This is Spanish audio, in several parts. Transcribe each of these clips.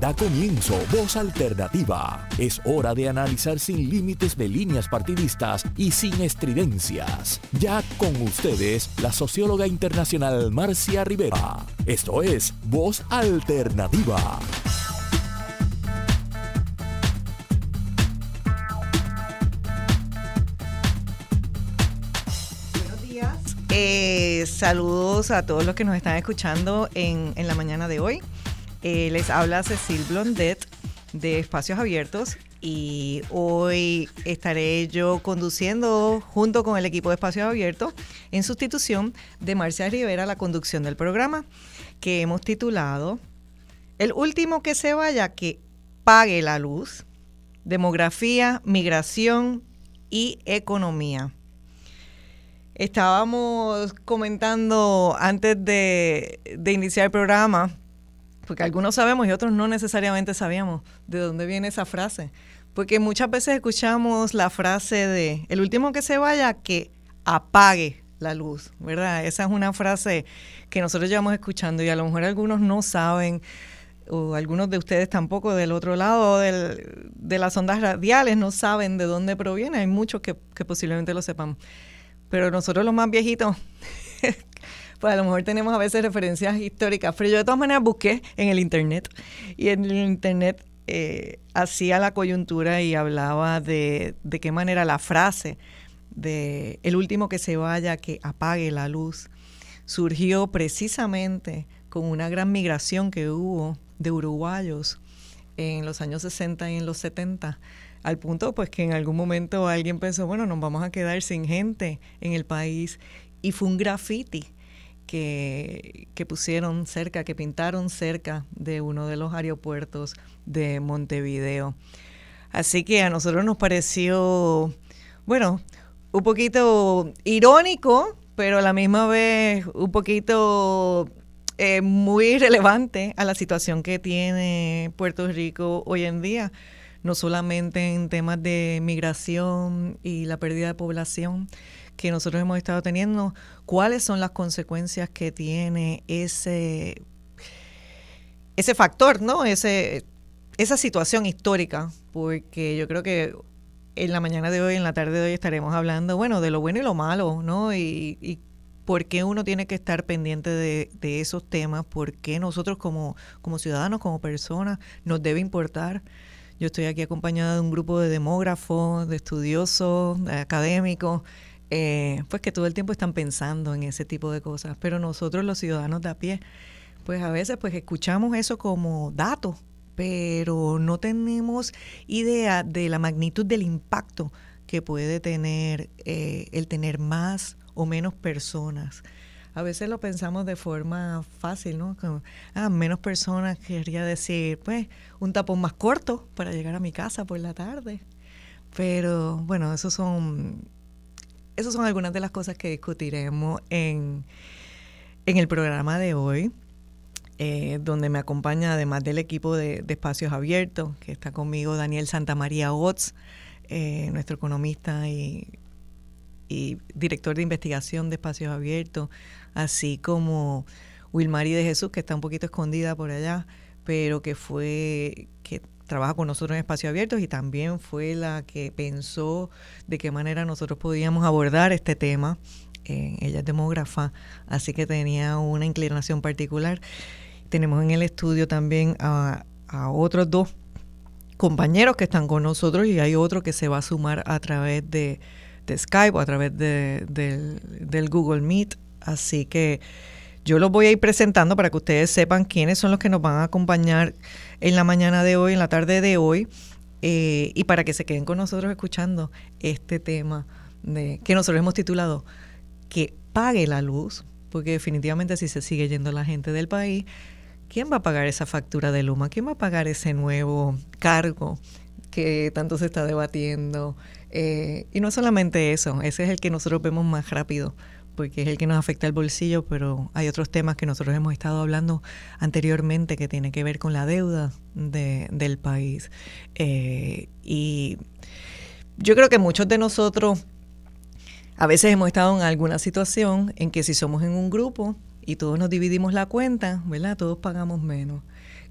Da comienzo Voz Alternativa. Es hora de analizar sin límites de líneas partidistas y sin estridencias. Ya con ustedes, la socióloga internacional Marcia Rivera. Esto es Voz Alternativa. Eh, saludos a todos los que nos están escuchando en la mañana de hoy. Eh, les habla Cecil Blondet de Espacios Abiertos y hoy estaré yo conduciendo junto con el equipo de Espacios Abiertos en sustitución de Marcia Rivera la conducción del programa que hemos titulado El último que se vaya que pague la luz, demografía, migración y economía. Estábamos comentando antes de, de iniciar el programa porque algunos sabemos y otros no necesariamente sabíamos de dónde viene esa frase. Porque muchas veces escuchamos la frase de, el último que se vaya, que apague la luz, ¿verdad? Esa es una frase que nosotros llevamos escuchando y a lo mejor algunos no saben, o algunos de ustedes tampoco del otro lado del, de las ondas radiales no saben de dónde proviene. Hay muchos que, que posiblemente lo sepan. Pero nosotros los más viejitos pues a lo mejor tenemos a veces referencias históricas, pero yo de todas maneras busqué en el Internet y en el Internet eh, hacía la coyuntura y hablaba de, de qué manera la frase de el último que se vaya, que apague la luz, surgió precisamente con una gran migración que hubo de uruguayos en los años 60 y en los 70 al punto pues que en algún momento alguien pensó, bueno, nos vamos a quedar sin gente en el país y fue un graffiti que, pusieron cerca, que pintaron cerca de uno de los aeropuertos de Montevideo. Así que a nosotros nos pareció, bueno, un poquito irónico, pero a la misma vez un poquito eh, muy relevante a la situación que tiene Puerto Rico hoy en día, no solamente en temas de migración y la pérdida de población, que nosotros hemos estado teniendo, cuáles son las consecuencias que tiene ese, ese factor, ¿no? Ese, esa situación histórica, porque yo creo que en la mañana de hoy, en la tarde de hoy estaremos hablando, bueno, de lo bueno y lo malo, ¿no? Y, y por qué uno tiene que estar pendiente de, de, esos temas, por qué nosotros como, como ciudadanos, como personas, nos debe importar. Yo estoy aquí acompañada de un grupo de demógrafos, de estudiosos, de académicos, eh, pues que todo el tiempo están pensando en ese tipo de cosas. Pero nosotros los ciudadanos de a pie, pues a veces pues escuchamos eso como datos, pero no tenemos idea de la magnitud del impacto que puede tener eh, el tener más o menos personas. A veces lo pensamos de forma fácil, ¿no? Como, ah, menos personas quería decir, pues, un tapón más corto para llegar a mi casa por la tarde. Pero bueno, esos son esas son algunas de las cosas que discutiremos en, en el programa de hoy, eh, donde me acompaña, además del equipo de, Espacios Abiertos, que está conmigo Daniel Santamaría Otz, eh, nuestro economista y, director de investigación de Espacios Abiertos, así como Wilmary de Jesús, que está un poquito escondida por allá, pero que fue, que trabaja con nosotros en Espacios Abiertos y también fue la que pensó de qué manera nosotros podíamos abordar este tema. Eh, ella es demógrafa, así que tenía una inclinación particular. Tenemos en el estudio también a, otros dos compañeros que están con nosotros y hay otro que se va a sumar a través de, de Skype o a través de, del Google Meet. Así que yo los voy a ir presentando para que ustedes sepan quiénes son los que nos van a acompañar en la mañana de hoy, en la tarde de hoy, eh, y para que se queden con nosotros escuchando este tema de, que nosotros hemos titulado Que pague la luz, porque definitivamente si se sigue yendo la gente del país, ¿quién va a pagar esa factura de Luma? ¿Quién va a pagar ese nuevo cargo que tanto se está debatiendo? Eh, y no solamente eso, ese es el que nosotros vemos más rápido porque es el que nos afecta el bolsillo, pero hay otros temas que nosotros hemos estado hablando anteriormente que tienen que ver con la deuda de, del país. Eh, y yo creo que muchos de nosotros a veces hemos estado en alguna situación en que si somos en un grupo y todos nos dividimos la cuenta, ¿verdad? Todos pagamos menos.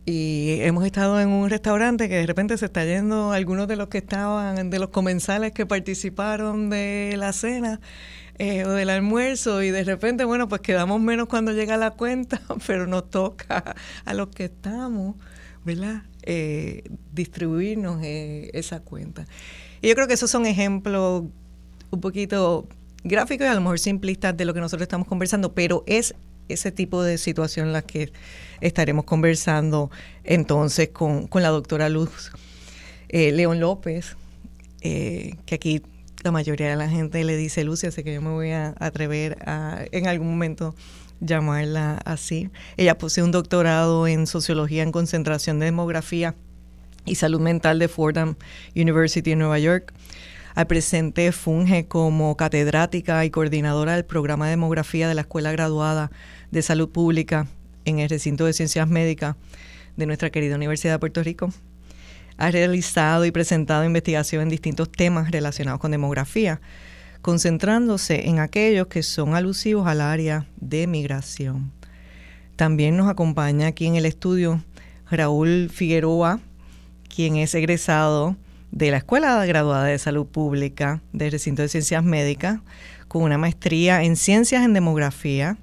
y hemos estado en un restaurante que de repente se está yendo algunos de los que estaban, de los comensales que participaron de la cena eh, o del almuerzo y de repente, bueno, pues quedamos menos cuando llega la cuenta, pero nos toca a los que estamos, ¿verdad? Eh, distribuirnos eh, esa cuenta. Y yo creo que esos son ejemplos un poquito gráficos y a lo mejor simplistas de lo que nosotros estamos conversando, pero es ese tipo de situación la que estaremos conversando entonces con, con la doctora Luz León López, que aquí la mayoría de la gente le dice Lucy, así que yo me voy a atrever a en algún momento llamarla así. Ella posee un doctorado en sociología en concentración de demografía y salud mental de Fordham University en Nueva York. Al presente funge como catedrática y coordinadora del programa de demografía de la Escuela Graduada de Salud Pública en el recinto de Ciencias Médicas de nuestra querida Universidad de Puerto Rico. Ha realizado y presentado investigación en distintos temas relacionados con demografía, concentrándose en aquellos que son alusivos al área de migración. También nos acompaña aquí en el estudio Raúl Figueroa, quien es egresado de la Escuela Graduada de Salud Pública del Recinto de Ciencias Médicas, con una maestría en Ciencias en Demografía.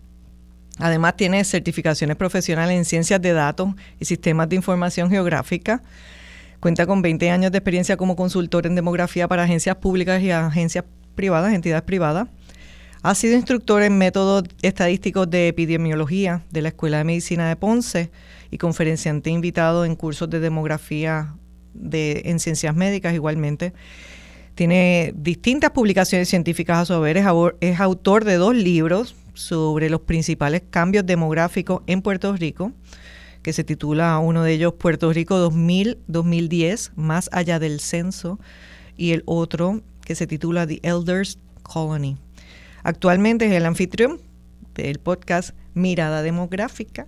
Además tiene certificaciones profesionales en Ciencias de Datos y Sistemas de Información Geográfica. Cuenta con 20 años de experiencia como consultor en demografía para agencias públicas y agencias privadas, entidades privadas. Ha sido instructor en métodos estadísticos de epidemiología de la Escuela de Medicina de Ponce y conferenciante invitado en cursos de demografía de, en ciencias médicas igualmente. Tiene distintas publicaciones científicas a su haber, es, autor de dos libros sobre los principales cambios demográficos en Puerto Rico, que se titula uno de ellos Puerto Rico 2000-2010, más allá del censo, y el otro que se titula The Elders Colony. Actualmente es el anfitrión del podcast Mirada Demográfica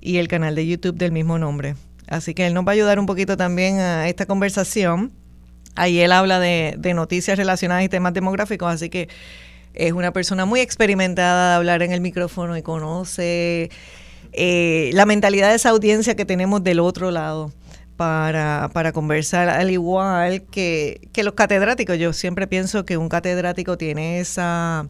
y el canal de YouTube del mismo nombre. Así que él nos va a ayudar un poquito también a esta conversación. Ahí él habla de, noticias relacionadas y temas demográficos, así que es una persona muy experimentada de hablar en el micrófono y conoce eh, la mentalidad de esa audiencia que tenemos del otro lado para, para conversar, al igual que, que los catedráticos. Yo siempre pienso que un catedrático tiene esa,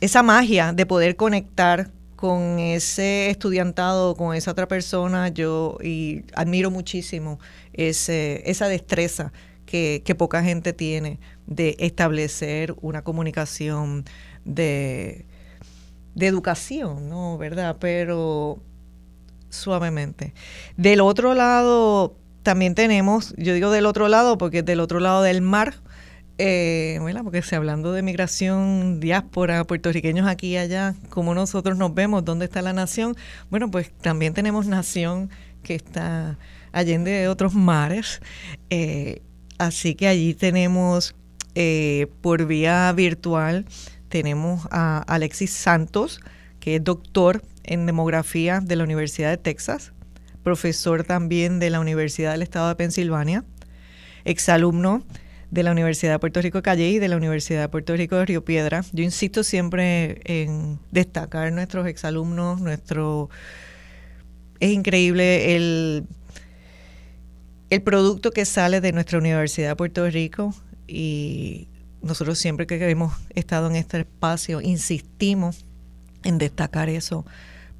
esa magia de poder conectar con ese estudiantado, con esa otra persona, yo y admiro muchísimo ese, esa destreza que, poca gente tiene de establecer una comunicación de, de educación, ¿no? ¿Verdad? Pero suavemente. Del otro lado, también tenemos, yo digo del otro lado porque del otro lado del mar, eh, bueno, porque si hablando de migración, diáspora, puertorriqueños aquí y allá, como nosotros nos vemos, dónde está la nación, bueno, pues también tenemos nación que está allende de otros mares, eh, así que allí tenemos eh, por vía virtual, tenemos a Alexis Santos, que es doctor en demografía de la Universidad de Texas, profesor también de la Universidad del Estado de Pensilvania, exalumno de la Universidad de Puerto Rico Calle y de la Universidad de Puerto Rico de Río Piedra. Yo insisto siempre en destacar nuestros exalumnos, nuestro... Es increíble el, el producto que sale de nuestra Universidad de Puerto Rico y nosotros siempre que hemos estado en este espacio insistimos en destacar eso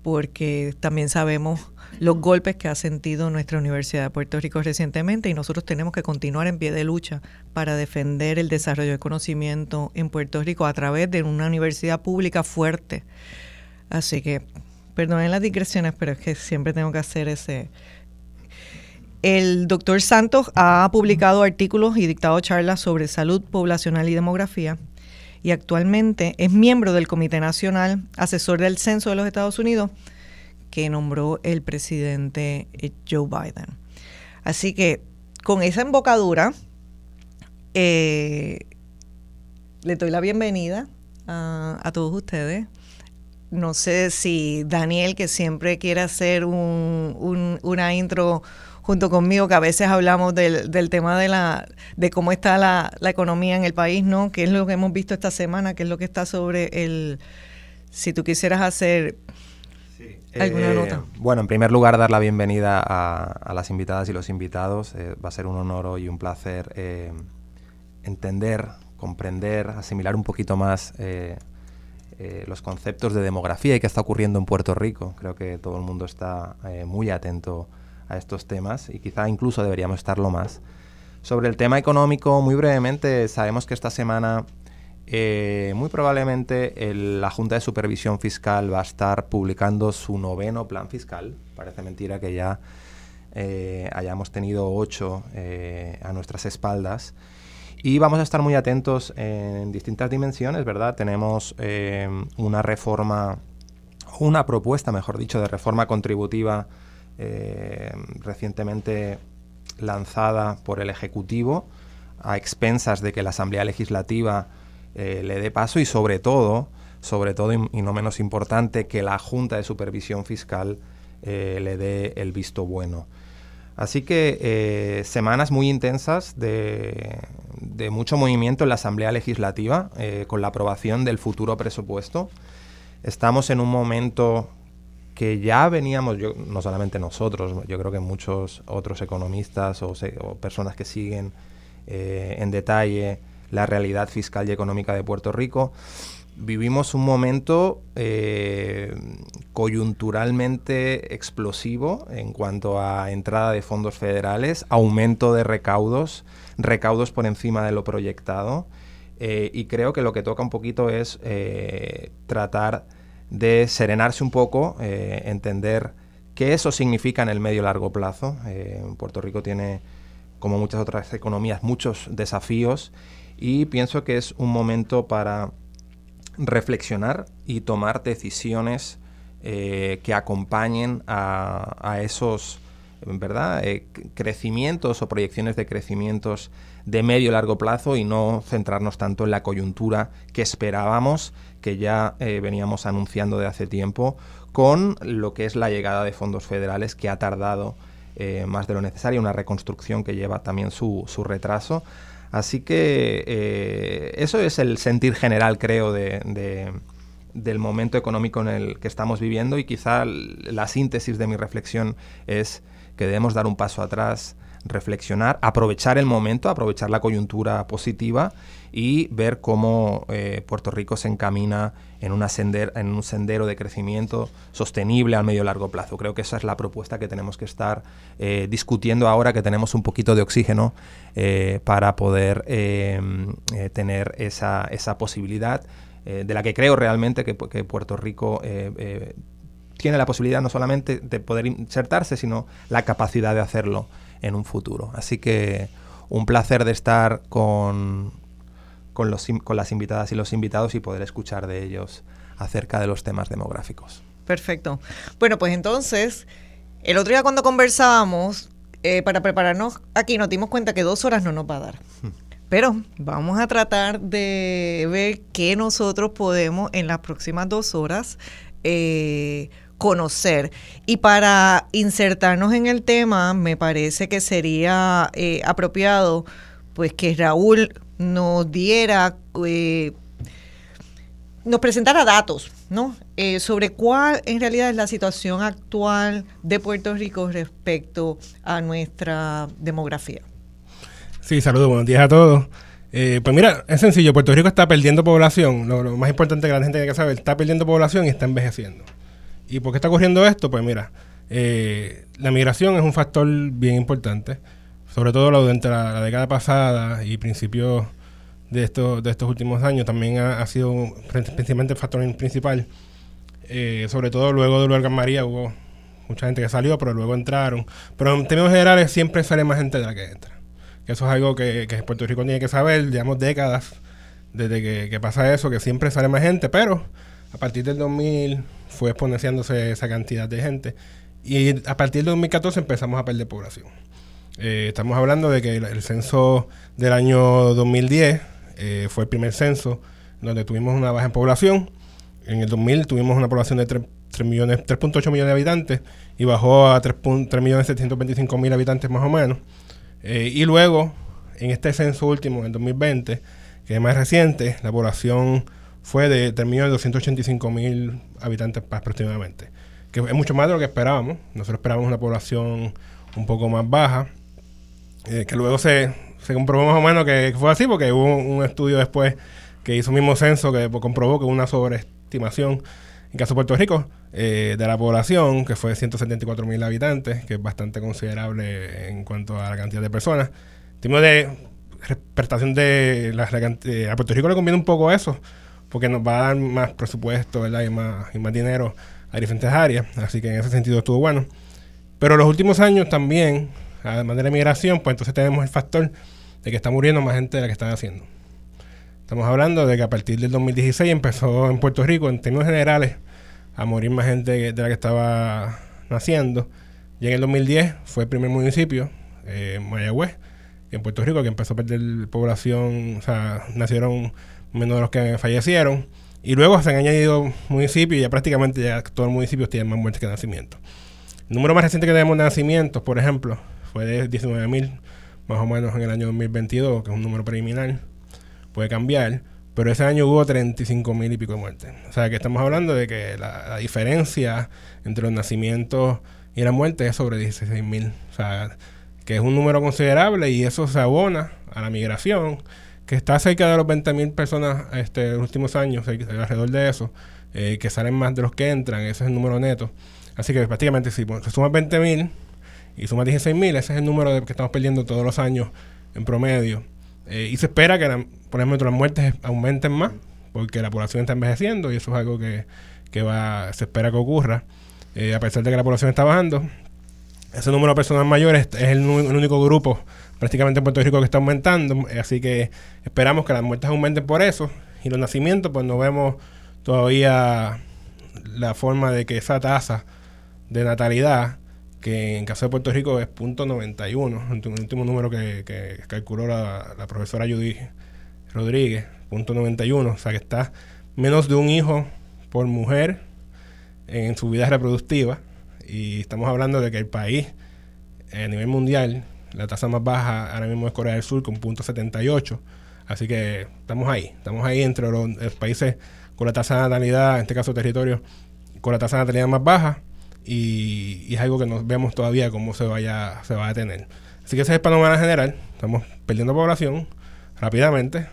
porque también sabemos los golpes que ha sentido nuestra Universidad de Puerto Rico recientemente y nosotros tenemos que continuar en pie de lucha para defender el desarrollo de conocimiento en Puerto Rico a través de una universidad pública fuerte. Así que, perdonen las digresiones, pero es que siempre tengo que hacer ese... El doctor Santos ha publicado artículos y dictado charlas sobre salud poblacional y demografía y actualmente es miembro del Comité Nacional Asesor del Censo de los Estados Unidos que nombró el presidente Joe Biden. Así que con esa embocadura, eh, le doy la bienvenida a, todos ustedes. No sé si Daniel, que siempre quiere hacer un, una intro junto conmigo, que a veces hablamos del, del tema de la de cómo está la, la, economía en el país, ¿no? ¿Qué es lo que hemos visto esta semana? ¿Qué es lo que está sobre el... Si tú quisieras hacer alguna nota. Bueno, en primer lugar, dar la bienvenida a, las invitadas y los invitados. va a ser un honor y un placer entender, comprender, asimilar un poquito más eh, los conceptos de demografía y qué está ocurriendo en Puerto Rico. Creo que todo el mundo está eh, muy atento a estos temas y quizá incluso deberíamos estarlo más. Sobre el tema económico, muy brevemente, sabemos que esta semana eh, muy probablemente la Junta de Supervisión Fiscal va a estar publicando su noveno plan fiscal. Parece mentira que ya hayamos tenido ocho a nuestras espaldas. Y vamos a estar muy atentos en distintas dimensiones, ¿verdad? Tenemos eh, una reforma, una propuesta, mejor dicho, de reforma contributiva eh, recientemente lanzada por el Ejecutivo a expensas de que la Asamblea Legislativa eh, le dé paso y sobre todo, sobre todo y, no menos importante, que la Junta de Supervisión Fiscal le dé el visto bueno. Así que semanas muy intensas de, de mucho movimiento en la Asamblea Legislativa eh, con la aprobación del futuro presupuesto. Estamos en un momento que ya veníamos, no solamente nosotros, yo creo que muchos otros economistas o, personas que siguen eh, en detalle la realidad fiscal y económica de Puerto Rico, vivimos un momento eh, coyunturalmente explosivo en cuanto a entrada de fondos federales, aumento de recaudos, recaudos por encima de lo proyectado. Eh, y creo que lo que toca un poquito es eh, tratar de serenarse un poco, entender qué eso significa en el medio y largo plazo. Puerto Rico tiene, como muchas otras economías, muchos desafíos y pienso que es un momento para reflexionar y tomar decisiones eh, que acompañen a, esos ¿verdad? Eh, crecimientos o proyecciones de crecimientos de medio y largo plazo y no centrarnos tanto en la coyuntura que esperábamos, que ya eh, veníamos anunciando de hace tiempo, con lo que es la llegada de fondos federales que ha tardado más de lo necesario, una reconstrucción que lleva también su, su retraso. Así que eh, eso es el sentir general, creo, de, del momento económico en el que estamos viviendo y quizá la síntesis de mi reflexión es que debemos dar un paso atrás, reflexionar, aprovechar el momento, aprovechar la coyuntura positiva y ver cómo eh, Puerto Rico se encamina en, un sendero de crecimiento sostenible a medio y largo plazo. Creo que esa es la propuesta que tenemos que estar eh, discutiendo ahora que tenemos un poquito de oxígeno eh, para poder tener esa, posibilidad de la que creo realmente que Puerto Rico tiene la posibilidad no solamente de poder insertarse, sino la capacidad de hacerlo en un futuro. Así que un placer de estar con, con, los, con las invitadas y los invitados y poder escuchar de ellos acerca de los temas demográficos. Perfecto. Bueno, pues entonces, el otro día cuando conversábamos, eh, para prepararnos aquí, nos dimos cuenta que dos horas no nos va a dar. Hmm. Pero vamos a tratar de ver qué nosotros podemos en las próximas dos horas eh, conocer. Y para insertarnos en el tema, me parece que sería eh, apropiado pues que Raúl nos diera, eh, nos presentara datos, ¿no? Eh, sobre cuál en realidad es la situación actual de Puerto Rico respecto a nuestra demografía. Sí, saludos, buenos días a todos. Eh, pues mira, es sencillo, Puerto Rico está perdiendo población, lo, más importante que la gente tiene que saber, está perdiendo población y está envejeciendo. ¿Y por qué está ocurriendo esto? Pues mira, la migración es un factor bien importante sobre todo durante la, década pasada y principios de estos, de estos últimos años, también ha, sido principalmente el factor principal. Eh, sobre todo luego de Huracán María hubo mucha gente que salió, pero luego entraron. Pero en términos generales siempre sale más gente de la que entra. Que eso es algo que, que Puerto Rico tiene que saber, llevamos décadas desde que, pasa eso, que siempre sale más gente, pero a partir del 2000 fue exponenciándose esa cantidad de gente. Y a partir del 2014 empezamos a perder población. Eh, estamos hablando de que el, censo del año 2010 eh, fue el primer censo donde tuvimos una baja en población. En el 2000 tuvimos una población de 3, millones, 3.8 millones de habitantes y bajó a 3, millones 725 mil habitantes más o menos. Eh, y luego, en este censo último, en 2020, que es más reciente, la población fue de 3 millones 285 mil habitantes aproximadamente. que es mucho más de lo que esperábamos. Nosotros esperábamos una población un poco más baja, eh, que luego se, se comprobó más o menos que fue así, porque hubo un estudio después que hizo el mismo censo que comprobó que hubo una sobreestimación en caso de Puerto Rico, eh, de la población, que fue 174 mil habitantes, que es bastante considerable en cuanto a la cantidad de personas. Tenemos de prestación de la, a Puerto Rico le conviene un poco eso, porque nos va a dar más presupuesto, ¿verdad? Y más, y más dinero a diferentes áreas. Así que en ese sentido estuvo bueno. Pero los últimos años también, además de la migración, pues entonces tenemos el factor de que está muriendo más gente de la que están haciendo. Estamos hablando de que a partir del 2016 empezó en Puerto Rico, en términos generales, a morir más gente de la que estaba naciendo. Y en el 2010 fue el primer municipio, eh, Mayagüez, en Puerto Rico, que empezó a perder población, o sea, nacieron menos de los que fallecieron. Y luego se han añadido municipios y ya prácticamente ya todos los municipios tienen más muertes que nacimientos. El número más reciente que tenemos de nacimientos, por ejemplo, fue de 19.000, más o menos en el año 2022, que es un número preliminar puede cambiar, pero ese año hubo 35 mil y pico de muertes. O sea que estamos hablando de que la, diferencia entre los nacimientos y la muerte es sobre 16 mil. O sea, que es un número considerable y eso se abona a la migración, que está cerca de los 20 mil personas este, en los últimos años, alrededor de eso, eh, que salen más de los que entran, ese es el número neto. Así que prácticamente si se suman 20 mil y sumas 16 mil, ese es el número de que estamos perdiendo todos los años en promedio. Eh, y se espera que, por ejemplo, las muertes aumenten más, porque la población está envejeciendo y eso es algo que, va, se espera que ocurra. Eh, a pesar de que la población está bajando, ese número de personas mayores es el, único grupo prácticamente en Puerto Rico que está aumentando, así que esperamos que las muertes aumenten por eso y los nacimientos, pues no vemos todavía la forma de que esa tasa de natalidad que en caso de Puerto Rico es .91, el último número que, calculó la, profesora Judy Rodríguez, .91, o sea que está menos de un hijo por mujer en su vida reproductiva y estamos hablando de que el país a nivel mundial la tasa más baja ahora mismo es Corea del Sur con .78 así que estamos ahí estamos ahí entre los, los países con la tasa de natalidad en este caso territorio con la tasa de natalidad más baja y, es algo que no vemos todavía cómo se vaya se va a tener. Así que ese es el panorama general. Estamos perdiendo población rápidamente.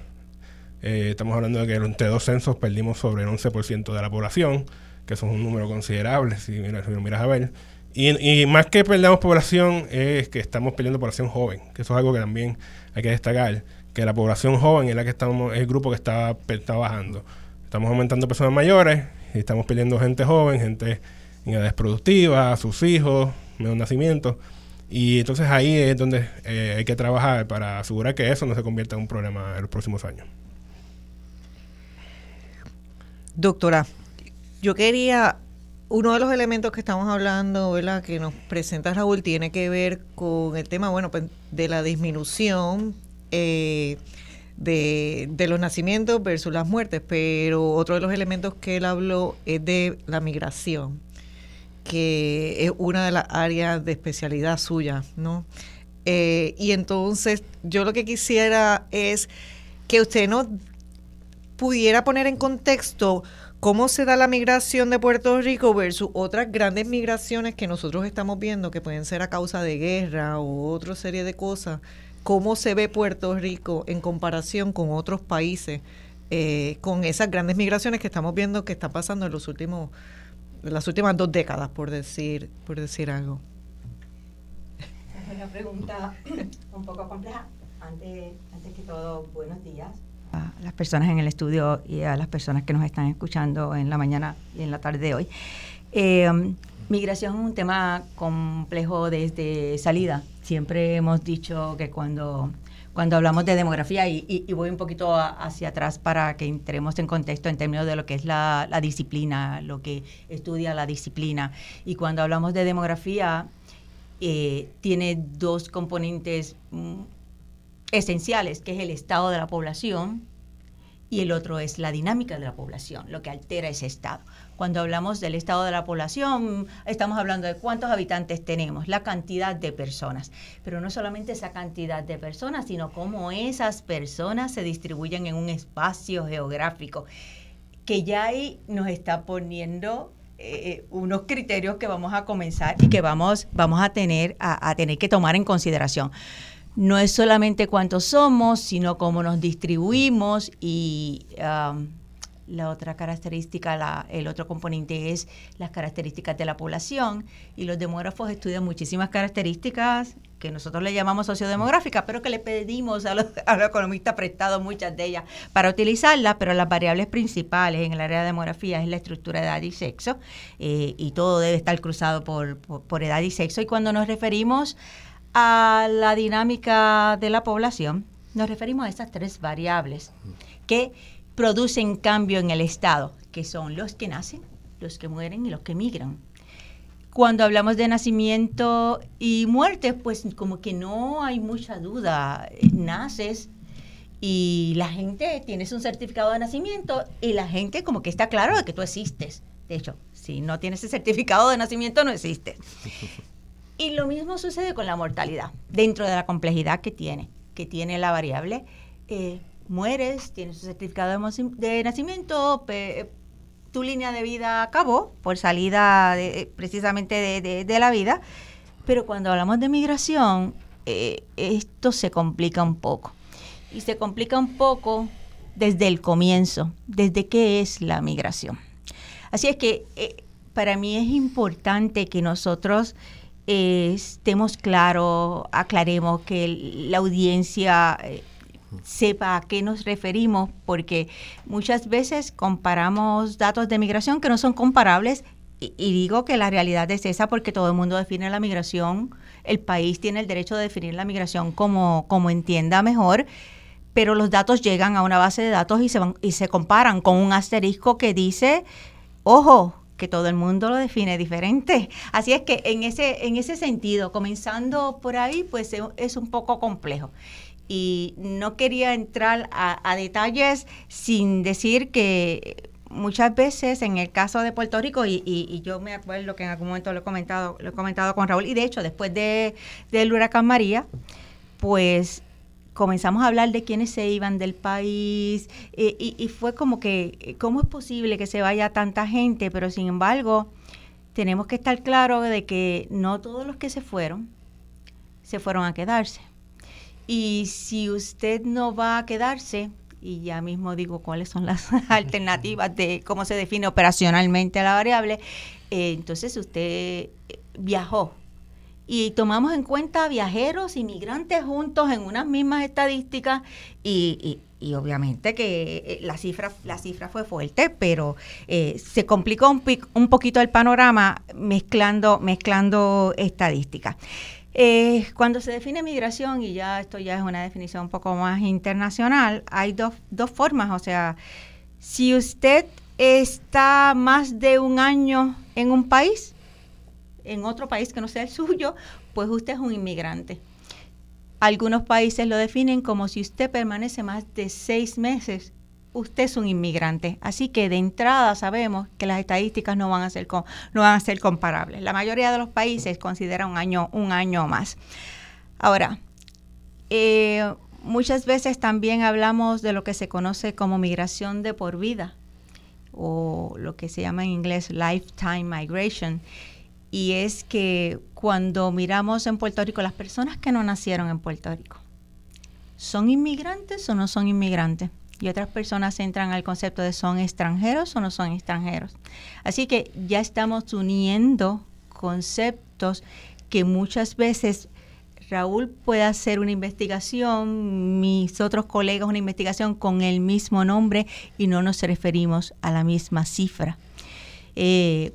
Eh, estamos hablando de que entre dos censos perdimos sobre el 11% de la población, que eso es un número considerable si, lo miras a ver. Y, más que perdamos población es que estamos perdiendo población joven, que eso es algo que también hay que destacar, que la población joven es la que estamos es el grupo que está, está bajando. Estamos aumentando personas mayores y estamos perdiendo gente joven, gente en edades productivas, sus hijos, menos nacimiento. Y entonces ahí es donde eh, hay que trabajar para asegurar que eso no se convierta en un problema en los próximos años. Doctora, yo quería, uno de los elementos que estamos hablando, ¿verdad? que nos presenta Raúl, tiene que ver con el tema, bueno, pues, de la disminución eh, de, de, los nacimientos versus las muertes, pero otro de los elementos que él habló es de la migración que es una de las áreas de especialidad suya, ¿no? Eh, y entonces yo lo que quisiera es que usted nos pudiera poner en contexto cómo se da la migración de Puerto Rico versus otras grandes migraciones que nosotros estamos viendo que pueden ser a causa de guerra o otra serie de cosas. ¿Cómo se ve Puerto Rico en comparación con otros países eh, con esas grandes migraciones que estamos viendo que están pasando en los últimos las últimas dos décadas, por decir, por decir algo. Es una pregunta un poco compleja. Antes, antes que todo, buenos días a las personas en el estudio y a las personas que nos están escuchando en la mañana y en la tarde de hoy. Eh, migración es un tema complejo desde salida. Siempre hemos dicho que cuando cuando hablamos de demografía y, voy un poquito hacia atrás para que entremos en contexto en términos de lo que es la, disciplina, lo que estudia la disciplina. Y cuando hablamos de demografía, eh, tiene dos componentes mm, esenciales, que es el estado de la población y el otro es la dinámica de la población, lo que altera ese estado. Cuando hablamos del estado de la población, estamos hablando de cuántos habitantes tenemos, la cantidad de personas, pero no solamente esa cantidad de personas, sino cómo esas personas se distribuyen en un espacio geográfico, que ya ahí nos está poniendo eh, unos criterios que vamos a comenzar y que vamos, vamos a, tener, a, tener que tomar en consideración. No es solamente cuántos somos, sino cómo nos distribuimos y um, la otra característica, la, el otro componente es las características de la población. Y los demógrafos estudian muchísimas características que nosotros le llamamos sociodemográficas, pero que le pedimos a los, economistas prestados muchas de ellas para utilizarlas, pero las variables principales en el área de demografía es la estructura de edad y sexo eh, y todo debe estar cruzado por, por edad y sexo. Y cuando nos referimos a la dinámica de la población, nos referimos a estas tres variables que producen cambio en el Estado, que son los que nacen, los que mueren y los que migran. Cuando hablamos de nacimiento y muerte, pues como que no hay mucha duda. Naces y la gente tienes un certificado de nacimiento y la gente como que está claro de que tú existes. De hecho, si no tienes ese certificado de nacimiento, no existes. Y lo mismo sucede con la mortalidad, dentro de la complejidad que tiene, que tiene la variable. Eh, mueres, tienes tu certificado de, nacimiento, tu línea de vida acabó por salida precisamente de, la vida, pero cuando hablamos de migración, eh, esto se complica un poco. Y se complica un poco desde el comienzo, desde qué es la migración. Así es que eh, para mí es importante que nosotros eh, estemos claros, aclaremos que la audiencia sepa a qué nos referimos, porque muchas veces comparamos datos de migración que no son comparables y, digo que la realidad es esa porque todo el mundo define la migración, el país tiene el derecho de definir la migración como, como entienda mejor, pero los datos llegan a una base de datos y se, van, y se comparan con un asterisco que dice, ojo, que todo el mundo lo define diferente. Así es que en ese, en ese sentido, comenzando por ahí, pues es un poco complejo y no quería entrar a, detalles sin decir que muchas veces en el caso de Puerto Rico y, yo me acuerdo que en algún momento lo he comentado lo he comentado con Raúl y de hecho después de del huracán María pues comenzamos a hablar de quiénes se iban del país eh, y, y, fue como que cómo es posible que se vaya tanta gente pero sin embargo tenemos que estar claros de que no todos los que se fueron se fueron a quedarse y si usted no va a quedarse, y ya mismo digo cuáles son las alternativas de cómo se define operacionalmente la variable, eh, entonces usted viajó. Y tomamos en cuenta viajeros, inmigrantes juntos en unas mismas estadísticas y, obviamente que eh, la cifra, la cifra fue fuerte, pero eh, se complicó un, un, poquito el panorama mezclando, mezclando estadísticas. Eh, cuando se define migración, y ya esto ya es una definición un poco más internacional, hay dos, dos formas. O sea, si usted está más de un año en un país, en otro país que no sea el suyo, pues usted es un inmigrante. Algunos países lo definen como si usted permanece más de seis meses usted es un inmigrante. Así que de entrada sabemos que las estadísticas no van a ser, no van a ser comparables. La mayoría de los países considera un año, un año más. Ahora, eh, muchas veces también hablamos de lo que se conoce como migración de por vida o lo que se llama en inglés lifetime migration. Y es que cuando miramos en Puerto Rico, las personas que no nacieron en Puerto Rico, ¿son inmigrantes o no son inmigrantes? Y otras personas entran al concepto de son extranjeros o no son extranjeros. Así que ya estamos uniendo conceptos que muchas veces Raúl puede hacer una investigación, mis otros colegas una investigación con el mismo nombre y no nos referimos a la misma cifra. Eh,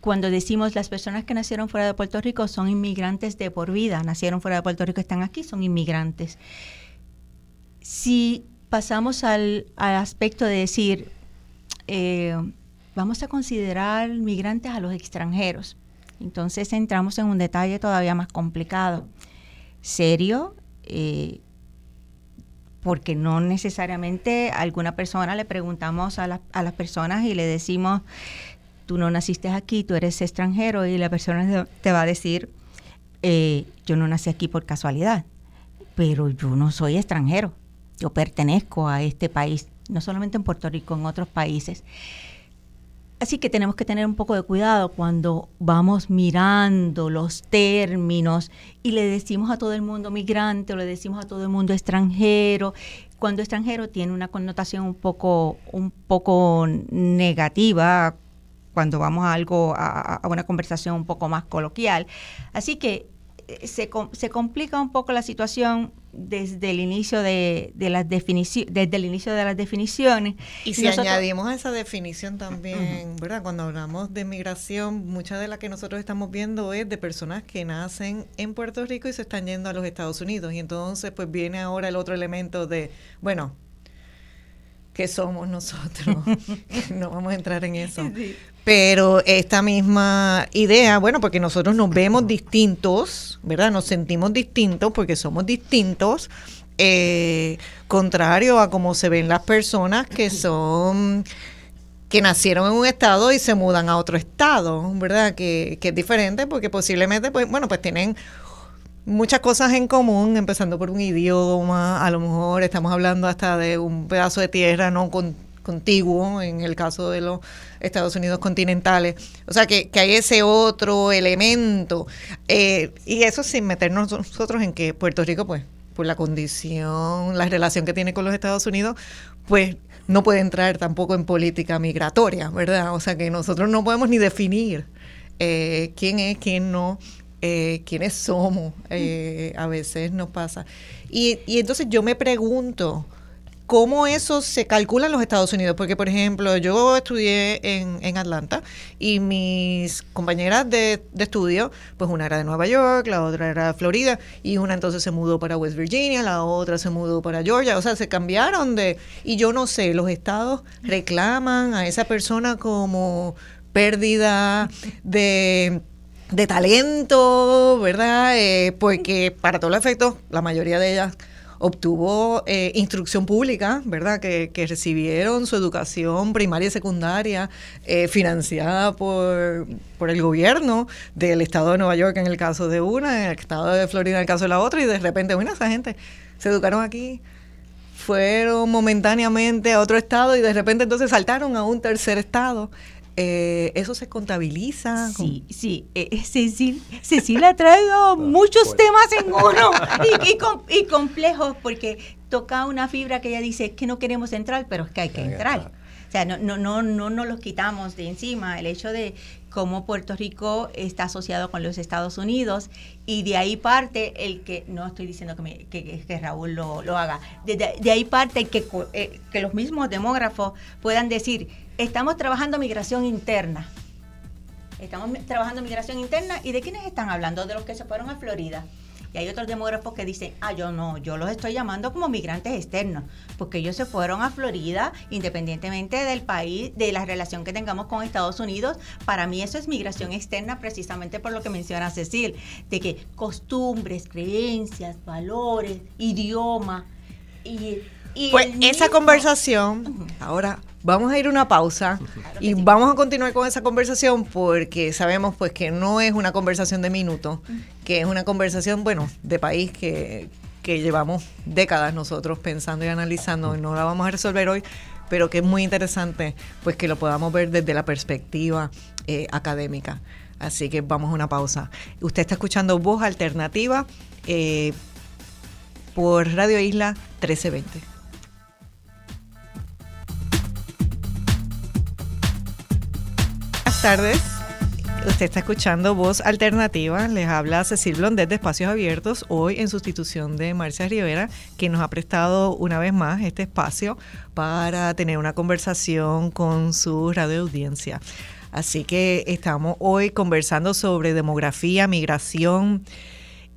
cuando decimos las personas que nacieron fuera de Puerto Rico son inmigrantes de por vida, nacieron fuera de Puerto Rico, están aquí, son inmigrantes. Si pasamos al, aspecto de decir, eh, vamos a considerar migrantes a los extranjeros. Entonces entramos en un detalle todavía más complicado, serio, eh, porque no necesariamente a alguna persona le preguntamos a, las personas y le decimos, tú no naciste aquí, tú eres extranjero, y la persona te va a decir, eh, yo no nací aquí por casualidad, pero yo no soy extranjero yo pertenezco a este país, no solamente en Puerto Rico, en otros países. Así que tenemos que tener un poco de cuidado cuando vamos mirando los términos y le decimos a todo el mundo migrante o le decimos a todo el mundo extranjero. Cuando extranjero tiene una connotación un poco, un poco negativa cuando vamos a algo, a, a una conversación un poco más coloquial. Así que se, se, complica un poco la situación desde el inicio de, las definiciones desde el inicio de las definiciones. Y si añadimos a esa definición también verdad cuando hablamos de migración mucha de la que nosotros estamos viendo es de personas que nacen en Puerto Rico y se están yendo a los Estados Unidos. Y entonces pues viene ahora el otro elemento de bueno que somos nosotros. no vamos a entrar en eso. Pero esta misma idea, bueno, porque nosotros nos vemos distintos, ¿verdad? Nos sentimos distintos porque somos distintos, eh, contrario a cómo se ven las personas que son que nacieron en un estado y se mudan a otro estado, ¿verdad? Que, que es diferente porque posiblemente, pues, bueno, pues tienen muchas cosas en común, empezando por un idioma, a lo mejor estamos hablando hasta de un pedazo de tierra no contiguo, en el caso de los Estados Unidos continentales. O sea, que, hay ese otro elemento. Eh, y eso sin meternos nosotros en que Puerto Rico, pues, por la condición, la relación que tiene con los Estados Unidos, pues no puede entrar tampoco en política migratoria, ¿verdad? O sea, que nosotros no podemos ni definir eh, quién es, quién no eh, quiénes somos, eh, a veces nos pasa. Y, y entonces yo me pregunto, ¿cómo eso se calcula en los Estados Unidos? Porque, por ejemplo, yo estudié en, Atlanta y mis compañeras de, de, estudio, pues una era de Nueva York, la otra era de Florida, y una entonces se mudó para West Virginia, la otra se mudó para Georgia, o sea, se cambiaron de... Y yo no sé, los estados reclaman a esa persona como pérdida de de talento, ¿verdad? Eh, porque para todos los efectos, la mayoría de ellas obtuvo eh, instrucción pública, ¿verdad? Que, recibieron su educación primaria y secundaria eh, financiada por, por el gobierno del estado de Nueva York en el caso de una, en el estado de Florida en el caso de la otra, y de repente, bueno, esa gente se educaron aquí, fueron momentáneamente a otro estado y de repente entonces saltaron a un tercer estado. Eh, ¿Eso se contabiliza? Sí, sí. Eh, Cecil, Cecil ha traído muchos temas en uno y, y, complejos porque toca una fibra que ella dice que no queremos entrar, pero es que hay que entrar. O sea, no, no, no, no nos los quitamos de encima. El hecho de cómo Puerto Rico está asociado con los Estados Unidos y de ahí parte el que, no estoy diciendo que, que, Raúl lo, lo haga, de, ahí parte el que, eh, que los mismos demógrafos puedan decir, estamos trabajando migración interna. Estamos trabajando migración interna. ¿Y de quiénes están hablando? De los que se fueron a Florida. Y hay otros demógrafos que dicen, ah, yo no, yo los estoy llamando como migrantes externos, porque ellos se fueron a Florida independientemente del país, de la relación que tengamos con Estados Unidos. Para mí eso es migración externa precisamente por lo que menciona Cecil, de que costumbres, creencias, valores, idioma. Y, pues esa conversación, ahora Vamos a ir a una pausa y vamos a continuar con esa conversación porque sabemos pues que no es una conversación de minutos, que es una conversación, bueno, de país que, que llevamos décadas nosotros pensando y analizando y no la vamos a resolver hoy, pero que es muy interesante pues que lo podamos ver desde la perspectiva eh, académica. Así que vamos a una pausa. Usted está escuchando Voz Alternativa eh, por Radio Isla 1320. Tardes. Usted está escuchando Voz Alternativa. Les habla Cecil Blondet de Espacios Abiertos, hoy en sustitución de Marcia Rivera, que nos ha prestado una vez más este espacio para tener una conversación con su radio audiencia. Así que estamos hoy conversando sobre demografía, migración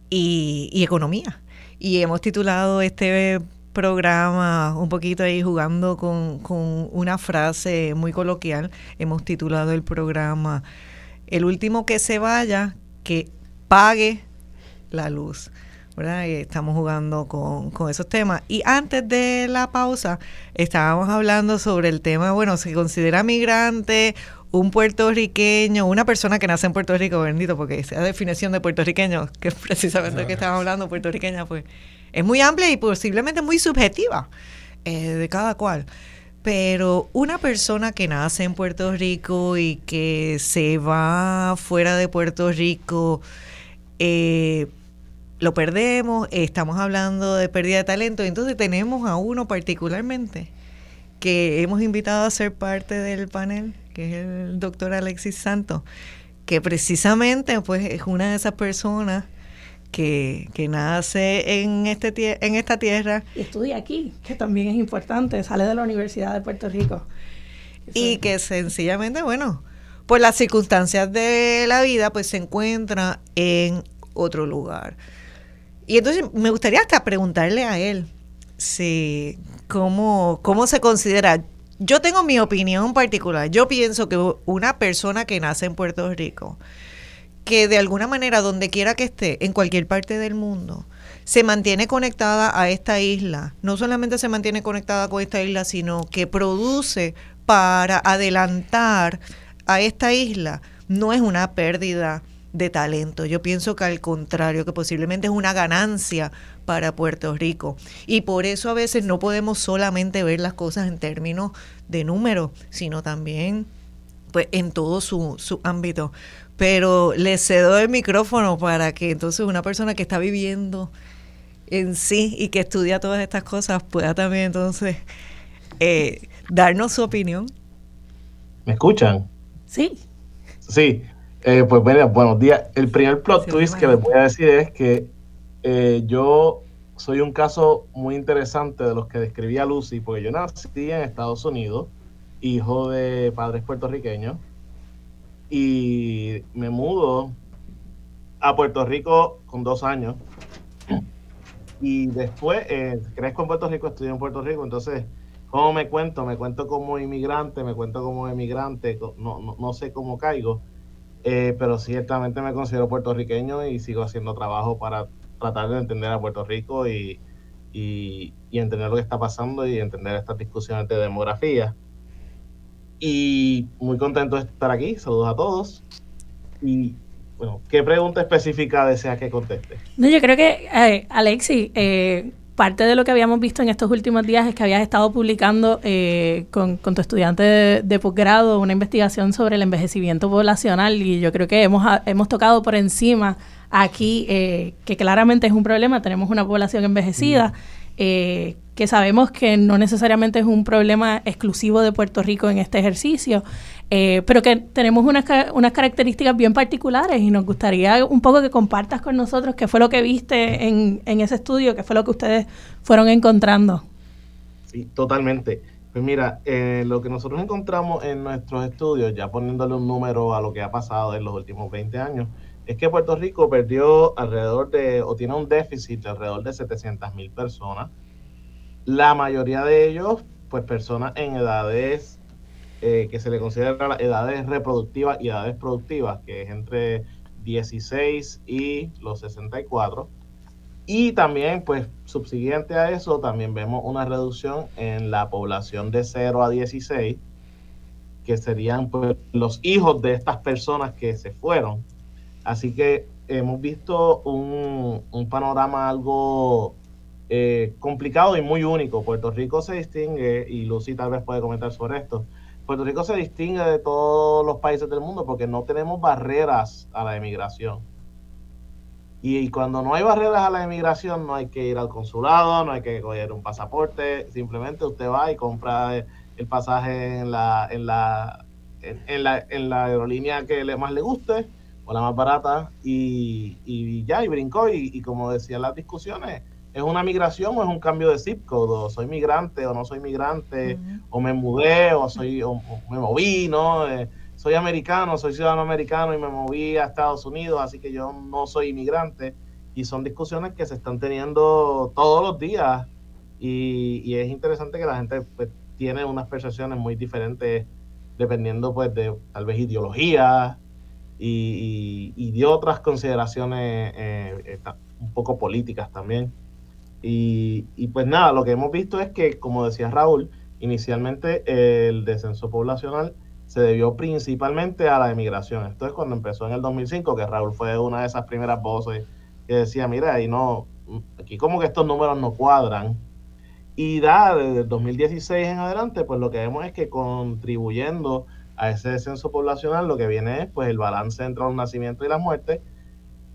y, y economía. Y hemos titulado este programa, un poquito ahí jugando con, con una frase muy coloquial, hemos titulado el programa El último que se vaya, que pague la luz. ¿verdad? estamos jugando con, con, esos temas. Y antes de la pausa, estábamos hablando sobre el tema, bueno, se considera migrante un puertorriqueño, una persona que nace en Puerto Rico, bendito, porque esa definición de puertorriqueño, que es precisamente lo que estábamos hablando, puertorriqueña, pues es muy amplia y posiblemente muy subjetiva eh, de cada cual. Pero una persona que nace en Puerto Rico y que se va fuera de Puerto Rico, eh, lo perdemos, estamos hablando de pérdida de talento, entonces tenemos a uno particularmente que hemos invitado a ser parte del panel, que es el doctor Alexis Santos, que precisamente pues es una de esas personas que, que nace en, este, en esta tierra. Y estudia aquí, que también es importante, sale de la Universidad de Puerto Rico. y que sencillamente, bueno, por las circunstancias de la vida, pues se encuentra en otro lugar. Y entonces me gustaría hasta preguntarle a él si cómo, cómo se considera. Yo tengo mi opinión particular. Yo pienso que una persona que nace en Puerto Rico, que de alguna manera, donde quiera que esté, en cualquier parte del mundo, se mantiene conectada a esta isla. No solamente se mantiene conectada con esta isla, sino que produce para adelantar a esta isla. No es una pérdida de talento. Yo pienso que al contrario, que posiblemente es una ganancia para Puerto Rico. Y por eso a veces no podemos solamente ver las cosas en términos de números, sino también pues en todo su, su ámbito pero le cedo el micrófono para que entonces una persona que está viviendo en sí y que estudia todas estas cosas pueda también entonces eh, darnos su opinión. ¿Me escuchan? Sí. Sí, eh, pues mira, buenos días. El primer plot twist que les voy a decir es que eh, yo soy un caso muy interesante de los que describía Lucy, porque yo nací en Estados Unidos, hijo de padres puertorriqueños, y me mudo a Puerto Rico con dos años. Y después eh, crezco en Puerto Rico, estudio en Puerto Rico, entonces, ¿cómo me cuento? Me cuento como inmigrante, me cuento como emigrante, no, no, sé cómo caigo, eh, pero ciertamente me considero puertorriqueño y sigo haciendo trabajo para tratar de entender a Puerto Rico y, y, y entender lo que está pasando y entender estas discusiones de demografía. Y muy contento de estar aquí. Saludos a todos. Y bueno, ¿qué pregunta específica desea que conteste? No, yo creo que, eh, Alexi, eh, parte de lo que habíamos visto en estos últimos días es que habías estado publicando eh, con, tu estudiante de, posgrado una investigación sobre el envejecimiento poblacional y yo creo que hemos, hemos tocado por encima aquí que claramente es un problema, tenemos una población envejecida. Eh, que sabemos que no necesariamente es un problema exclusivo de Puerto Rico en este ejercicio, eh, pero que tenemos unas, unas características bien particulares y nos gustaría un poco que compartas con nosotros qué fue lo que viste en, en ese estudio, qué fue lo que ustedes fueron encontrando. Sí, totalmente. Pues mira, eh, lo que nosotros encontramos en nuestros estudios, ya poniéndole un número a lo que ha pasado en los últimos 20 años, es que Puerto Rico perdió alrededor de, o tiene un déficit de alrededor de 700 mil personas la mayoría de ellos, pues personas en edades eh, que se le considera edades reproductivas y edades productivas, que es entre 16 y los 64. Y también, pues, subsiguiente a eso, también vemos una reducción en la población de 0 a 16, que serían pues, los hijos de estas personas que se fueron. Así que hemos visto un, un panorama algo eh, complicado y muy único. Puerto Rico se distingue, y Lucy tal vez puede comentar sobre esto, Puerto Rico se distingue de todos los países del mundo porque no tenemos barreras a la emigración. Y, cuando no hay barreras a la emigración, no hay que ir al consulado, no hay que coger un pasaporte, simplemente usted va y compra el pasaje en la, en la, en, la, en la aerolínea que le, más le guste o la más barata y, y ya, y brincó. Y, y como decían las discusiones, ¿Es una migración o es un cambio de zip code? O soy migrante o no soy migrante, o me mudé o soy o, me moví, ¿no? Eh, soy americano, soy ciudadano americano y me moví a Estados Unidos, así que yo no soy inmigrante. Y son discusiones que se están teniendo todos los días y, es interesante que la gente pues, tiene unas percepciones muy diferentes dependiendo pues de tal vez ideología y, de otras consideraciones eh, eh, un poco políticas también. Y, pues nada, lo que hemos visto es que, como decía Raúl, inicialmente el descenso poblacional se debió principalmente a la emigración. Esto es cuando empezó en el 2005, que Raúl fue una de esas primeras voces que decía, mira, y no, aquí como que estos números no cuadran. Y da desde el 2016 en adelante, pues lo que vemos es que contribuyendo a ese descenso poblacional, lo que viene es pues el balance entre los nacimientos y las muertes,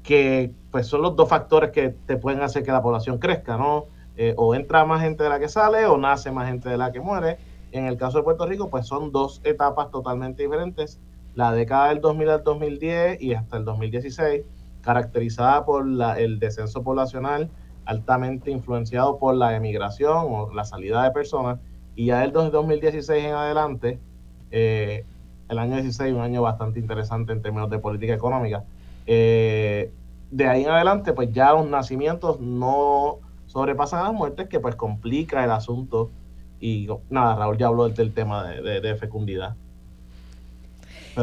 que pues son los dos factores que te pueden hacer que la población crezca, ¿no? Eh, o entra más gente de la que sale o nace más gente de la que muere. En el caso de Puerto Rico, pues son dos etapas totalmente diferentes. La década del 2000 al 2010 y hasta el 2016, caracterizada por la, el descenso poblacional altamente influenciado por la emigración o la salida de personas. Y ya del 2016 en adelante, eh, el año 16, un año bastante interesante en términos de política económica. Eh, de ahí en adelante, pues ya los nacimientos no sobrepasan a las muertes, que pues complica el asunto. Y nada, Raúl ya habló del, tema de, fecundidad.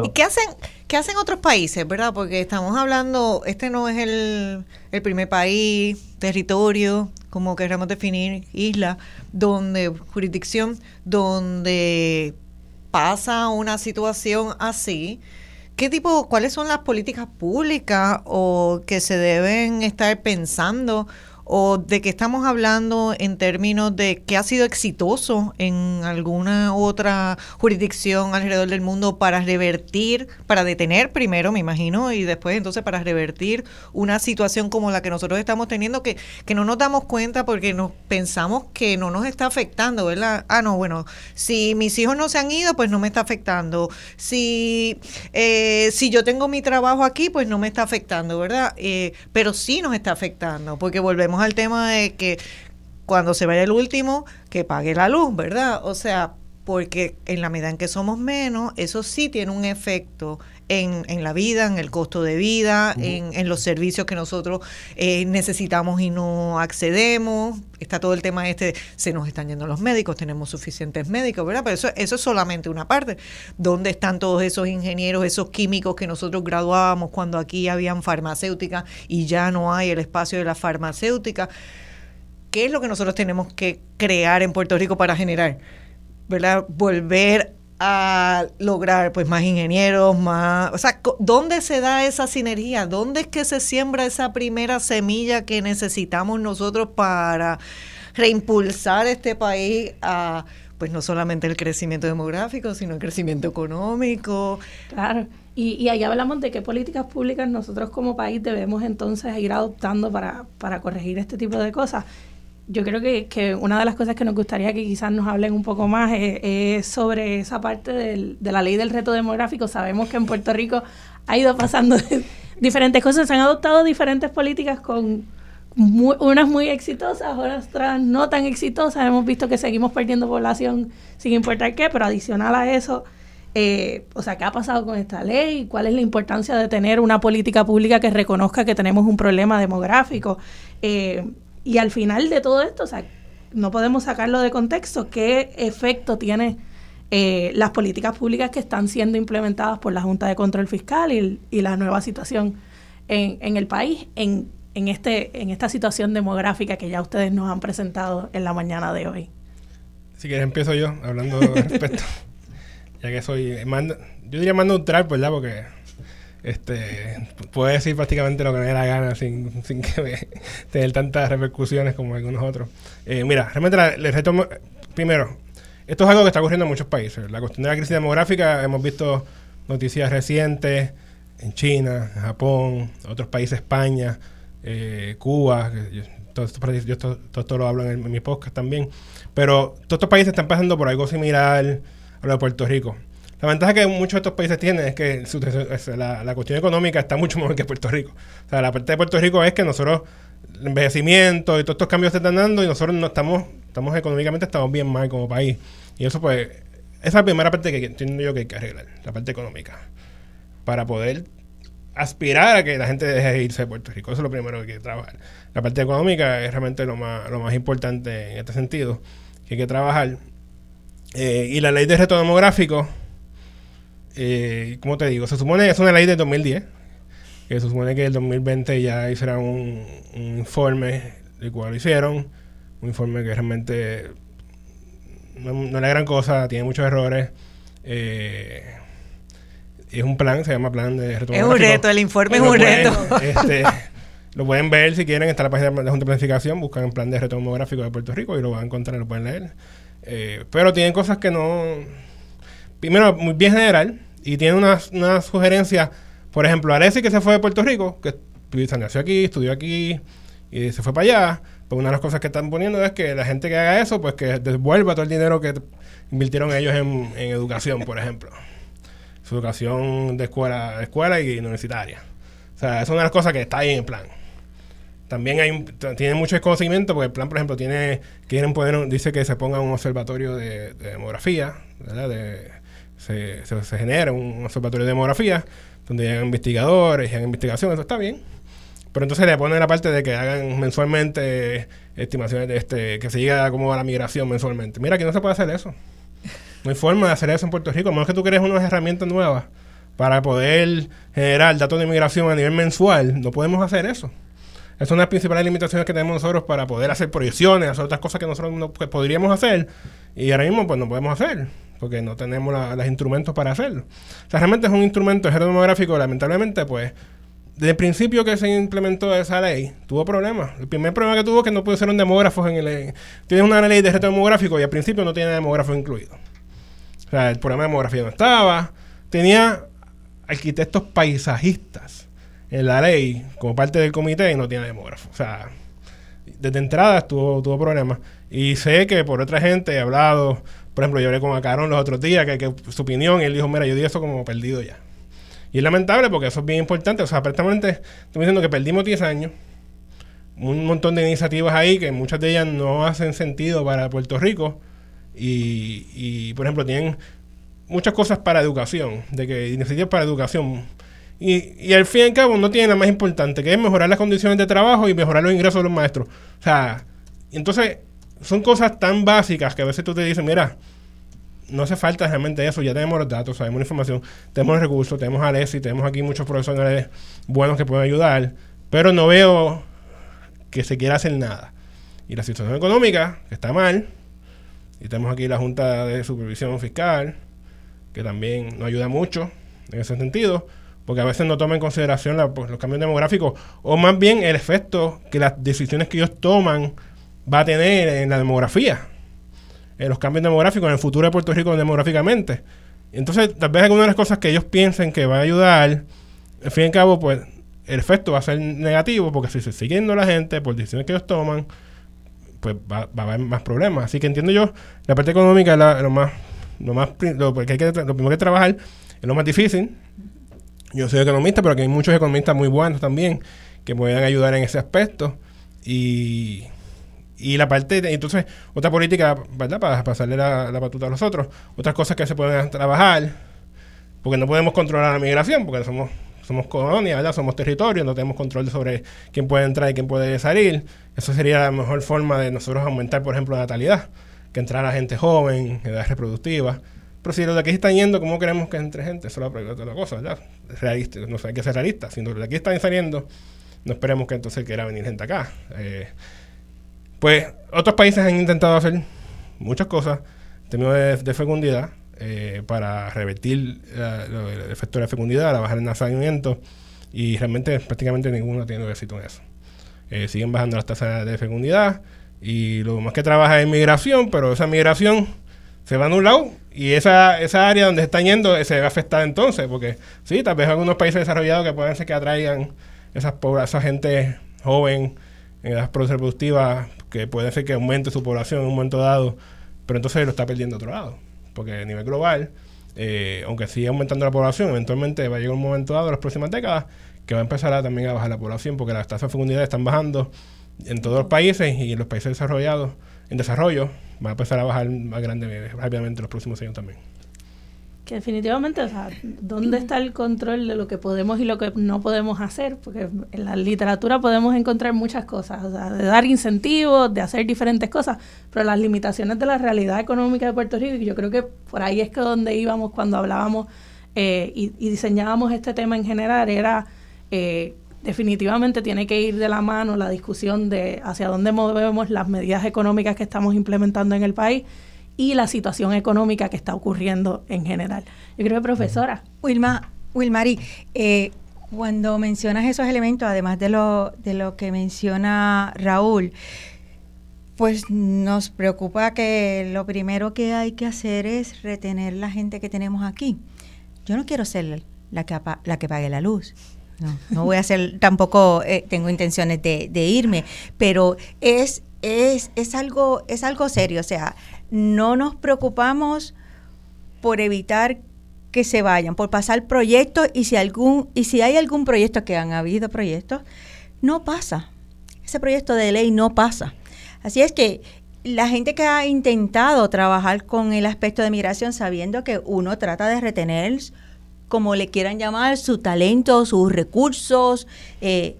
¿Y qué hacen, qué hacen otros países, verdad? Porque estamos hablando, este no es el, el primer país, territorio, como queramos definir, isla, donde, jurisdicción, donde pasa una situación así, ¿qué tipo, cuáles son las políticas públicas o que se deben estar pensando o de qué estamos hablando en términos de qué ha sido exitoso en alguna otra jurisdicción alrededor del mundo para revertir, para detener primero, me imagino, y después entonces para revertir una situación como la que nosotros estamos teniendo, que, que no nos damos cuenta porque nos pensamos que no nos está afectando, ¿verdad? Ah, no, bueno, si mis hijos no se han ido, pues no me está afectando. Si, eh, si yo tengo mi trabajo aquí, pues no me está afectando, ¿verdad? Eh, pero sí nos está afectando, porque volvemos al tema de que cuando se vaya el último, que pague la luz, ¿verdad? O sea, porque en la medida en que somos menos, eso sí tiene un efecto en, en la vida, en el costo de vida, en, en, los servicios que nosotros eh, necesitamos y no accedemos. Está todo el tema este, se nos están yendo los médicos, tenemos suficientes médicos, ¿verdad? Pero eso, eso es solamente una parte. ¿Dónde están todos esos ingenieros, esos químicos que nosotros graduábamos cuando aquí habían farmacéuticas y ya no hay el espacio de la farmacéutica? ¿Qué es lo que nosotros tenemos que crear en Puerto Rico para generar? ¿verdad? Volver a lograr pues más ingenieros, más, o sea, ¿dónde se da esa sinergia? ¿Dónde es que se siembra esa primera semilla que necesitamos nosotros para reimpulsar este país a pues no solamente el crecimiento demográfico, sino el crecimiento económico? Claro. Y, y ahí hablamos de qué políticas públicas nosotros como país debemos entonces ir adoptando para, para corregir este tipo de cosas yo creo que, que, una de las cosas que nos gustaría que quizás nos hablen un poco más es, sobre esa parte del, de la ley del reto demográfico. Sabemos que en Puerto Rico ha ido pasando diferentes cosas, se han adoptado diferentes políticas con unas muy exitosas, otras no tan exitosas. Hemos visto que seguimos perdiendo población sin importar qué, pero adicional a eso, eh, o sea, ¿qué ha pasado con esta ley? ¿Cuál es la importancia de tener una política pública que reconozca que tenemos un problema demográfico? Eh, y al final de todo esto, o sea, no podemos sacarlo de contexto, qué efecto tiene eh, las políticas públicas que están siendo implementadas por la Junta de Control Fiscal y, la nueva situación en, en el país en, en, este, en esta situación demográfica que ya ustedes nos han presentado en la mañana de hoy. Si quieres empiezo yo hablando al respecto, ya que soy, yo diría más neutral, ¿verdad? Porque este puedo decir prácticamente lo que me dé la gana sin, sin que tener tantas repercusiones como algunos otros. Eh, mira, realmente la, el reto, primero, esto es algo que está ocurriendo en muchos países. La cuestión de la crisis demográfica, hemos visto noticias recientes en China, Japón, otros países, España, eh, Cuba, yo, todo, esto, todo, esto lo hablo en, en mi podcast también, pero todos estos países están pasando por algo similar a lo de Puerto Rico. La ventaja que muchos de estos países tienen es que la, cuestión económica está mucho mejor que Puerto Rico. O sea, la parte de Puerto Rico es que nosotros, el envejecimiento y todos estos cambios se están dando y nosotros no estamos, estamos económicamente estamos bien mal como país. Y eso pues, esa es la primera parte que entiendo yo que hay que arreglar, la parte económica. Para poder aspirar a que la gente deje de irse de Puerto Rico. Eso es lo primero que hay que trabajar. La parte económica es realmente lo más, lo más importante en este sentido, que hay que trabajar. Eh, y la ley de reto demográfico eh, ¿cómo te digo? Se supone que es una ley de 2010, que se supone que el 2020 ya hiciera un, informe del cual lo hicieron, un informe que realmente no, no es la gran cosa, tiene muchos errores. Eh, es un plan, se llama plan de reto. Es un reto, el informe es un reto. Este, Lo pueden ver si quieren, está en la página de la Junta de Planificación, buscan el plan de retorno demográfico de Puerto Rico y lo van a encontrar, lo pueden leer. Eh, pero tienen cosas que no... Primero, muy bien general, y tiene una, una sugerencia, por ejemplo, Aresi que se fue de Puerto Rico, que nació aquí, estudió aquí y se fue para allá, pues una de las cosas que están poniendo es que la gente que haga eso, pues que devuelva todo el dinero que invirtieron ellos en, en educación, por ejemplo. Su educación de escuela, de escuela y universitaria. O sea, es una de las cosas que está ahí en el plan. También hay tiene mucho desconocimiento porque el plan, por ejemplo, tiene quieren poner dice que se ponga un observatorio de, demografía, ¿verdad? Se, se, genera un observatorio de demografía donde hagan investigadores y hagan investigación, eso está bien. Pero entonces le ponen la parte de que hagan mensualmente estimaciones de este, que se llegue a cómo va la migración mensualmente. Mira, que no se puede hacer eso. No hay forma de hacer eso en Puerto Rico, a menos que tú crees unas herramientas nuevas para poder generar datos de migración a nivel mensual. No podemos hacer eso. Es una de las principales limitaciones que tenemos nosotros para poder hacer proyecciones, hacer otras cosas que nosotros no, podríamos hacer y ahora mismo pues no podemos hacer porque no tenemos los instrumentos para hacerlo. O sea, realmente es un instrumento demográfico, lamentablemente, pues, desde el principio que se implementó esa ley, tuvo problemas. El primer problema que tuvo es que no pusieron demógrafos en el... Tienes una ley de reto demográfico y al principio no tiene demógrafos incluidos. O sea, el programa de demografía no estaba. Tenía arquitectos paisajistas en la ley como parte del comité y no tiene demógrafo. O sea, desde entrada tuvo, tuvo problemas. Y sé que por otra gente he hablado, por ejemplo, yo hablé con Acarón los otros días, que, su opinión, y él dijo, mira, yo di eso como perdido ya. Y es lamentable porque eso es bien importante. O sea, prácticamente estoy diciendo que perdimos 10 años, un montón de iniciativas ahí que muchas de ellas no hacen sentido para Puerto Rico. Y, y por ejemplo, tienen muchas cosas para educación, de que iniciativas para educación y, y al fin y al cabo no tiene la más importante, que es mejorar las condiciones de trabajo y mejorar los ingresos de los maestros. O sea, entonces son cosas tan básicas que a veces tú te dices, mira, no hace falta realmente eso, ya tenemos los datos, sabemos la información, tenemos los recursos, tenemos a Alessi, tenemos aquí muchos profesionales buenos que pueden ayudar, pero no veo que se quiera hacer nada. Y la situación económica, que está mal, y tenemos aquí la Junta de Supervisión Fiscal, que también no ayuda mucho en ese sentido porque a veces no toman en consideración pues, los cambios demográficos, o más bien el efecto que las decisiones que ellos toman va a tener en la demografía, en los cambios demográficos, en el futuro de Puerto Rico demográficamente. Entonces, tal vez alguna de las cosas que ellos piensen que va a ayudar, al fin y al cabo, pues el efecto va a ser negativo, porque si se sigue la gente por decisiones que ellos toman, pues va, a haber más problemas. Así que entiendo yo, la parte económica es lo más, lo más, lo, que hay que, lo primero que trabajar es lo más difícil, yo soy economista, pero aquí hay muchos economistas muy buenos también que pueden ayudar en ese aspecto. Y, y la parte, entonces, otra política, ¿verdad? Para pasarle la, la patuta a los otros. Otras cosas que se pueden trabajar, porque no podemos controlar la migración, porque somos somos colonia, ¿verdad? Somos territorio, no tenemos control sobre quién puede entrar y quién puede salir. Eso sería la mejor forma de nosotros aumentar, por ejemplo, la natalidad, que entrar a gente joven, edad reproductiva. Pero si los de aquí están yendo, ¿cómo queremos que entre gente? Eso es la, cosa, ¿verdad? Realista, no sé, hay que ser realista. Si los de aquí están saliendo, no esperemos que entonces quiera venir gente acá. Eh, pues otros países han intentado hacer muchas cosas en términos de, fecundidad eh, para revertir el efecto de la fecundidad, la bajar el nacimiento y realmente prácticamente ninguno ha tenido éxito en eso. Eh, siguen bajando las tasas de fecundidad y lo más que trabaja es migración, pero esa migración se va a un lado y esa, esa área donde están yendo se va a afectar entonces, porque sí, tal vez algunos países desarrollados que pueden ser que atraigan esas esa gente joven en edad reproductiva, que puede ser que aumente su población en un momento dado, pero entonces lo está perdiendo a otro lado, porque a nivel global, eh, aunque siga aumentando la población, eventualmente va a llegar un momento dado en las próximas décadas que va a empezar a, también a bajar la población, porque las tasas de fecundidad están bajando en todos los países y en los países desarrollados, en desarrollo, va a empezar a bajar más grande rápidamente en los próximos años también. Que definitivamente, o sea, ¿dónde está el control de lo que podemos y lo que no podemos hacer? Porque en la literatura podemos encontrar muchas cosas, o sea, de dar incentivos, de hacer diferentes cosas, pero las limitaciones de la realidad económica de Puerto Rico, yo creo que por ahí es que donde íbamos cuando hablábamos eh, y, y, diseñábamos este tema en general, era eh, definitivamente tiene que ir de la mano la discusión de hacia dónde movemos las medidas económicas que estamos implementando en el país y la situación económica que está ocurriendo en general. Yo creo que profesora. Wilma, Wilmari, eh, Cuando mencionas esos elementos, además de lo, de lo que menciona Raúl, pues nos preocupa que lo primero que hay que hacer es retener la gente que tenemos aquí. Yo no quiero ser la que, la que pague la luz. No, no voy a ser, tampoco eh, tengo intenciones de, de, irme, pero es, es, es, algo, es algo serio. O sea, no nos preocupamos por evitar que se vayan, por pasar proyectos y si algún y si hay algún proyecto que han habido proyectos, no pasa. Ese proyecto de ley no pasa. Así es que la gente que ha intentado trabajar con el aspecto de migración sabiendo que uno trata de retener, como le quieran llamar, su talento, sus recursos, eh,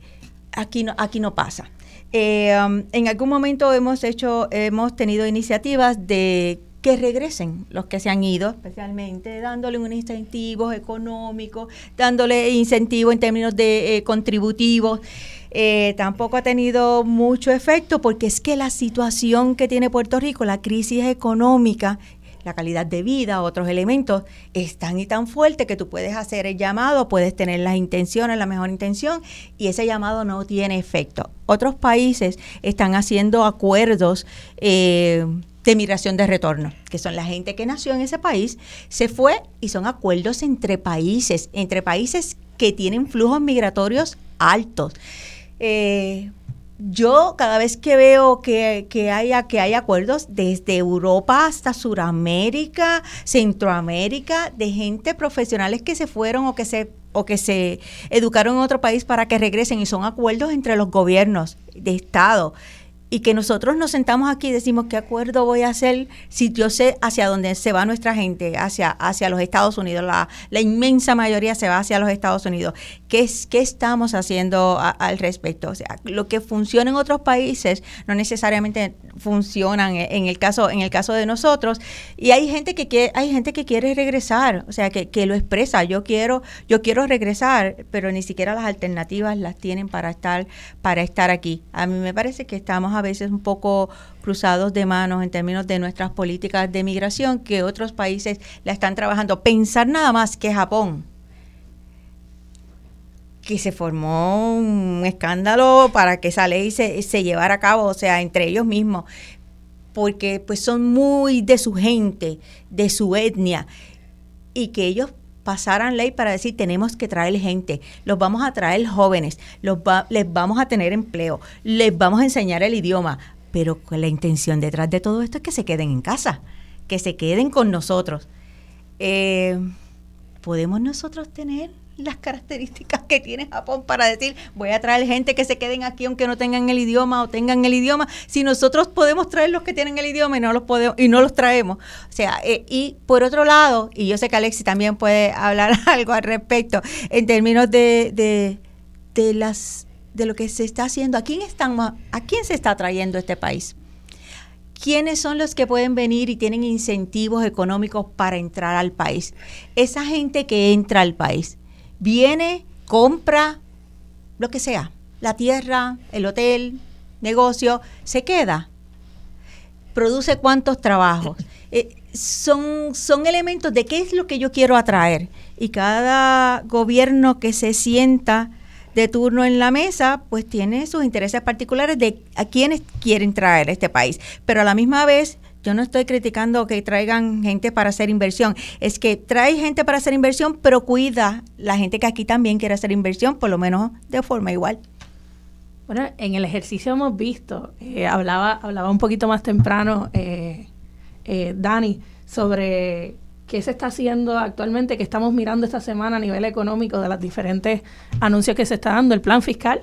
aquí, no, aquí no pasa. Eh, um, en algún momento hemos hecho, hemos tenido iniciativas de que regresen los que se han ido, especialmente dándole un incentivos económicos, dándole incentivos en términos de eh, contributivos. Eh, tampoco ha tenido mucho efecto porque es que la situación que tiene Puerto Rico, la crisis económica, la calidad de vida, otros elementos, es tan y tan fuerte que tú puedes hacer el llamado, puedes tener las intenciones, la mejor intención, y ese llamado no tiene efecto. Otros países están haciendo acuerdos. Eh, de migración de retorno, que son la gente que nació en ese país, se fue y son acuerdos entre países, entre países que tienen flujos migratorios altos. Eh, yo cada vez que veo que, que, haya, que hay acuerdos desde Europa hasta Sudamérica, Centroamérica, de gente profesionales que se fueron o que se o que se educaron en otro país para que regresen y son acuerdos entre los gobiernos de Estado y que nosotros nos sentamos aquí y decimos qué acuerdo voy a hacer si yo sé hacia dónde se va nuestra gente, hacia, hacia los Estados Unidos, la, inmensa mayoría se va hacia los Estados Unidos. ¿Qué, es, qué estamos haciendo al respecto? O sea, lo que funciona en otros países no necesariamente funcionan en el caso, en el caso de nosotros. Y hay gente que quiere, hay gente que quiere regresar, o sea, que, que lo expresa, yo quiero, yo quiero regresar, pero ni siquiera las alternativas las tienen para estar, para estar aquí. A mí me parece que estamos veces un poco cruzados de manos en términos de nuestras políticas de migración que otros países la están trabajando. Pensar nada más que Japón, que se formó un escándalo para que esa ley se, se llevara a cabo, o sea, entre ellos mismos, porque pues son muy de su gente, de su etnia, y que ellos pasaran ley para decir tenemos que traer gente, los vamos a traer jóvenes, los les vamos a tener empleo, les vamos a enseñar el idioma, pero la intención detrás de todo esto es que se queden en casa, que se queden con nosotros. Eh, ¿Podemos nosotros tener las características que tiene Japón para decir voy a traer gente que se queden aquí aunque no tengan el idioma o tengan el idioma si nosotros podemos traer los que tienen el idioma y no los podemos y no los traemos. O sea eh, y por otro lado y yo sé que Alexi también puede hablar algo al respecto en términos de, de, de las de lo que se está haciendo a quién están a quién se está trayendo este país ¿Quiénes son los que pueden venir y tienen incentivos económicos para entrar al país? Esa gente que entra al país viene, compra, lo que sea, la tierra, el hotel, negocio, se queda. Produce cuántos trabajos. Eh, son, son elementos de qué es lo que yo quiero atraer. Y cada gobierno que se sienta de turno en la mesa, pues tiene sus intereses particulares de a quienes quieren traer a este país. Pero a la misma vez yo no estoy criticando que traigan gente para hacer inversión, es que trae gente para hacer inversión, pero cuida la gente que aquí también quiere hacer inversión, por lo menos de forma igual. Bueno, en el ejercicio hemos visto, eh, hablaba, hablaba un poquito más temprano eh, eh, Dani sobre qué se está haciendo actualmente, que estamos mirando esta semana a nivel económico de los diferentes anuncios que se está dando, el plan fiscal,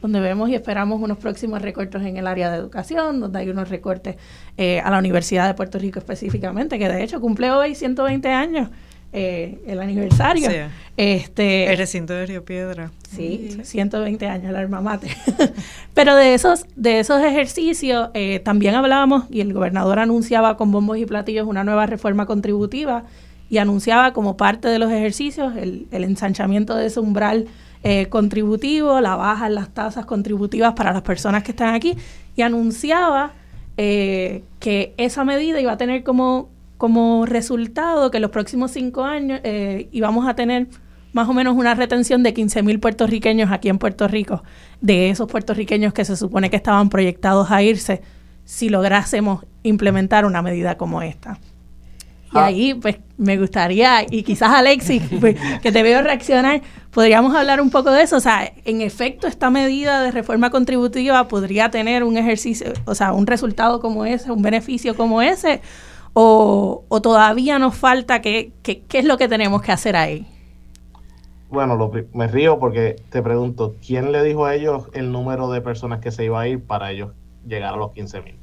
donde vemos y esperamos unos próximos recortes en el área de educación, donde hay unos recortes eh, a la Universidad de Puerto Rico específicamente, que de hecho cumple hoy 120 años. Eh, el aniversario. Este, el recinto de Río Piedra. Sí, 120 años, la alma mater. Pero de esos, de esos ejercicios eh, también hablábamos y el gobernador anunciaba con bombos y platillos una nueva reforma contributiva y anunciaba como parte de los ejercicios el, el ensanchamiento de ese umbral eh, contributivo, la baja en las tasas contributivas para las personas que están aquí y anunciaba eh, que esa medida iba a tener como, como resultado que en los próximos cinco años eh, íbamos a tener más o menos una retención de 15.000 puertorriqueños aquí en Puerto Rico, de esos puertorriqueños que se supone que estaban proyectados a irse, si lográsemos implementar una medida como esta. Y ah. ahí, pues, me gustaría, y quizás Alexis, pues, que te veo reaccionar, podríamos hablar un poco de eso. O sea, en efecto, esta medida de reforma contributiva podría tener un ejercicio, o sea, un resultado como ese, un beneficio como ese, o, todavía nos falta, ¿qué, qué, es lo que tenemos que hacer ahí? Bueno, me río porque te pregunto, ¿quién le dijo a ellos el número de personas que se iba a ir para ellos llegar a los 15 mil?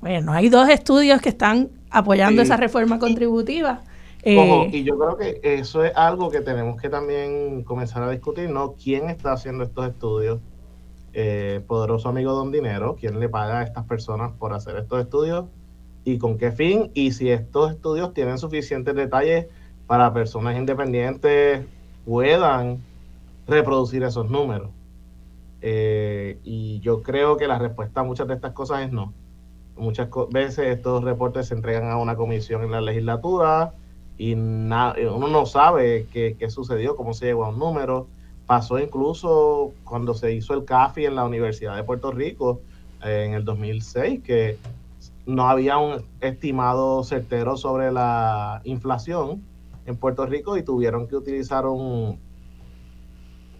Bueno, hay dos estudios que están apoyando esa reforma contributiva. Eh, y yo creo que eso es algo que tenemos que también comenzar a discutir, ¿no? ¿Quién está haciendo estos estudios? Eh, poderoso amigo Don Dinero, ¿quién le paga a estas personas por hacer estos estudios? ¿Y con qué fin? Y si estos estudios tienen suficientes detalles para personas independientes puedan reproducir esos números. Eh, y yo creo que la respuesta a muchas de estas cosas es no muchas veces estos reportes se entregan a una comisión en la legislatura y uno no sabe qué, sucedió, cómo se llegó a un número. Pasó incluso cuando se hizo el CAFI en la Universidad de Puerto Rico eh, en el 2006, que no había un estimado certero sobre la inflación en Puerto Rico y tuvieron que utilizar un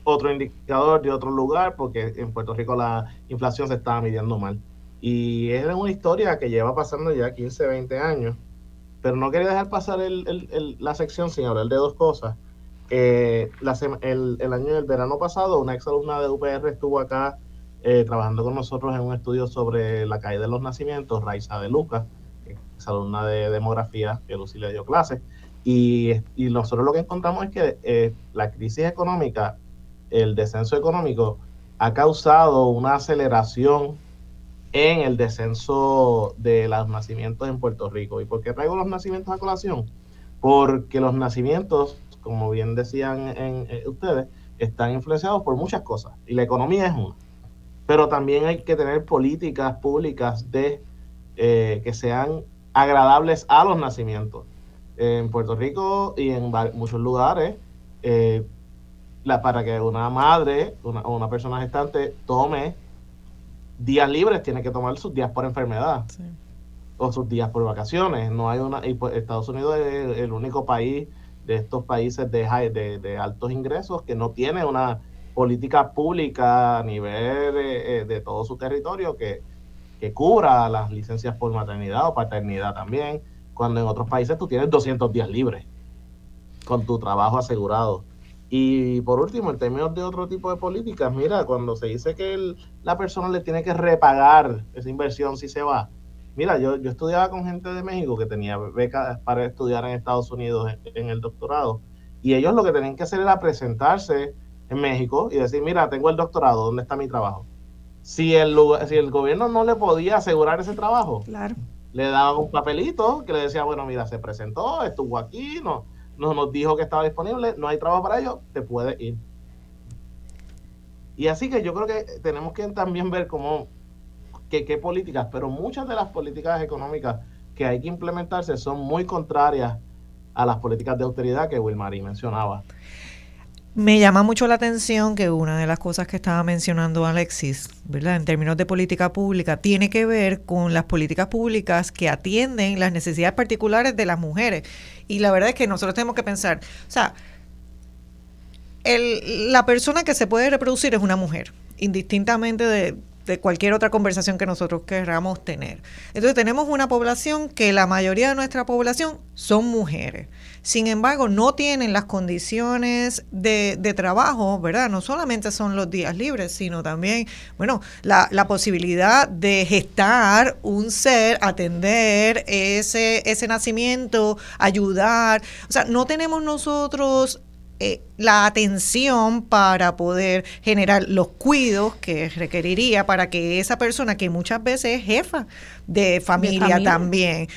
otro indicador de otro lugar porque en Puerto Rico la inflación se estaba midiendo mal. Y es una historia que lleva pasando ya 15, 20 años. Pero no quería dejar pasar la sección sin hablar de dos cosas. Eh, el, año del verano pasado, una exalumna de UPR estuvo acá eh, trabajando con nosotros en un estudio sobre la caída de los nacimientos, Raiza de Lucas, exalumna de demografía, que Lucy le dio clases. Y, y, nosotros lo que encontramos es que eh, la crisis económica, el descenso económico, ha causado una aceleración en el descenso de los nacimientos en Puerto Rico. ¿Y por qué traigo los nacimientos a colación? Porque los nacimientos, como bien decían eh, ustedes, están influenciados por muchas cosas y la economía es una. Pero también hay que tener políticas públicas eh, que sean agradables a los nacimientos. En Puerto Rico y en muchos lugares, eh, para que una madre o una persona gestante tome días libres, tiene que tomar sus días por enfermedad o sus días por vacaciones. No hay una y pues, Estados Unidos es el único país de estos países de, de, de altos ingresos que no tiene una política pública a nivel de, eh, todo su territorio que, que cubra las licencias por maternidad o paternidad también, cuando en otros países tú tienes 200 días libres con tu trabajo asegurado. Y por último, en términos de otro tipo de políticas, mira, cuando se dice que la persona le tiene que repagar esa inversión si se va, mira, yo, yo estudiaba con gente de México que tenía becas para estudiar en Estados Unidos en, el doctorado, y ellos lo que tenían que hacer era presentarse en México y decir, mira, tengo el doctorado, ¿dónde está mi trabajo? Si el, si el gobierno no le podía asegurar ese trabajo, claro. le daban un papelito que le decía, bueno, mira, se presentó, estuvo aquí, no nos, nos dijo que estaba disponible, no hay trabajo para ello, te puedes ir. Y así que yo creo que tenemos que también ver cómo, qué políticas, pero muchas de las políticas económicas que hay que implementarse son muy contrarias a las políticas de austeridad que Wilmary mencionaba. Me llama mucho la atención que una de las cosas que estaba mencionando Alexis, ¿verdad? En términos de política pública, tiene que ver con las políticas públicas que atienden las necesidades particulares de las mujeres. Y la verdad es que nosotros tenemos que pensar, o sea, el, la persona que se puede reproducir es una mujer, indistintamente de, de cualquier otra conversación que nosotros queramos tener. Entonces tenemos una población que la mayoría de nuestra población son mujeres. Sin embargo, no tienen las condiciones de, de trabajo, ¿verdad? No solamente son los días libres, sino también, bueno, la, la posibilidad de gestar un ser, atender ese, ese nacimiento, ayudar. O sea, no tenemos nosotros eh, la atención para poder generar los cuidos que requeriría para que esa persona, que muchas veces es jefa de familia, también,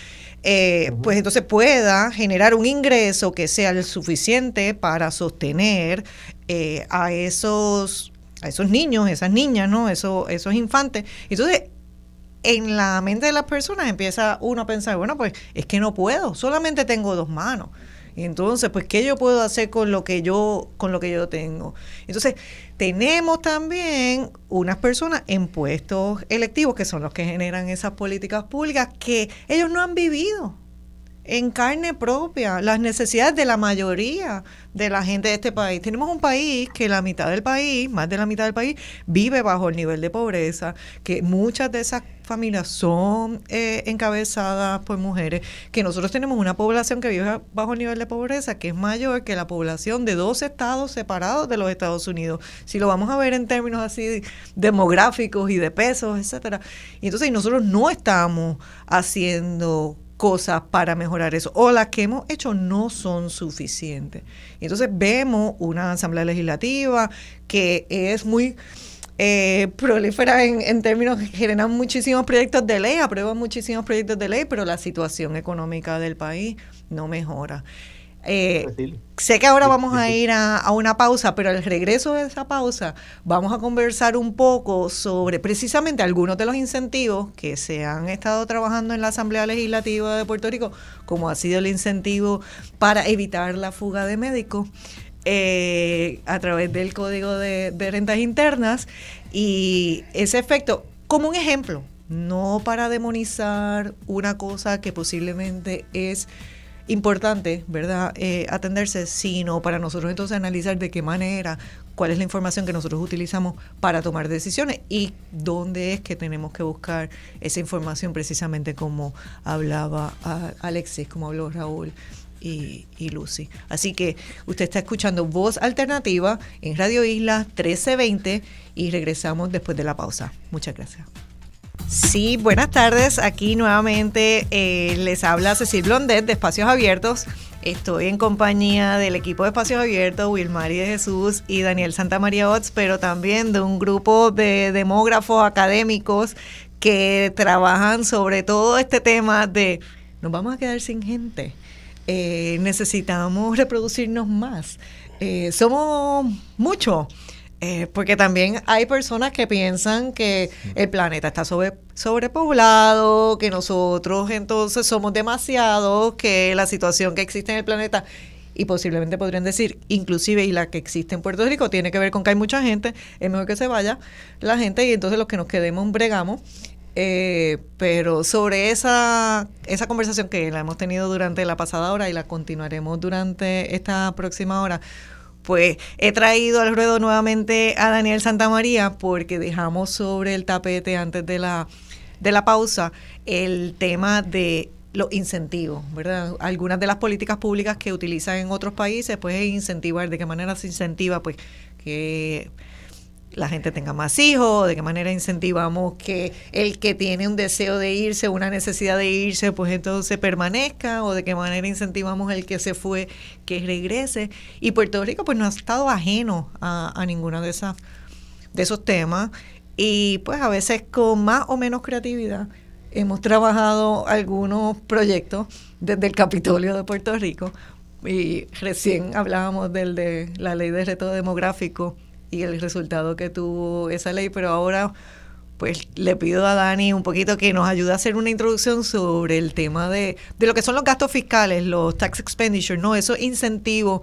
eh, pues entonces pueda generar un ingreso que sea el suficiente para sostener eh, a esos a esos niños, esas niñas, ¿no? Esos, esos infantes. Entonces, en la mente de las personas empieza uno a pensar, bueno, pues es que no puedo, solamente tengo dos manos. Entonces, pues, ¿qué yo puedo hacer con lo que yo, con lo que yo tengo? Entonces, tenemos también unas personas en puestos electivos que son los que generan esas políticas públicas que ellos no han vivido en carne propia las necesidades de la mayoría de la gente de este país. Tenemos un país que la mitad del país, más de la mitad del país, vive bajo el nivel de pobreza, que muchas de esas familias son eh, encabezadas por mujeres, que nosotros tenemos una población que vive bajo el nivel de pobreza que es mayor que la población de dos estados separados de los Estados Unidos. Si lo vamos a ver en términos así demográficos y de pesos, etcétera. Y entonces nosotros no estamos haciendo cosas para mejorar eso o las que hemos hecho no son suficientes. Entonces vemos una asamblea legislativa que es muy eh, prolifera en, en, términos generan muchísimos proyectos de ley, aprueban muchísimos proyectos de ley, pero la situación económica del país no mejora. Eh, sé que ahora vamos a ir a, una pausa, pero al regreso de esa pausa vamos a conversar un poco sobre precisamente algunos de los incentivos que se han estado trabajando en la Asamblea Legislativa de Puerto Rico, como ha sido el incentivo para evitar la fuga de médicos eh, a través del Código de, de Rentas Internas y ese efecto como un ejemplo, no para demonizar una cosa que posiblemente es importante, ¿verdad?, eh, atenderse, sino para nosotros entonces analizar de qué manera, cuál es la información que nosotros utilizamos para tomar decisiones y dónde es que tenemos que buscar esa información precisamente como hablaba Alexis, como habló Raúl. Y, y, Lucy. Así que usted está escuchando Voz Alternativa en Radio Isla 1320 y regresamos después de la pausa. Muchas gracias. Sí, buenas tardes. Aquí nuevamente eh, les habla Cecil Blondet de Espacios Abiertos. Estoy en compañía del equipo de Espacios Abiertos, Wilmari de Jesús y Daniel Santa María Ots, pero también de un grupo de demógrafos académicos que trabajan sobre todo este tema de nos vamos a quedar sin gente. Eh, necesitamos reproducirnos más. Eh, somos muchos. Eh, porque también hay personas que piensan que el planeta está sobre, sobrepoblado, que nosotros entonces somos demasiados, que la situación que existe en el planeta y posiblemente podrían decir, inclusive y la que existe en Puerto Rico, tiene que ver con que hay mucha gente, es mejor que se vaya la gente y entonces los que nos quedemos bregamos. Eh, pero sobre esa, esa conversación que la hemos tenido durante la pasada hora y la continuaremos durante esta próxima hora, pues he traído al ruedo nuevamente a Daniel Santamaría porque dejamos sobre el tapete antes de la, de la pausa el tema de los incentivos, ¿verdad? Algunas de las políticas públicas que utilizan en otros países, pues es incentivar, de qué manera se incentiva, pues que la gente tenga más hijos, de qué manera incentivamos que el que tiene un deseo de irse, una necesidad de irse, pues entonces permanezca, o de qué manera incentivamos el que se fue, que regrese. Y Puerto Rico pues no ha estado ajeno a, ninguno de, de esos temas y pues a veces con más o menos creatividad hemos trabajado algunos proyectos desde el Capitolio de Puerto Rico y recién hablábamos del de la ley de reto demográfico y el resultado que tuvo esa ley, pero ahora pues le pido a Dani un poquito que nos ayude a hacer una introducción sobre el tema de, de lo que son los gastos fiscales, los tax expenditures, ¿no? Esos incentivos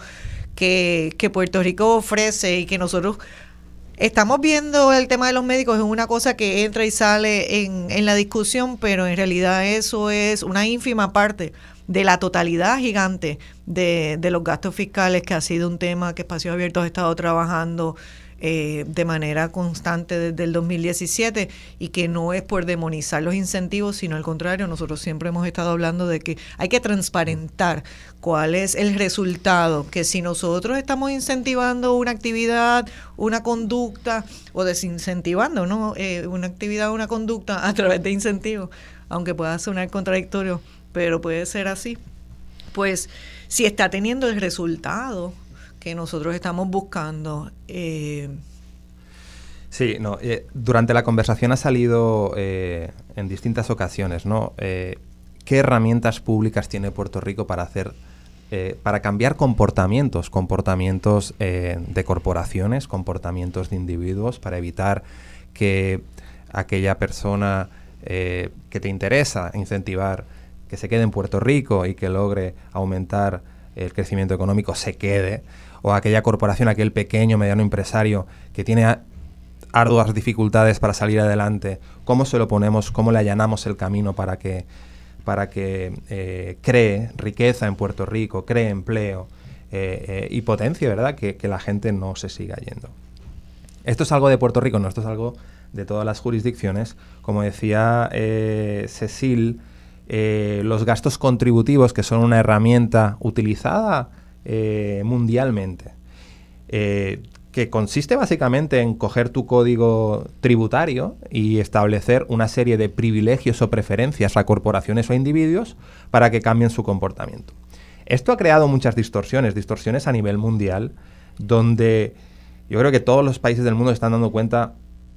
que, que Puerto Rico ofrece y que nosotros estamos viendo el tema de los médicos es una cosa que entra y sale en, en la discusión, pero en realidad eso es una ínfima parte de la totalidad gigante de, de los gastos fiscales, que ha sido un tema que Espacios Abiertos ha estado trabajando eh, de manera constante desde el 2017 y que no es por demonizar los incentivos, sino al contrario, nosotros siempre hemos estado hablando de que hay que transparentar cuál es el resultado, que si nosotros estamos incentivando una actividad, una conducta o desincentivando ¿no? Eh, una actividad, una conducta a través de incentivos, aunque pueda sonar contradictorio, pero puede ser así, pues si está teniendo el resultado que nosotros estamos buscando. Eh, sí, no, eh, durante la conversación ha salido eh, en distintas ocasiones, ¿no? ¿Qué herramientas públicas tiene Puerto Rico para hacer, para cambiar comportamientos, comportamientos de corporaciones, comportamientos de individuos, para evitar que aquella persona que te interesa incentivar que se quede en Puerto Rico y que logre aumentar el crecimiento económico se quede, o aquella corporación, aquel pequeño, mediano empresario que tiene arduas dificultades para salir adelante, cómo se lo ponemos, cómo le allanamos el camino para que, para que eh, cree riqueza en Puerto Rico, cree empleo eh, eh, y potencie, ¿verdad?, que, que, la gente no se siga yendo. Esto es algo de Puerto Rico, no, esto es algo de todas las jurisdicciones. Como decía Cecil, los gastos contributivos, que son una herramienta utilizada mundialmente, que consiste básicamente en coger tu código tributario y establecer una serie de privilegios o preferencias a corporaciones o individuos para que cambien su comportamiento. Esto ha creado muchas distorsiones, distorsiones a nivel mundial, donde yo creo que todos los países del mundo están dando cuenta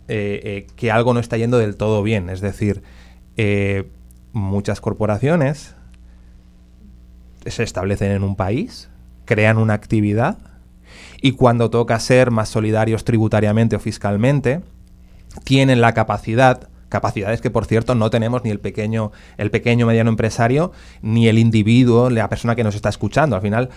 eh, eh, que algo no está yendo del todo bien. Es decir, eh, muchas corporaciones se establecen en un país, crean una actividad, y cuando toca ser más solidarios tributariamente o fiscalmente, tienen la capacidad capacidades que por cierto no tenemos ni el pequeño el pequeño mediano empresario ni el individuo la persona que nos está escuchando. Al final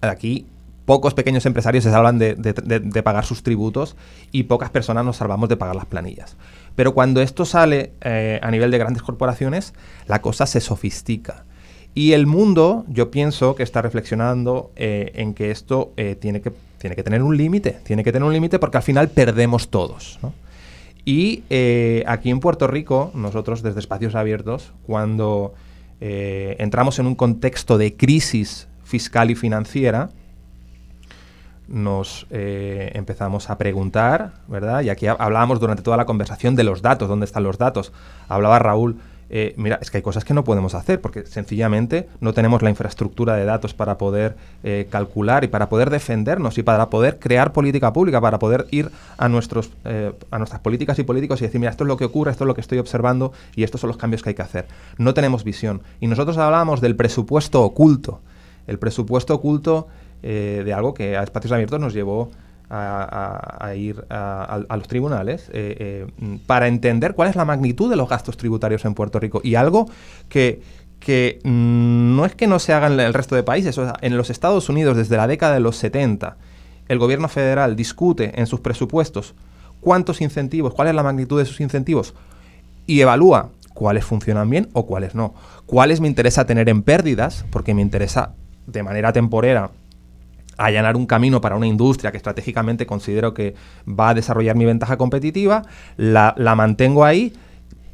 aquí pocos pequeños empresarios se salvan de, pagar sus tributos y pocas personas nos salvamos de pagar las planillas. Pero cuando esto sale eh, a nivel de grandes corporaciones la cosa se sofistica y el mundo, yo pienso que está reflexionando eh, en que esto eh, tiene, que, tiene que tener un límite, tiene que tener un límite porque al final perdemos todos. Y eh, aquí en Puerto Rico, nosotros desde Espacios Abiertos, cuando entramos en un contexto de crisis fiscal y financiera, nos empezamos a preguntar, ¿verdad? Y aquí hablábamos durante toda la conversación de los datos, ¿dónde están los datos? Hablaba Raúl eh, mira, es que hay cosas que no podemos hacer porque sencillamente no tenemos la infraestructura de datos para poder eh, calcular y para poder defendernos y para poder crear política pública, para poder ir a, nuestros, eh, a nuestras políticas y políticos y decir, mira, esto es lo que ocurre, esto es lo que estoy observando y estos son los cambios que hay que hacer. No tenemos visión. Y nosotros hablábamos del presupuesto oculto. El presupuesto oculto de algo que a Espacios Abiertos nos llevó a, ir a, los tribunales eh, eh, para entender cuál es la magnitud de los gastos tributarios en Puerto Rico. Y algo que, que mm, no es que no se haga en el resto de países. en los Estados Unidos, desde la década de los 70, el gobierno federal discute en sus presupuestos cuántos incentivos, cuál es la magnitud de sus incentivos y evalúa cuáles funcionan bien o cuáles no. Cuáles me interesa tener en pérdidas, porque me interesa de manera temporera allanar un camino para una industria que estratégicamente considero que va a desarrollar mi ventaja competitiva, la, mantengo ahí,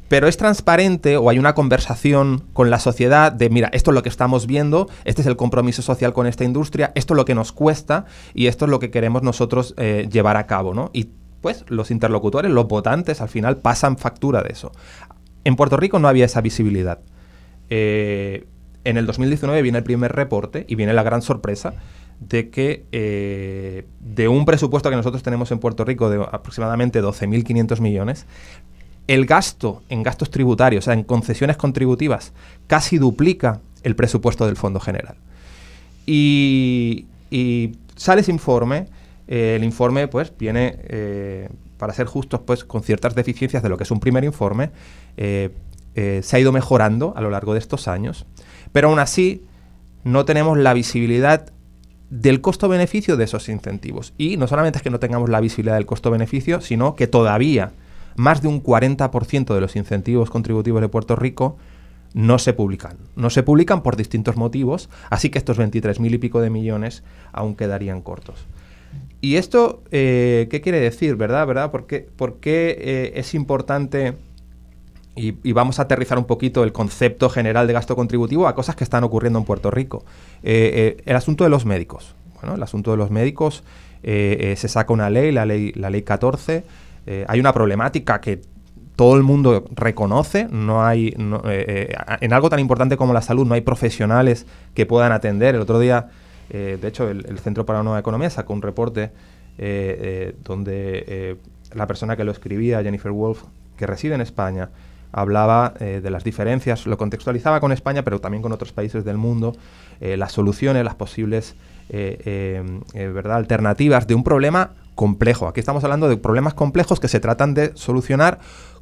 pero es transparente o hay una conversación con la sociedad de, mira, esto es lo que estamos viendo, este es el compromiso social con esta industria, esto es lo que nos cuesta y esto es lo que queremos nosotros eh, llevar a cabo, ¿no? Y pues los interlocutores, los votantes, al final pasan factura de eso. En Puerto Rico no había esa visibilidad. Eh, en el 2019 viene el primer reporte y viene la gran sorpresa de que eh, de un presupuesto que nosotros tenemos en Puerto Rico de aproximadamente 12.500 millones, el gasto en gastos tributarios, o sea, en concesiones contributivas, casi duplica el presupuesto del Fondo General. Y, sale ese informe, eh, el informe pues viene, eh, para ser justos, pues con ciertas deficiencias de lo que es un primer informe, se ha ido mejorando a lo largo de estos años, pero aún así no tenemos la visibilidad del costo-beneficio de esos incentivos. Y no solamente es que no tengamos la visibilidad del costo-beneficio, sino que todavía más de un 40% de los incentivos contributivos de Puerto Rico no se publican. No se publican por distintos motivos, así que estos 23.000 y pico de millones aún quedarían cortos. ¿Y esto eh, qué quiere decir, verdad? ¿verdad? ¿Por qué, eh, es importante y, vamos a aterrizar un poquito el concepto general de gasto contributivo a cosas que están ocurriendo en Puerto Rico. Eh, eh, el asunto de los médicos. Bueno, el asunto de los médicos, eh, se saca una ley, la ley, la ley 14. hay una problemática que todo el mundo reconoce. No hay, en algo tan importante como la salud, no hay profesionales que puedan atender. El otro día, de hecho, el, el, Centro para la Nueva Economía sacó un reporte donde la persona que lo escribía, Jennifer Wolf, que reside en España, hablaba eh, de las diferencias, lo contextualizaba con España, pero también con otros países del mundo, eh, las soluciones, las posibles eh, ¿verdad? alternativas de un problema complejo. Aquí estamos hablando de problemas complejos que se tratan de solucionar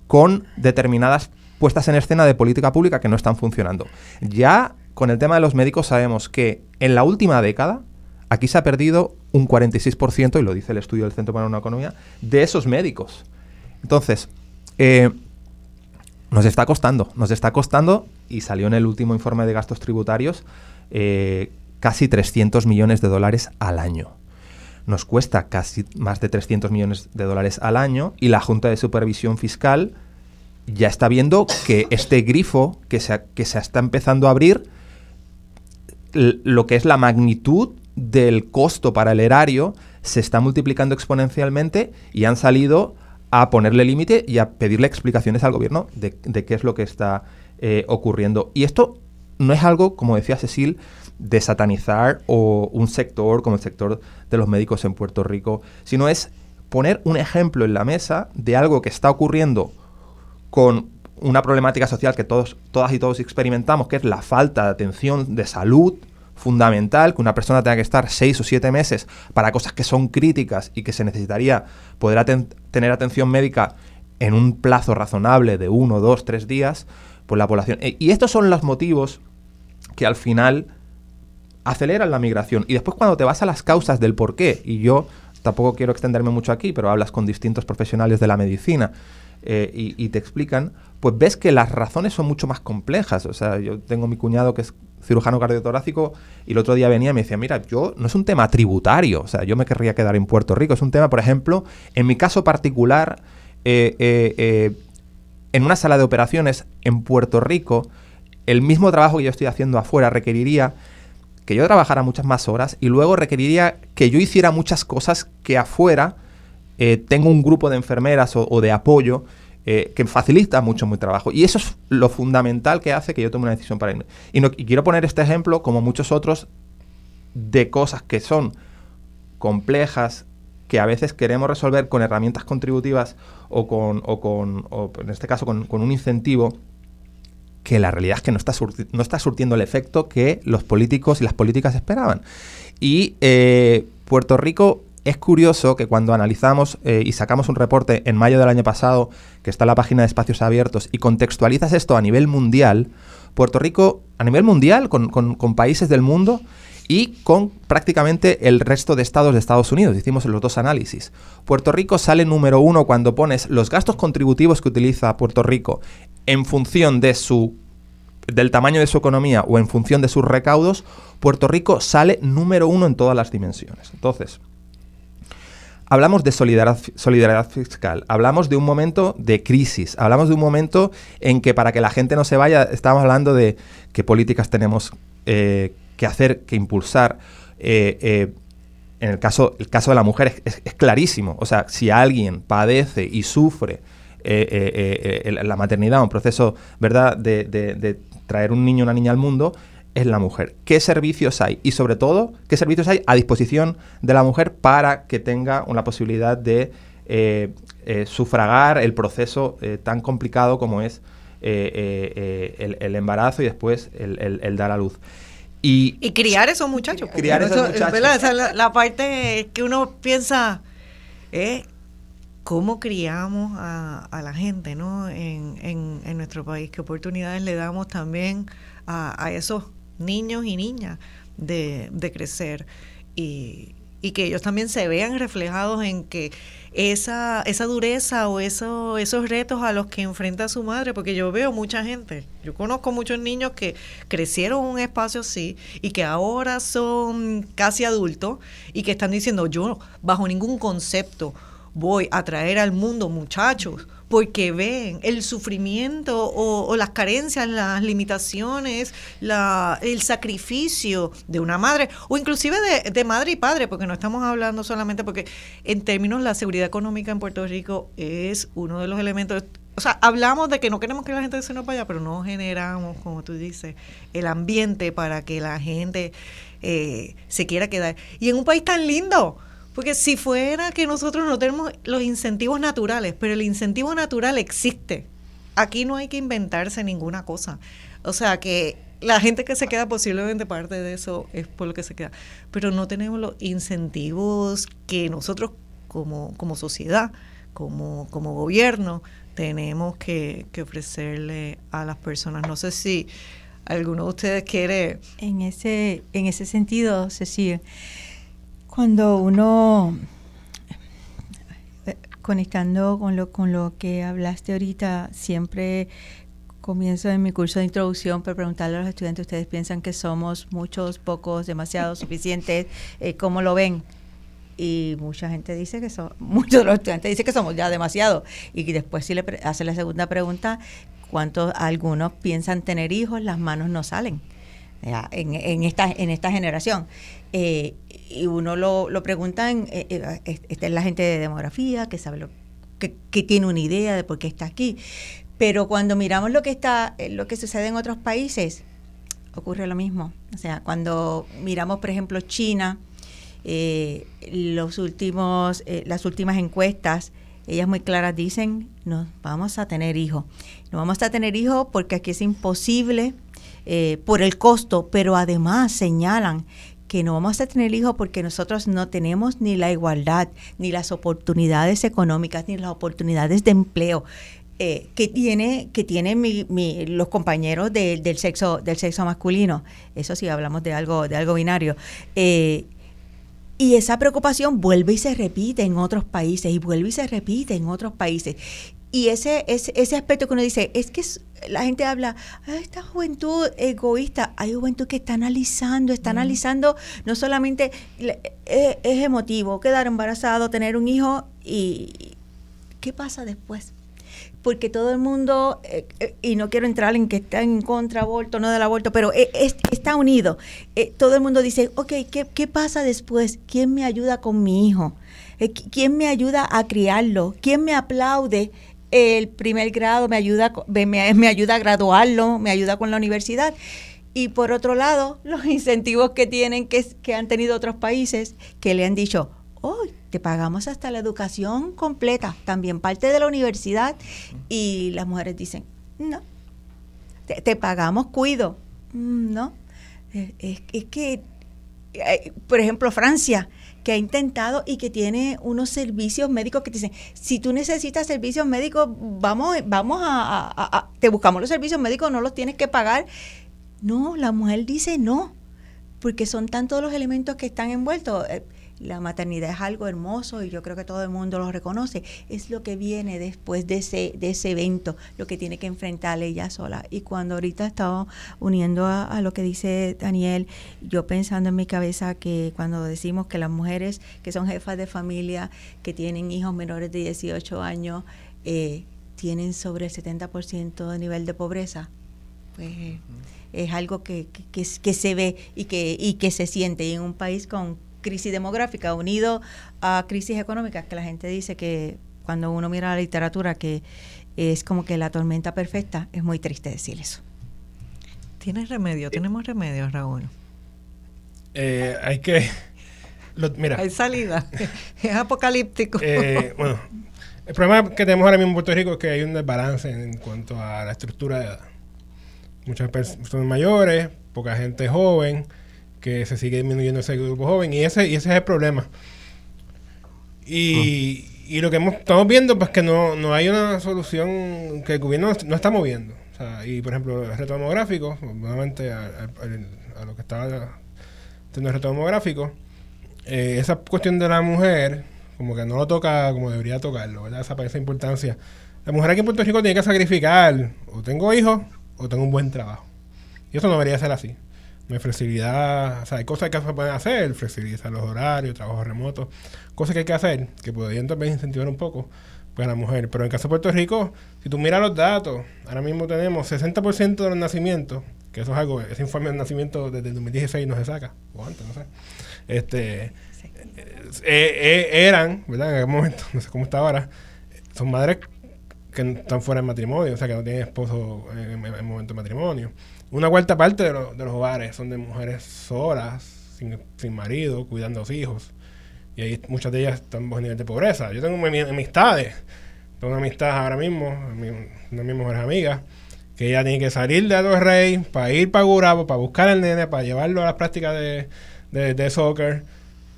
con determinadas puestas en escena de política pública que no están funcionando. Ya con el tema de los médicos sabemos que En la última década, aquí se ha perdido un 46%, y lo dice el estudio del Centro para una Economía, de esos médicos. Entonces, nos está costando, nos está costando, y salió en el último informe de gastos tributarios, eh, casi 300 millones de dólares al año. Nos cuesta casi más de 300 millones de dólares al año y la Junta de Supervisión Fiscal ya está viendo que este grifo que se, que se está empezando a abrir, lo que es la magnitud del costo para el erario, se está multiplicando exponencialmente y han salido a ponerle límite y a pedirle explicaciones al gobierno de, qué es lo que está eh, ocurriendo. Y esto no es algo, como decía Cecil, de satanizar o un sector como el sector de los médicos en Puerto Rico, sino es poner un ejemplo en la mesa de algo que está ocurriendo con una problemática social que todos, todas y todos experimentamos, que es la falta de atención de salud fundamental, que una persona tenga que estar seis o siete meses para cosas que son críticas y que se necesitaría poder tener atención médica en un plazo razonable de uno, dos, tres días, por la población. E, y estos son los motivos que al final aceleran la migración. Y después cuando te vas a las causas del por qué, y yo tampoco quiero extenderme mucho aquí, pero hablas con distintos profesionales de la medicina eh, y, te explican, pues ves que las razones son mucho más complejas. O sea, yo tengo mi cuñado que es cirujano cardiotorácico y el otro día venía y me decía, mira, yo no es un tema tributario, o sea, yo me querría quedar en Puerto Rico, es un tema, por ejemplo, en mi caso particular, eh, eh, en una sala de operaciones en Puerto Rico, el mismo trabajo que yo estoy haciendo afuera requeriría que yo trabajara muchas más horas y luego requeriría que yo hiciera muchas cosas que afuera eh, tengo un grupo de enfermeras o, de apoyo eh, que facilita mucho mi trabajo. Y eso es lo fundamental que hace que yo tome una decisión para irme. Y, no, quiero poner este ejemplo, como muchos otros, de cosas que son complejas, que a veces queremos resolver con herramientas contributivas o con, o con en este caso, con, con un incentivo que la realidad es que no está, no está surtiendo el efecto que los políticos y las políticas esperaban. Y eh, Puerto Rico es curioso que cuando analizamos eh, y sacamos un reporte en mayo del año pasado, que está en la página de Espacios Abiertos, y contextualizas esto a nivel mundial, Puerto Rico, a nivel mundial, con, con países del mundo, y con prácticamente el resto de estados de Estados Unidos. Hicimos los dos análisis. Puerto Rico sale número uno cuando pones los gastos contributivos que utiliza Puerto Rico en función de su del tamaño de su economía o en función de sus recaudos, Puerto Rico sale número uno en todas las dimensiones. Entonces, hablamos de solidaridad, fiscal, hablamos de un momento de crisis, hablamos de un momento en que para que la gente no se vaya, estamos hablando de qué políticas tenemos eh, que hacer, que impulsar. Eh, eh, en el caso, el caso de la mujer es, clarísimo. O sea, si alguien padece y sufre la maternidad, un proceso, ¿verdad?, de, traer un niño o una niña al mundo, es la mujer. ¿Qué servicios hay? Y sobre todo, ¿qué servicios hay a disposición de la mujer para que tenga una posibilidad de sufragar el proceso tan complicado como es el, embarazo y después el, dar a luz? Y, criar esos muchachos. Criar esos muchachos. la, parte que uno piensa, eh, cómo criamos a, la gente ¿no? En, en, nuestro país, qué oportunidades le damos también a, esos niños y niñas de, crecer y, que ellos también se vean reflejados en que esa, esa dureza o eso, esos retos a los que enfrenta su madre, porque yo veo mucha gente, yo conozco muchos niños que crecieron en un espacio así y que ahora son casi adultos y que están diciendo yo bajo ningún concepto voy a traer al mundo muchachos porque ven el sufrimiento o, las carencias, las limitaciones, la, el sacrificio de una madre o inclusive de, madre y padre, porque no estamos hablando solamente porque en términos la seguridad económica en Puerto Rico es uno de los elementos. O sea, hablamos de que no queremos que la gente se nos vaya, pero no generamos, como tú dices, el ambiente para que la gente eh, se quiera quedar. Y en un país tan lindo, porque si fuera que nosotros no tenemos los incentivos naturales, pero el incentivo natural existe. Aquí no hay que inventarse ninguna cosa. O sea que la gente que se queda posiblemente parte de eso es por lo que se queda. Pero no tenemos los incentivos que nosotros como, como sociedad, como, como gobierno, tenemos que, ofrecerle a las personas. No sé si ¿Alguno de ustedes quiere? En ese, en ese sentido, Cecilia, cuando uno eh, conectando con lo, con lo que hablaste ahorita, siempre comienzo en mi curso de introducción por preguntarle a los estudiantes, ¿ustedes piensan que somos muchos, pocos, demasiados, suficientes? Eh, ¿Cómo lo ven? Y mucha gente dice que son, muchos de los estudiantes dicen que somos ya demasiados. Y después si le hace la segunda pregunta, ¿cuántos algunos piensan tener hijos? Las manos no salen en, en, esta, en esta generación. Eh, y uno lo, lo pregunta, en, eh, eh, esta es la gente de demografía, que sabe lo que, tiene una idea de por qué está aquí. Pero cuando miramos lo que está, eh, lo que sucede en otros países, ocurre lo mismo. O sea, cuando miramos, por ejemplo, China, eh, los últimos, las últimas encuestas, ellas muy claras dicen, no vamos a tener hijos. No vamos a tener hijos porque aquí es imposible por el costo, pero además señalan que no vamos a tener hijos porque nosotros no tenemos ni la igualdad, ni las oportunidades económicas, ni las oportunidades de empleo. Eh, que tiene que tienen los compañeros del sexo del sexo masculino eso sí hablamos de algo de algo binario eh, y esa preocupación vuelve y se repite en otros países y vuelve y se repite en otros países y ese, ese, ese aspecto que uno dice, es que la gente habla, esta juventud egoísta, hay juventud que está analizando, está analizando, no solamente es, es, emotivo, quedar embarazado, tener un hijo y ¿qué pasa después? porque todo el mundo, eh, eh, y no quiero entrar en que está en contra aborto, no del aborto, pero eh, está unido. todo el mundo dice, ok, ¿qué, ¿qué, pasa después? ¿Quién me ayuda con mi hijo? ¿Quién me ayuda a criarlo? ¿Quién me aplaude el primer grado? ¿Me ayuda, me, me ayuda a graduarlo? ¿Me ayuda con la universidad? Y por otro lado, los incentivos que tienen, que, que han tenido otros países, que le han dicho, hoy te pagamos hasta la educación completa, también parte de la universidad. Y las mujeres dicen, no, te, pagamos cuido. Mm, no, es, que, eh, por ejemplo, Francia, que ha intentado y que tiene unos servicios médicos que te dicen, si tú necesitas servicios médicos, vamos, vamos a, te buscamos los servicios médicos, no los tienes que pagar. No, la mujer dice no, porque son tantos los elementos que están envueltos. Eh, la maternidad es algo hermoso y yo creo que todo el mundo lo reconoce. Es lo que viene después de ese, de ese evento, lo que tiene que enfrentar ella sola. Y cuando ahorita estaba uniendo a, lo que dice Daniel, yo pensando en mi cabeza que cuando decimos que las mujeres que son jefas de familia, que tienen hijos menores de 18 años, eh, tienen sobre el 70% de nivel de pobreza, pues es algo que, que, que, se ve y que, y que se siente. Y en un país con crisis demográfica unido a crisis económicas, que la gente dice que cuando uno mira la literatura que es como que la tormenta perfecta, es muy triste decir eso. ¿Tienes remedio? ¿Tenemos remedio, Raúl? Eh, hay que... mira. Hay salida. es apocalíptico. Eh, bueno, el problema que tenemos ahora mismo en Puerto Rico es que hay un desbalance en cuanto a la estructura de edad. Muchas personas mayores, poca gente joven, que se sigue disminuyendo ese grupo joven y ese, y ese es el problema. Y, y lo que estamos viendo pues que no, no hay una solución que el gobierno no está moviendo. O sea, y por ejemplo, el reto demográfico, nuevamente a, a, lo que estaba teniendo el reto demográfico, eh, esa cuestión de la mujer, como que no lo toca como debería tocarlo, ¿verdad? Esa, esa importancia. La mujer aquí en Puerto Rico tiene que sacrificar, o tengo hijos, o tengo un buen trabajo. Y eso no debería ser así. Flexibilidad, o sea, hay cosas que se pueden hacer, flexibilizar los horarios, trabajo remoto, cosas que hay que hacer, que podrían también incentivar un poco pues, a la mujer. Pero en el caso de Puerto Rico, si tú miras los datos, ahora mismo tenemos 60% de los nacimientos, que eso es algo, ese informe de nacimiento desde el 2016 no se saca, o antes, no sé. Este, eh, eh, eran, ¿verdad? En algún momento, no sé cómo está ahora, son madres que están fuera del matrimonio, o sea, que no tienen esposo en el momento de matrimonio. Una cuarta parte de, de, los hogares son de mujeres solas, sin, sin marido, cuidando a los hijos. Y ahí muchas de ellas están bajo nivel de pobreza. Yo tengo amistades. Tengo una amistad ahora mismo, una de mis mejores amigas, que ella tiene que salir de Los Rey para ir para Gurabo, para buscar al nene, para llevarlo a las prácticas de, de, soccer.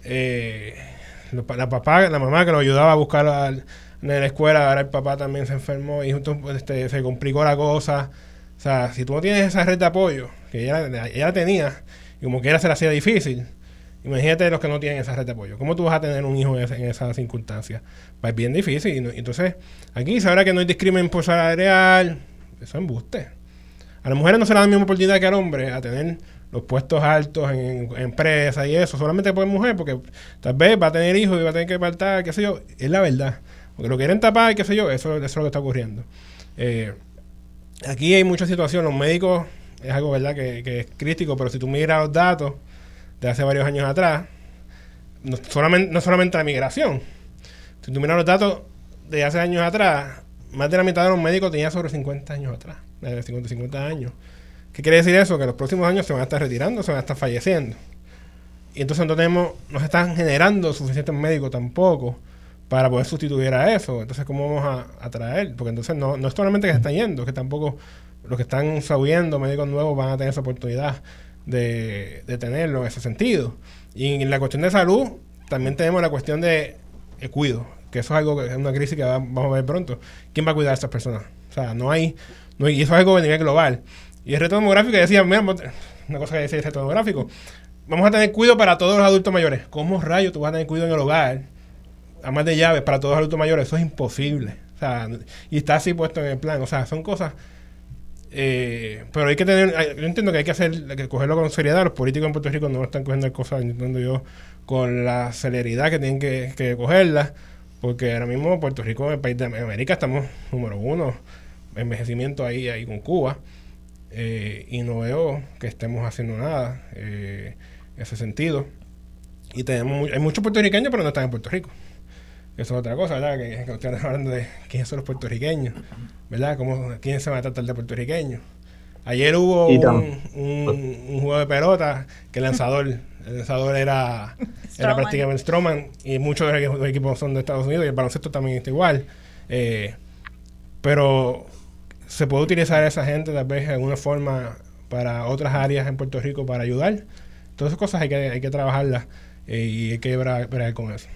Eh, la papá, la mamá que nos ayudaba a buscar en la escuela, ahora el papá también se enfermó y justo este, se complicó la cosa. O sea, si tú no tienes esa red de apoyo, que ella, tenía, y como quiera se le hacía difícil. Imagínate los que no tienen esa red de apoyo. ¿Cómo tú vas a tener un hijo en, esa, esas circunstancias? Pues es bien difícil. Entonces, aquí se habla que no hay discrimen por salarial. Eso es embuste. A las mujeres no se le da la misma oportunidad que al hombre a tener los puestos altos en, empresas y eso, solamente por mujer, porque tal vez va a tener hijos y va a tener que faltar, qué sé yo. Es la verdad. Porque lo quieren tapar, qué sé yo, eso, eso es lo que está ocurriendo. Eh, aquí hay muchas situaciones. Los médicos es algo, ¿verdad?, que, que es crítico, pero si tú miras los datos de hace varios años atrás, no solamente, solamente la migración. Si tú miras los datos de hace años atrás, más de la mitad de los médicos tenían sobre 50 años atrás, de 50, 50 años. ¿Qué quiere decir eso? Que los próximos años se van a estar retirando, se van a estar falleciendo. Y entonces no tenemos, no se están generando suficientes médicos tampoco para poder sustituir a eso. Entonces, ¿cómo vamos a, atraer? Porque entonces no, no es solamente que se están yendo, que tampoco los que están sabiendo médicos nuevos van a tener esa oportunidad de, tenerlo en ese sentido. Y en la cuestión de salud, también tenemos la cuestión de el cuido, que eso es algo que es una crisis que vamos a ver pronto. ¿Quién va a cuidar a estas personas? O sea, no hay, no y eso es algo a nivel global. Y el reto demográfico decía, mira, una cosa que decía el reto demográfico, vamos a tener cuidado para todos los adultos mayores. ¿Cómo rayos tú vas a tener cuidado en el hogar? A más de llaves para todos los adultos mayores, eso es imposible. O sea, y está así puesto en el plan. O sea, son cosas eh, pero hay que tener, yo entiendo que hay que hacer, que cogerlo con seriedad. Los políticos en Puerto Rico no están cogiendo cosas, entiendo yo, con la celeridad que tienen que, cogerlas, porque ahora mismo Puerto Rico, en el país de América, estamos número uno, envejecimiento ahí, ahí con Cuba, eh, y no veo que estemos haciendo nada eh, en ese sentido. Y tenemos, hay muchos puertorriqueños, pero no están en Puerto Rico. Eso es otra cosa, ¿verdad? Que, que ustedes hablando de quiénes son los puertorriqueños, ¿verdad? ¿Cómo, ¿Quién se va a tratar de puertorriqueños? Ayer hubo un, un, juego de pelota que el lanzador, el lanzador era, era prácticamente Stroman y muchos de los equipos son de Estados Unidos y el baloncesto también está igual. Eh, pero se puede utilizar a esa gente tal vez de alguna forma para otras áreas en Puerto Rico para ayudar. Todas esas cosas hay que, hay que trabajarlas eh, y hay que ver con eso.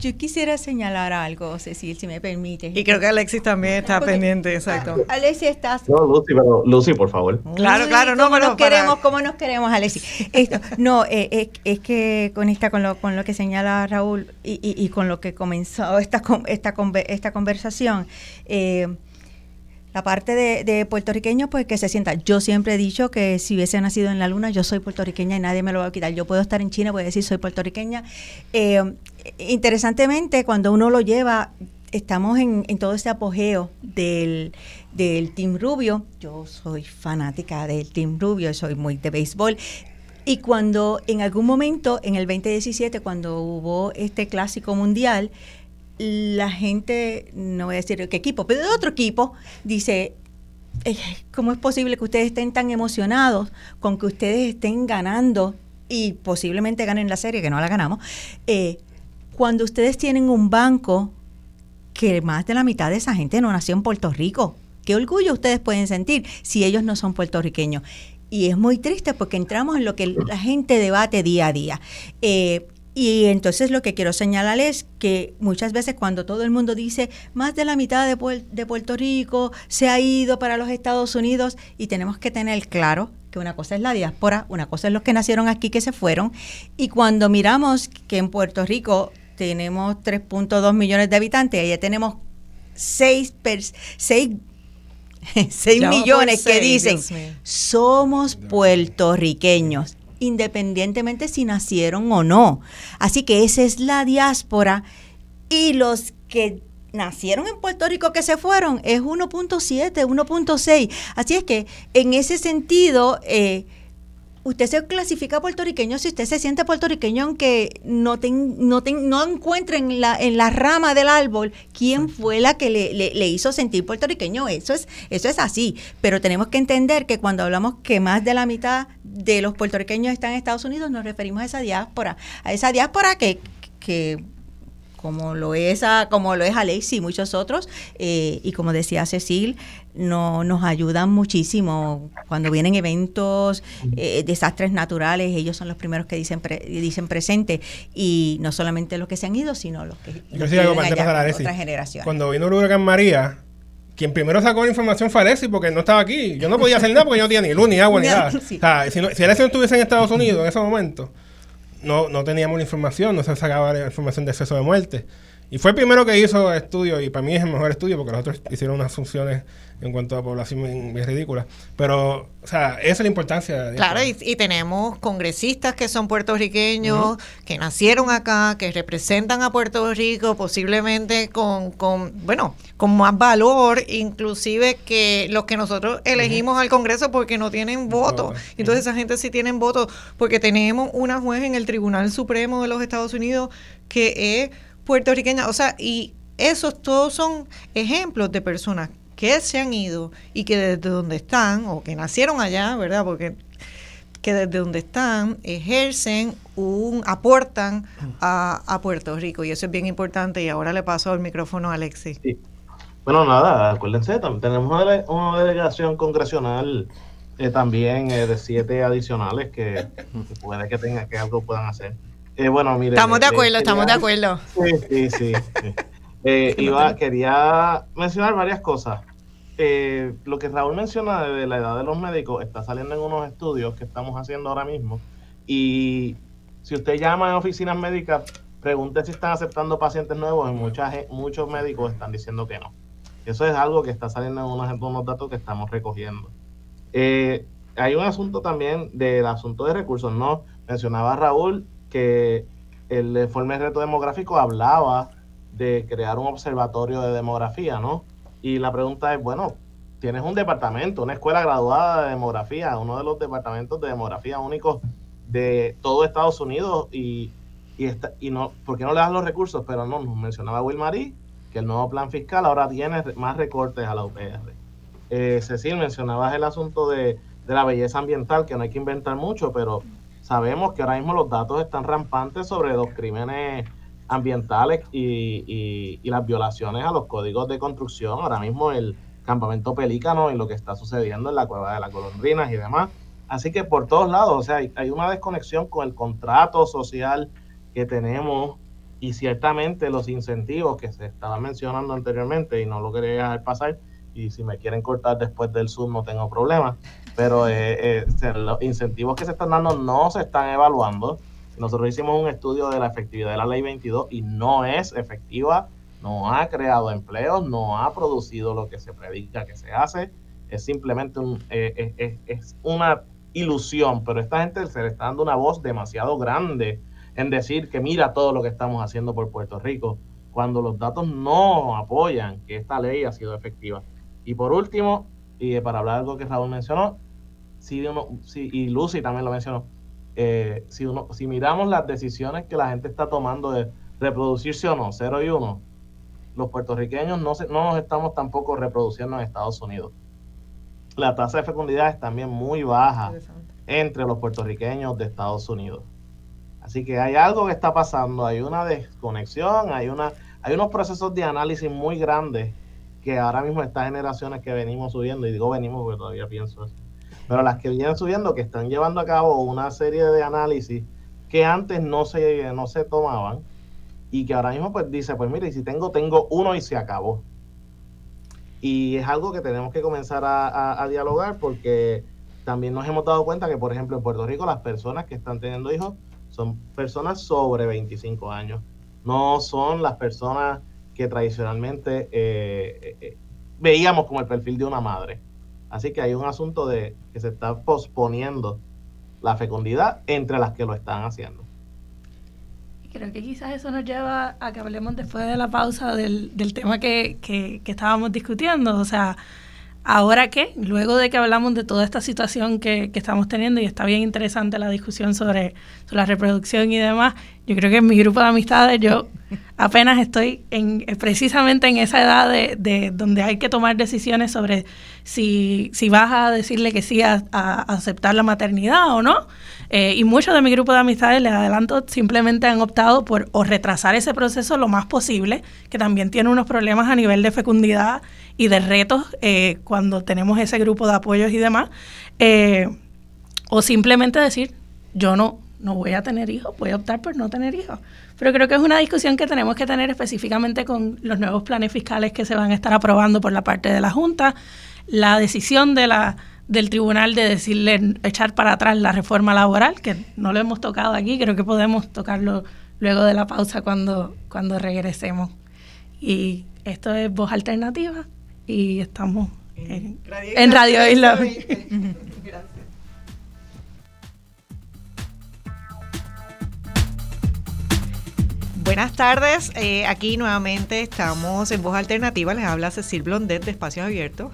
Yo quisiera señalar algo, Cecil, si me permite. Y creo que Alexis también está pendiente, exacto. Alexis, estás... No, Lucy, pero Lucy, por favor. Claro, claro, no, ¿cómo nos queremos, ¿Cómo nos queremos, Alexis? Esto, no, eh, es, que conecta con lo, con lo que señala Raúl y, y, con lo que comenzó esta, esta, esta conversación. Eh, la parte de, de, puertorriqueño, pues que se sienta. Yo siempre he dicho que si hubiese nacido en la luna, yo soy puertorriqueña y nadie me lo va a quitar. Yo puedo estar en China, puedo decir soy puertorriqueña. Eh, interesantemente, cuando uno lo lleva, estamos en, todo este apogeo del, del Team Rubio. Yo soy fanática del Team Rubio, soy muy de béisbol. Y cuando en algún momento, en el 2017, cuando hubo este clásico mundial, la gente, no voy a decir qué equipo, pero de otro equipo, dice, eh, ¿cómo es posible que ustedes estén tan emocionados con que ustedes estén ganando y posiblemente ganen la serie, que no la ganamos, eh, cuando ustedes tienen un banco que más de la mitad de esa gente no nació en Puerto Rico? ¿Qué orgullo ustedes pueden sentir si ellos no son puertorriqueños? Y es muy triste porque entramos en lo que la gente debate día a día. Eh, y entonces lo que quiero señalar es que muchas veces cuando todo el mundo dice más de la mitad de, de, Puerto Rico se ha ido para los Estados Unidos y tenemos que tener claro que una cosa es la diáspora, una cosa es los que nacieron aquí que se fueron y cuando miramos que en Puerto Rico tenemos 3.2 millones de habitantes, ya tenemos 6, 6 millones que dicen somos puertorriqueños independientemente si nacieron o no. Así que esa es la diáspora y los que nacieron en Puerto Rico que se fueron es 1.7, 1.6. Así es que en ese sentido... Eh, usted se clasifica puertorriqueño si usted se siente puertorriqueño aunque no no, no encuentre en la, en la rama del árbol quién fue la que le, le, hizo sentir puertorriqueño. Eso es, eso es así. Pero tenemos que entender que cuando hablamos que más de la mitad de los puertorriqueños están en Estados Unidos, nos referimos a esa diáspora. A esa diáspora que, que como lo es a, como lo es Alex y muchos otros eh, y como decía Cecil no, nos ayudan muchísimo. Cuando vienen eventos eh, desastres naturales ellos son los primeros que dicen dicen presente. Y no solamente los que se han ido sino los que, los que otra generación cuando vino el huracán María quien primero sacó la información fue Alexis porque no estaba aquí. Yo no podía hacer nada porque yo no tenía ni luz, ni agua, ni nada. O sea, si, no, si Alexis no estuviese en Estados Unidos en ese momento, no, no teníamos la información, no se sacaba la información de exceso de muerte. Y fue el primero que hizo estudio, y para mí es el mejor estudio, porque los otros hicieron unas funciones en cuanto a población muy ridícula. Pero, o sea, esa es la importancia. De claro, y, tenemos congresistas que son puertorriqueños, que nacieron acá, que representan a Puerto Rico, posiblemente con, con, bueno, con más valor, inclusive que los que nosotros elegimos al Congreso porque no tienen voto. Entonces esa gente sí tienen voto, porque tenemos una juez en el Tribunal Supremo de los Estados Unidos que es puertorriqueña, o sea, y esos todos son ejemplos de personas que se han ido y que desde donde están, o que nacieron allá, ¿verdad? Porque que desde donde están ejercen un, aportan a, Puerto Rico y eso es bien importante y ahora le paso el micrófono a Alexis. Bueno, nada, acuérdense, tenemos una, delegación congresional eh, también eh, de siete adicionales que, puede que tenga que algo puedan hacer. Eh, bueno, mire, estamos de acuerdo, estamos de acuerdo. Sí, sí, sí. Eh, iba, quería mencionar varias cosas. Eh, lo que Raúl menciona de la edad de los médicos está saliendo en unos estudios que estamos haciendo ahora mismo. Y si usted llama en oficinas médicas, pregunte si están aceptando pacientes nuevos y muchas, muchos médicos están diciendo que no. Eso es algo que está saliendo en unos, unos datos que estamos recogiendo. hay un asunto también del asunto de recursos, ¿no? Mencionaba Raúl que el informe de reto demográfico hablaba de crear un observatorio de demografía, ¿no? Y la pregunta es, bueno, tienes un departamento, una escuela graduada de demografía, uno de los departamentos de demografía únicos de todo Estados Unidos y, y, y no, ¿por qué no le das los recursos? Pero no, nos mencionaba Will Marie que el nuevo plan fiscal ahora tiene más recortes a la UPR. Eh, Cecil, mencionabas el asunto de, de la belleza ambiental, que no hay que inventar mucho, pero sabemos que ahora mismo los datos están rampantes sobre los crímenes ambientales y, las violaciones a los códigos de construcción. Ahora mismo el campamento Pelícano y lo que está sucediendo en la cueva de las golondrinas y demás. Así que por todos lados, o sea, hay, una desconexión con el contrato social que tenemos y ciertamente los incentivos que se estaban mencionando anteriormente y no lo quería dejar pasar y si me quieren cortar después del Zoom no tengo problema pero eh, eh, los incentivos que se están dando no se están evaluando. Nosotros hicimos un estudio de la efectividad de la ley 22 y no es efectiva, no ha creado empleos, no ha producido lo que se predica que se hace, es simplemente un, eh, es una ilusión, pero esta gente se le está dando una voz demasiado grande en decir que mira todo lo que estamos haciendo por Puerto Rico, cuando los datos no apoyan que esta ley ha sido efectiva. Y por último, y para hablar de algo que Raúl mencionó, si uno, si, y Lucy también lo mencionó, eh, si, uno, si miramos las decisiones que la gente está tomando de reproducirse o no, 0 y 1, los puertorriqueños no, se, no nos estamos tampoco reproduciendo en Estados Unidos. La tasa de fecundidad es también muy baja entre los puertorriqueños de Estados Unidos. Así que hay algo que está pasando, hay una desconexión, hay, una, hay unos procesos de análisis muy grandes que ahora mismo estas generaciones que venimos subiendo, y digo venimos porque todavía pienso eso, pero las que vienen subiendo, que están llevando a cabo una serie de análisis que antes no se, no se tomaban y que ahora mismo pues dice, pues mire, si tengo, tengo uno y se acabó. Y es algo que tenemos que comenzar a, dialogar porque también nos hemos dado cuenta que, por ejemplo, en Puerto Rico las personas que están teniendo hijos son personas sobre 25 años, no son las personas que tradicionalmente eh, eh, eh, veíamos como el perfil de una madre. Así que hay un asunto de que se está posponiendo la fecundidad entre las que lo están haciendo. Creo que quizás eso nos lleva a que hablemos después de la pausa del, tema que, que, estábamos discutiendo. O sea, ahora qué, luego de que hablamos de toda esta situación que, que, estamos teniendo, y está bien interesante la discusión sobre, sobre, la reproducción y demás, yo creo que en mi grupo de amistades yo apenas estoy en, precisamente en esa edad de, de donde hay que tomar decisiones sobre si, si vas a decirle que sí a, aceptar la maternidad o no. Eh, y muchos de mi grupo de amistades, les adelanto, simplemente han optado por o retrasar ese proceso lo más posible, que también tiene unos problemas a nivel de fecundidad y de retos eh, cuando tenemos ese grupo de apoyos y demás. Eh, o simplemente decir, yo no, no voy a tener hijos, voy a optar por no tener hijos. Pero creo que es una discusión que tenemos que tener específicamente con los nuevos planes fiscales que se van a estar aprobando por la parte de la Junta, la decisión de la del tribunal de decirle echar para atrás la reforma laboral, que no lo hemos tocado aquí, creo que podemos tocarlo luego de la pausa cuando, cuando regresemos. Y esto es Voz Alternativa y estamos en, Radio, Isla. Buenas tardes, eh, aquí nuevamente estamos en Voz Alternativa, les habla Cecil Blondet de Espacios Abiertos.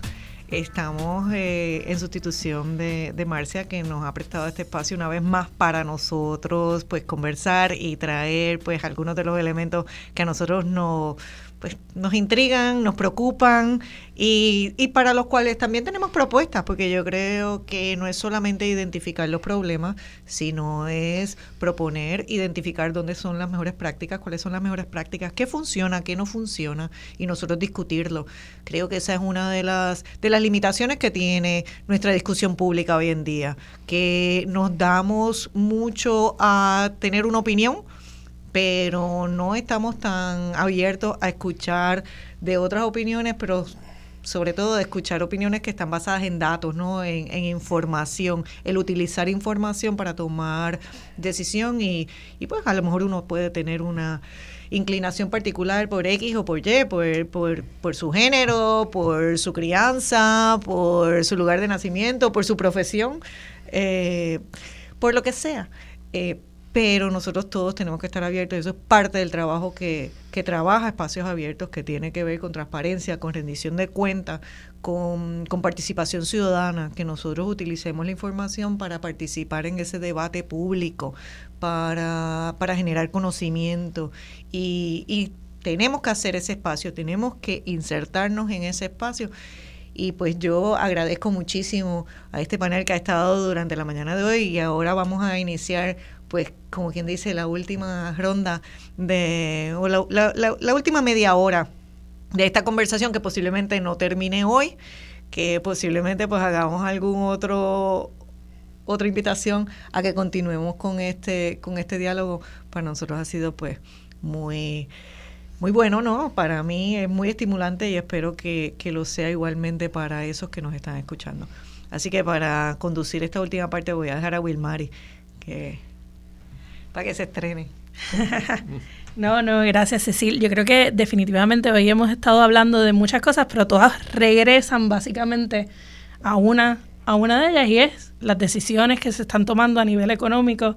Estamos eh, en sustitución de, Marcia, que nos ha prestado este espacio una vez más para nosotros, pues conversar y traer, pues algunos de los elementos que a nosotros nos pues nos intrigan, nos preocupan y, y, para los cuales también tenemos propuestas, porque yo creo que no es solamente identificar los problemas, sino es proponer, identificar dónde son las mejores prácticas, cuáles son las mejores prácticas, qué funciona, qué no funciona y nosotros discutirlo. Creo que esa es una de las de las limitaciones que tiene nuestra discusión pública hoy en día, que nos damos mucho a tener una opinión pero no estamos tan abiertos a escuchar de otras opiniones, pero sobre todo de escuchar opiniones que están basadas en datos, ¿no? En, información, el utilizar información para tomar decisión y, y, pues a lo mejor uno puede tener una inclinación particular por X o por Y, por, por, por su género, por su crianza, por su lugar de nacimiento, por su profesión, eh, por lo que sea. Eh, pero nosotros todos tenemos que estar abiertos. Eso es parte del trabajo que, que trabaja Espacios Abiertos, que tiene que ver con transparencia, con rendición de cuentas, con, con, participación ciudadana, que nosotros utilicemos la información para participar en ese debate público, para, para generar conocimiento y, y tenemos que hacer ese espacio, tenemos que insertarnos en ese espacio. Y pues yo agradezco muchísimo a este panel que ha estado durante la mañana de hoy y ahora vamos a iniciar pues como quien dice, la última ronda de, o la, última media hora de esta conversación que posiblemente no termine hoy, que posiblemente pues hagamos algún otro otra invitación a que continuemos con este con este diálogo para nosotros ha sido pues muy muy bueno, ¿no? Para mí es muy estimulante y espero que, que lo sea igualmente para esos que nos están escuchando. Así que para conducir esta última parte voy a dejar a Wilmari que para que se estrene. no, no, gracias Cecil. Yo creo que definitivamente hoy hemos estado hablando de muchas cosas, pero todas regresan básicamente a una, a una de ellas y es las decisiones que se están tomando a nivel económico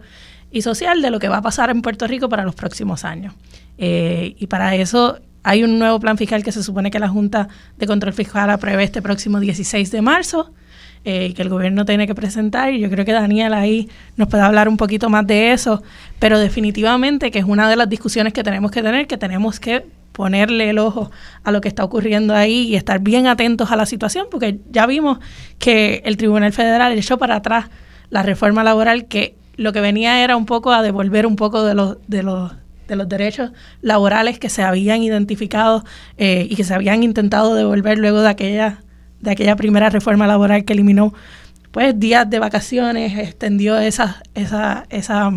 y social de lo que va a pasar en Puerto Rico para los próximos años. Eh, y para eso hay un nuevo plan fiscal que se supone que la Junta de Control Fiscal apruebe este próximo 16 de marzo. Eh, que el gobierno tiene que presentar y yo creo que Daniel ahí nos puede hablar un poquito más de eso, pero definitivamente que es una de las discusiones que tenemos que tener, que tenemos que ponerle el ojo a lo que está ocurriendo ahí y estar bien atentos a la situación, porque ya vimos que el Tribunal Federal echó para atrás la reforma laboral que lo que venía era un poco a devolver un poco de los, de los de los derechos laborales que se habían identificado eh, y que se habían intentado devolver luego de aquella de aquella primera reforma laboral que eliminó pues días de vacaciones, extendió esa, esa, esa,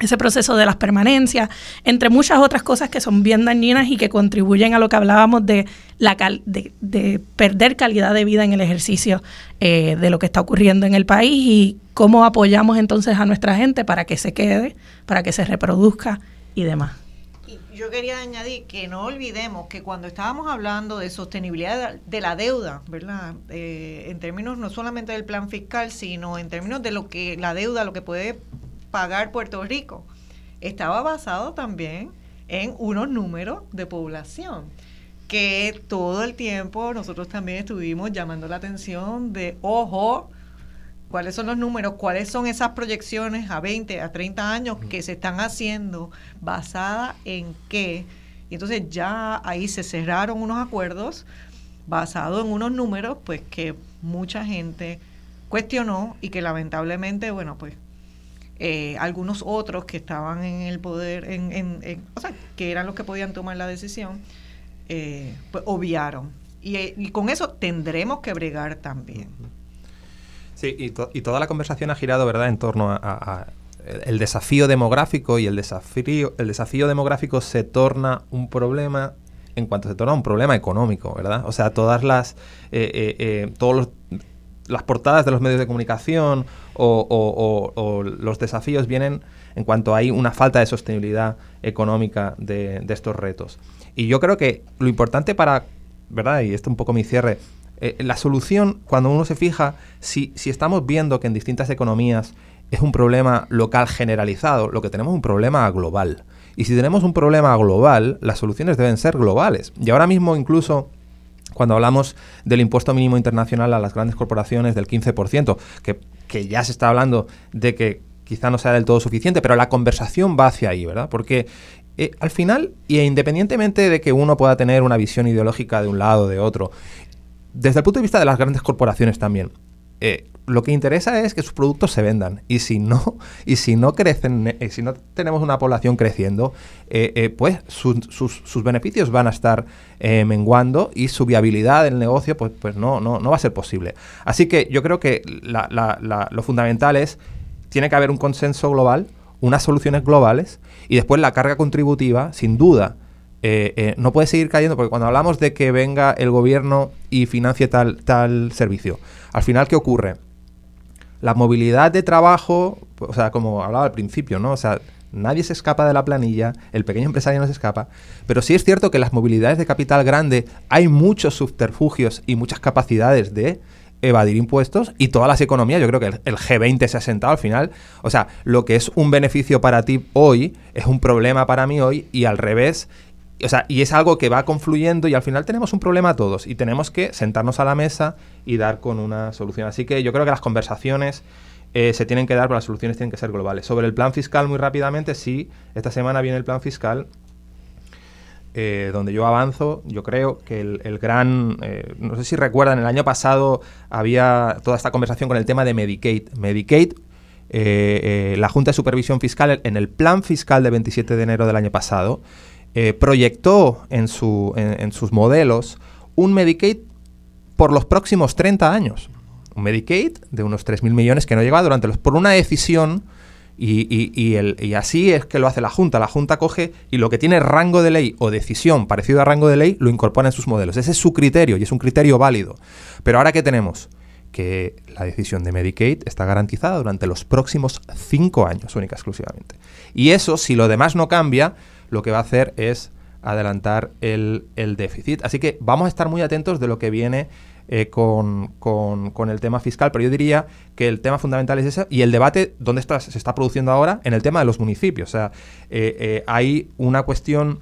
ese proceso de las permanencias, entre muchas otras cosas que son bien dañinas y que contribuyen a lo que hablábamos de, la de, de perder calidad de vida en el ejercicio eh, de lo que está ocurriendo en el país y cómo apoyamos entonces a nuestra gente para que se quede, para que se reproduzca y demás yo quería añadir que no olvidemos que cuando estábamos hablando de sostenibilidad de la deuda, ¿verdad? Eh, en términos no solamente del plan fiscal, sino en términos de lo que la deuda, lo que puede pagar Puerto Rico, estaba basado también en unos números de población que todo el tiempo nosotros también estuvimos llamando la atención de, ojo, cuáles son los números, cuáles son esas proyecciones a 20, a 30 años que se están haciendo, basada en qué. Y entonces ya ahí se cerraron unos acuerdos basados en unos números, pues que mucha gente cuestionó y que lamentablemente, bueno, pues eh, algunos otros que estaban en el poder, en, en, o sea, que eran los que podían tomar la decisión, eh, pues obviaron. Y, y, con eso tendremos que bregar también. Sí, y, y, toda la conversación ha girado, ¿verdad?, en torno a, el desafío demográfico y el desafío, el desafío demográfico se torna un problema en cuanto se torna un problema económico, ¿verdad? O sea, todas las, eh, eh, eh, todos las portadas de los medios de comunicación o, los desafíos vienen en cuanto hay una falta de sostenibilidad económica de, estos retos. Y yo creo que lo importante para, ¿verdad? Y esto es un poco mi cierre, la solución, cuando uno se fija, si, si estamos viendo que en distintas economías es un problema local generalizado, lo que tenemos es un problema global. Y si tenemos un problema global, las soluciones deben ser globales. Y ahora mismo incluso cuando hablamos del impuesto mínimo internacional a las grandes corporaciones del 15%, que, que ya se está hablando de que quizá no sea del todo suficiente, pero la conversación va hacia ahí, ¿verdad? Porque eh, al final, y independientemente de que uno pueda tener una visión ideológica de un lado o de otro, desde el punto de vista de las grandes corporaciones también, eh, lo que interesa es que sus productos se vendan. Y si no, y si no crecen, eh, si no tenemos una población creciendo, eh, pues sus, beneficios van a estar menguando y su viabilidad del negocio pues, pues no, no, no va a ser posible. Así que yo creo que lo fundamental es, tiene que haber un consenso global, unas soluciones globales y después la carga contributiva, sin duda, no puede seguir cayendo, porque cuando hablamos de que venga el gobierno y financie tal, tal servicio, al final, ¿qué ocurre? La movilidad de trabajo, o sea, como hablaba al principio, ¿no? O sea, nadie se escapa de la planilla, el pequeño empresario no se escapa, pero sí es cierto que las movilidades de capital grande hay muchos subterfugios y muchas capacidades de evadir impuestos y todas las economías, yo creo que el, G20 se ha sentado al final, o sea, lo que es un beneficio para ti hoy es un problema para mí hoy y al revés, o sea, y es algo que va confluyendo y al final tenemos un problema todos y tenemos que sentarnos a la mesa y dar con una solución. Así que yo creo que las conversaciones eh, se tienen que dar, pero las soluciones tienen que ser globales. Sobre el plan fiscal, muy rápidamente, sí, esta semana viene el plan fiscal. Eh, donde yo avanzo, yo creo que el, gran, eh, no sé si recuerdan, el año pasado había toda esta conversación con el tema de Medicaid. Medicaid, la Junta de Supervisión Fiscal, en el plan fiscal de 27 de enero del año pasado, eh, proyectó en, su, en, sus modelos un Medicaid por los próximos 30 años. Un Medicaid de unos 3.000 millones que no llegaba durante los... por una decisión y, y, y, así es que lo hace la Junta. La Junta coge y lo que tiene rango de ley o decisión parecido a rango de ley lo incorpora en sus modelos. Ese es su criterio y es un criterio válido. Pero ahora ¿qué tenemos? Que la decisión de Medicaid está garantizada durante los próximos cinco años, única exclusivamente. Y eso, si lo demás no cambia, lo que va a hacer es adelantar el, déficit. Así que vamos a estar muy atentos de lo que viene eh, con, el tema fiscal, pero yo diría que el tema fundamental es ese y el debate, ¿dónde está, se está produciendo ahora? En el tema de los municipios. O sea, eh, eh, hay una cuestión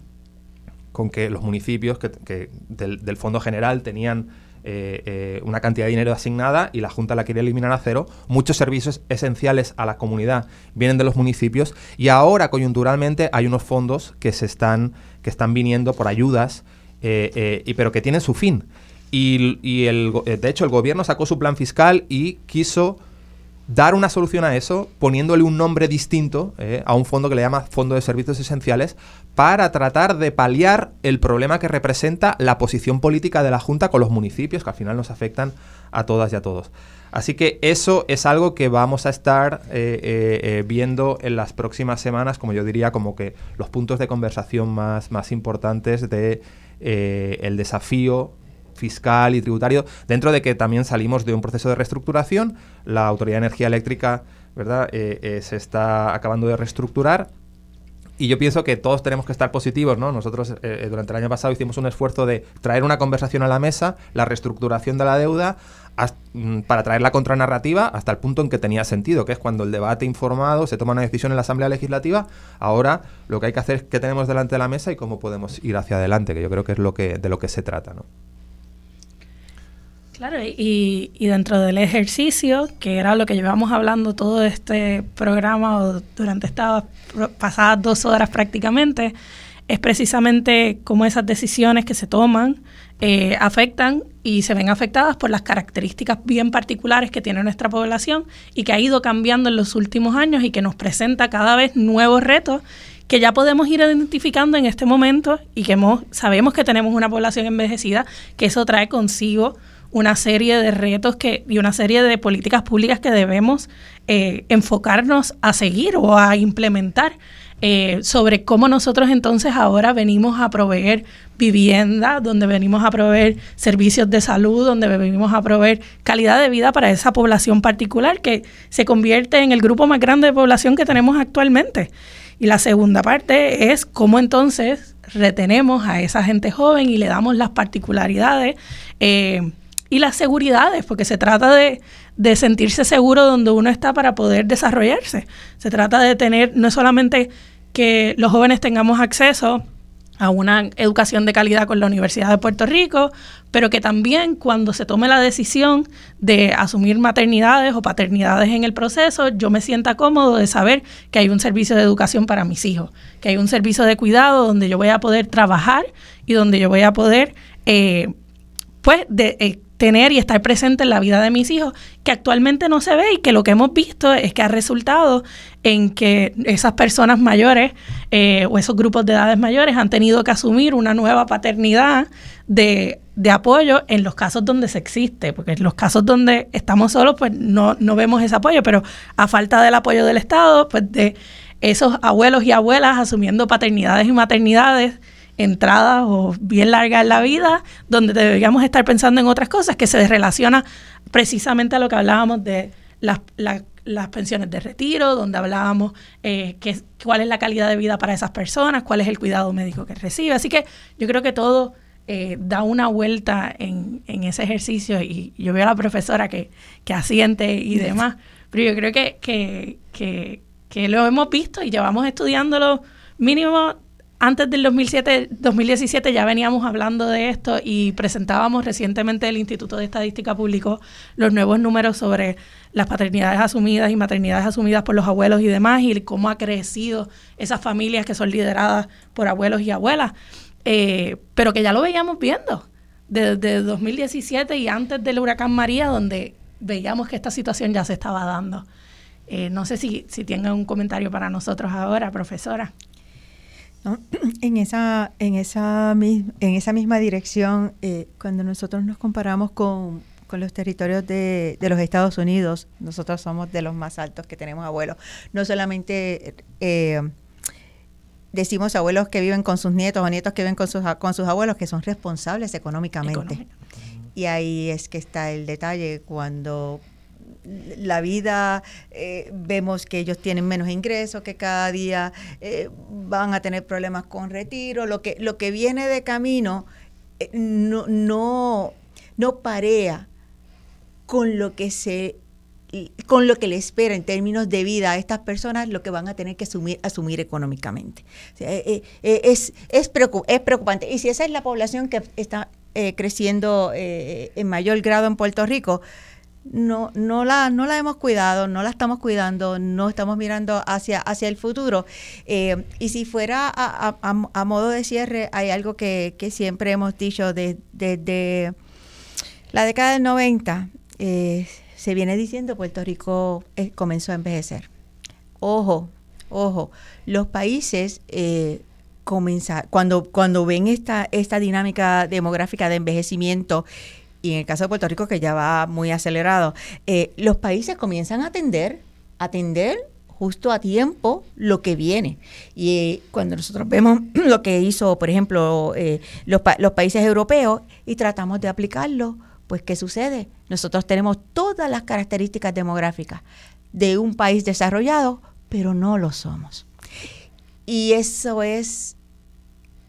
con que los municipios que, del, del, Fondo General tenían eh, eh, una cantidad de dinero asignada y la Junta la quiere eliminar a cero. Muchos servicios esenciales a la comunidad vienen de los municipios y ahora coyunturalmente hay unos fondos que se están, que están viniendo por ayudas, eh, pero que tienen su fin. Y, el, de hecho el gobierno sacó su plan fiscal y quiso dar una solución a eso poniéndole un nombre distinto a un fondo que le llama Fondo de Servicios Esenciales para tratar de paliar el problema que representa la posición política de la Junta con los municipios que al final nos afectan a todas y a todos. Así que eso es algo que vamos a estar eh, eh, viendo en las próximas semanas, como yo diría, como que los puntos de conversación más, más importantes de el desafío fiscal y tributario, dentro de que también salimos de un proceso de reestructuración. La Autoridad de Energía Eléctrica ¿verdad? Eh, eh, se está acabando de reestructurar. Y yo pienso que todos tenemos que estar positivos, ¿no? Nosotros eh, durante el año pasado hicimos un esfuerzo de traer una conversación a la mesa, la reestructuración de la deuda, mm, para traer la contranarrativa hasta el punto en que tenía sentido, que es cuando el debate informado se toma una decisión en la Asamblea Legislativa. Ahora lo que hay que hacer es qué tenemos delante de la mesa y cómo podemos ir hacia adelante, que yo creo que es lo que, de lo que se trata, ¿no? Claro, y, dentro del ejercicio, que era lo que llevamos hablando todo este programa durante estas pasadas dos horas prácticamente, es precisamente cómo esas decisiones que se toman eh, afectan y se ven afectadas por las características bien particulares que tiene nuestra población y que ha ido cambiando en los últimos años y que nos presenta cada vez nuevos retos que ya podemos ir identificando en este momento y que sabemos que tenemos una población envejecida, que eso trae consigo una serie de retos que, y una serie de políticas públicas que debemos eh, enfocarnos a seguir o a implementar eh, sobre cómo nosotros entonces ahora venimos a proveer vivienda, donde venimos a proveer servicios de salud, donde venimos a proveer calidad de vida para esa población particular que se convierte en el grupo más grande de población que tenemos actualmente. Y la segunda parte es cómo entonces retenemos a esa gente joven y le damos las particularidades eh, y las seguridades, porque se trata de, de sentirse seguro donde uno está para poder desarrollarse. Se trata de tener no solamente que los jóvenes tengamos acceso a una educación de calidad con la Universidad de Puerto Rico, pero que también cuando se tome la decisión de asumir maternidades o paternidades en el proceso, yo me sienta cómodo de saber que hay un servicio de educación para mis hijos, que hay un servicio de cuidado donde yo voy a poder trabajar y donde yo voy a poder, eh, pues, de, eh, tener y estar presente en la vida de mis hijos, que actualmente no se ve y que lo que hemos visto es que ha resultado en que esas personas mayores eh, o esos grupos de edades mayores han tenido que asumir una nueva paternidad de, de, apoyo en los casos donde se existe, porque en los casos donde estamos solos, pues no, no vemos ese apoyo, pero a falta del apoyo del Estado, pues de esos abuelos y abuelas asumiendo paternidades y maternidades entradas o bien largas en la vida, donde deberíamos estar pensando en otras cosas, que se relaciona precisamente a lo que hablábamos de las, las pensiones de retiro, donde hablábamos eh, que, cuál es la calidad de vida para esas personas, cuál es el cuidado médico que recibe. Así que yo creo que todo eh, da una vuelta en, en, ese ejercicio y yo veo a la profesora que, que asiente y demás, pero yo creo que, que, que, que lo hemos visto y llevamos estudiándolo mínimo antes del 2007, 2017 ya veníamos hablando de esto y presentábamos recientemente el Instituto de Estadística publicó los nuevos números sobre las paternidades asumidas y maternidades asumidas por los abuelos y demás y cómo ha crecido esas familias que son lideradas por abuelos y abuelas, eh, pero que ya lo veíamos viendo desde 2017 y antes del huracán María, donde veíamos que esta situación ya se estaba dando. Eh, no sé si, si un comentario para nosotros ahora, profesora. En, esa, en, esa, en esa misma dirección, eh, cuando nosotros nos comparamos con, los territorios de, los Estados Unidos, nosotros somos de los más altos que tenemos abuelos. No solamente eh, decimos abuelos que viven con sus nietos o nietos que viven con sus, con sus abuelos, que son responsables económicamente. Y ahí es que está el detalle, cuando la vida, eh, vemos que ellos tienen menos ingresos, que cada día eh, van a tener problemas con retiro, lo que, lo que viene de camino eh, no, no, no parea con lo que se con lo que le espera en términos de vida a estas personas, lo que van a tener que asumir, económicamente. es, es, preocupante. Y si esa es la población que está creciendo en mayor grado en Puerto Rico, no, no, la, no la hemos cuidado, no la estamos cuidando, no estamos mirando hacia, hacia el futuro. Eh, y si fuera a, a, modo de cierre, hay algo que, que siempre hemos dicho desde la década del 90, eh, se viene diciendo Puerto Rico eh, comenzó a envejecer. Ojo, ojo, los países... cuando, cuando ven esta, esta dinámica demográfica de envejecimiento, y en el caso de Puerto Rico que ya va muy acelerado, eh, los países comienzan a atender, atender justo a tiempo lo que viene. Y eh, cuando nosotros vemos lo que hizo, por ejemplo, eh, los, los países europeos y tratamos de aplicarlo, pues ¿qué sucede? Nosotros tenemos todas las características demográficas de un país desarrollado, pero no lo somos. Y eso es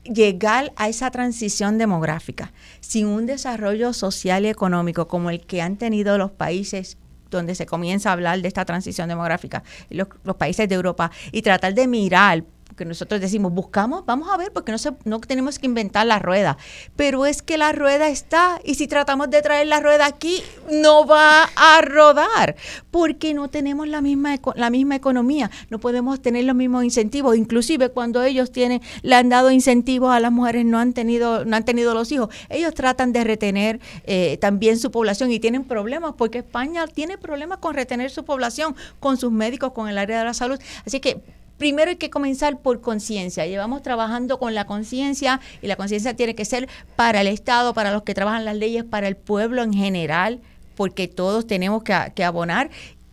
llegar a esa transición demográfica sin un desarrollo social y económico como el que han tenido los países donde se comienza a hablar de esta transición demográfica, los, países de Europa, y tratar de mirar que nosotros decimos, buscamos, vamos a ver, porque no, se, no tenemos que inventar la rueda. Pero es que la rueda está y si tratamos de traer la rueda aquí, no va a rodar, porque no tenemos la misma, la misma economía, no podemos tener los mismos incentivos. Inclusive cuando ellos tienen, le han dado incentivos a las mujeres, no han tenido, no han tenido los hijos. Ellos tratan de retener eh, también su población y tienen problemas, porque España tiene problemas con retener su población, con sus médicos, con el área de la salud. Así que primero hay que comenzar por conciencia. Llevamos trabajando con la conciencia y la conciencia tiene que ser para el Estado, para los que trabajan las leyes, para el pueblo en general, porque todos tenemos que, abonar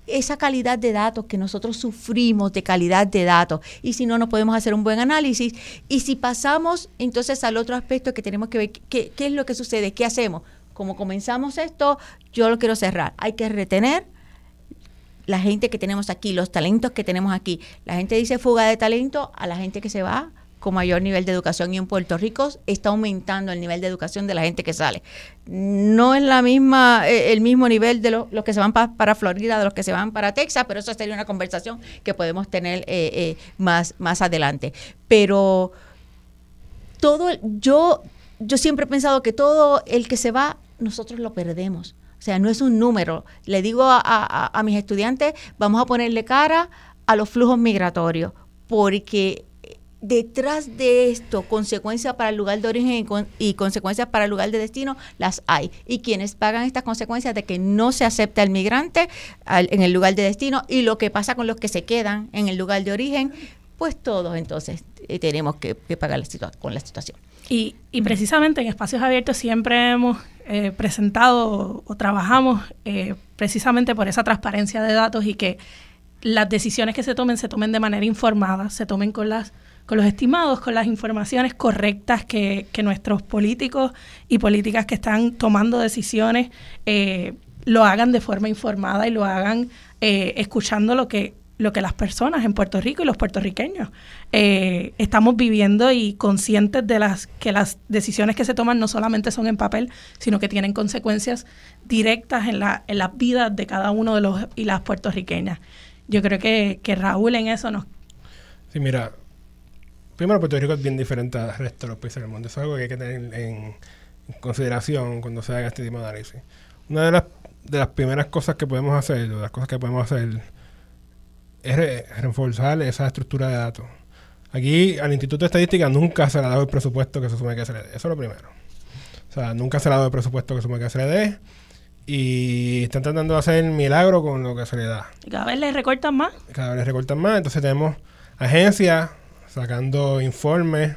esa calidad de datos que nosotros sufrimos de calidad de datos y si no, no podemos hacer un buen análisis. Y si pasamos entonces al otro aspecto que tenemos que ver, ¿qué, qué es lo que sucede? ¿Qué hacemos? Como comenzamos esto, yo lo quiero cerrar. Hay que retener la gente que tenemos aquí, los talentos que tenemos aquí. La gente dice fuga de talento a la gente que se va con mayor nivel de educación y en Puerto Rico está aumentando el nivel de educación de la gente que sale. No es la misma eh, el mismo nivel de los que se van para Florida, de los que se van para Texas, pero eso sería una conversación que podemos tener eh, eh, más, más adelante. Pero todo, yo, yo siempre he pensado que todo el que se va, nosotros lo perdemos. O sea, no es un número. Le digo a, a mis estudiantes, vamos a ponerle cara a los flujos migratorios, porque detrás de esto, consecuencias para el lugar de origen y, consecuencias para el lugar de destino, las hay. Y quienes pagan estas consecuencias de que no se acepta el migrante en el lugar de destino y lo que pasa con los que se quedan en el lugar de origen, pues todos entonces eh, tenemos que, pagar la con la situación. Y, precisamente en espacios abiertos siempre hemos eh, presentado o, trabajamos eh, precisamente por esa transparencia de datos y que las decisiones que se tomen se tomen de manera informada, se tomen con las con los estimados, con las informaciones correctas que, nuestros políticos y políticas que están tomando decisiones eh, lo hagan de forma informada y lo hagan eh, escuchando lo que lo que las personas en Puerto Rico y los puertorriqueños eh, estamos viviendo y conscientes de las que las decisiones que se toman no solamente son en papel, sino que tienen consecuencias directas en, la, en las vidas de cada uno de los y las puertorriqueñas. Yo creo que, que Raúl en eso nos... Sí, mira, primero Puerto Rico es bien diferente al resto de los países del mundo. Eso es algo que hay que tener en, consideración cuando se haga este tipo de análisis. Una de las, de las primeras cosas que podemos hacer, o las cosas que podemos hacer, es reforzar esa estructura de datos. Aquí al Instituto de Estadística nunca se le ha dado el presupuesto que se supone que se le dé. Eso es lo primero. O sea, nunca se le ha dado el presupuesto que se supone que se le dé. Y están tratando de hacer milagro con lo que se le da. Y cada vez les recortan más. Cada vez les recortan más. Entonces tenemos agencias sacando informes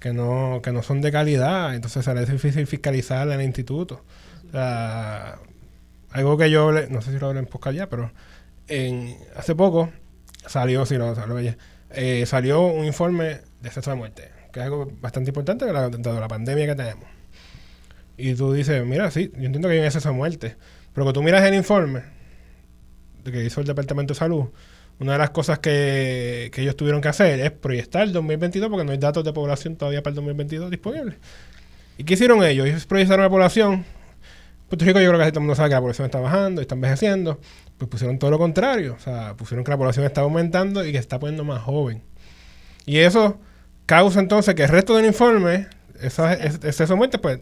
que no, que no son de calidad, entonces será difícil fiscalizar en el instituto. algo que yo, no sé si lo hablé en podcast ya, pero hace poco salió, si lo, eh, salió un informe de exceso de muerte, que es algo bastante importante la, dado la pandemia que tenemos. Y tú dices, mira, sí, yo entiendo que hay un exceso de muerte, pero que tú miras el informe de que hizo el Departamento de Salud, una de las cosas que, ellos tuvieron que hacer es proyectar el 2022 porque no hay datos de población todavía para el 2022 disponibles. ¿Y qué hicieron ellos? Ellos proyectaron la población. Puerto Rico yo creo que todo el mundo sabe que la población está bajando y está envejeciendo. Pues pusieron todo lo contrario. O sea, pusieron que la población está aumentando y que está poniendo más joven. Y eso causa entonces que el resto del informe, ese muerte, pues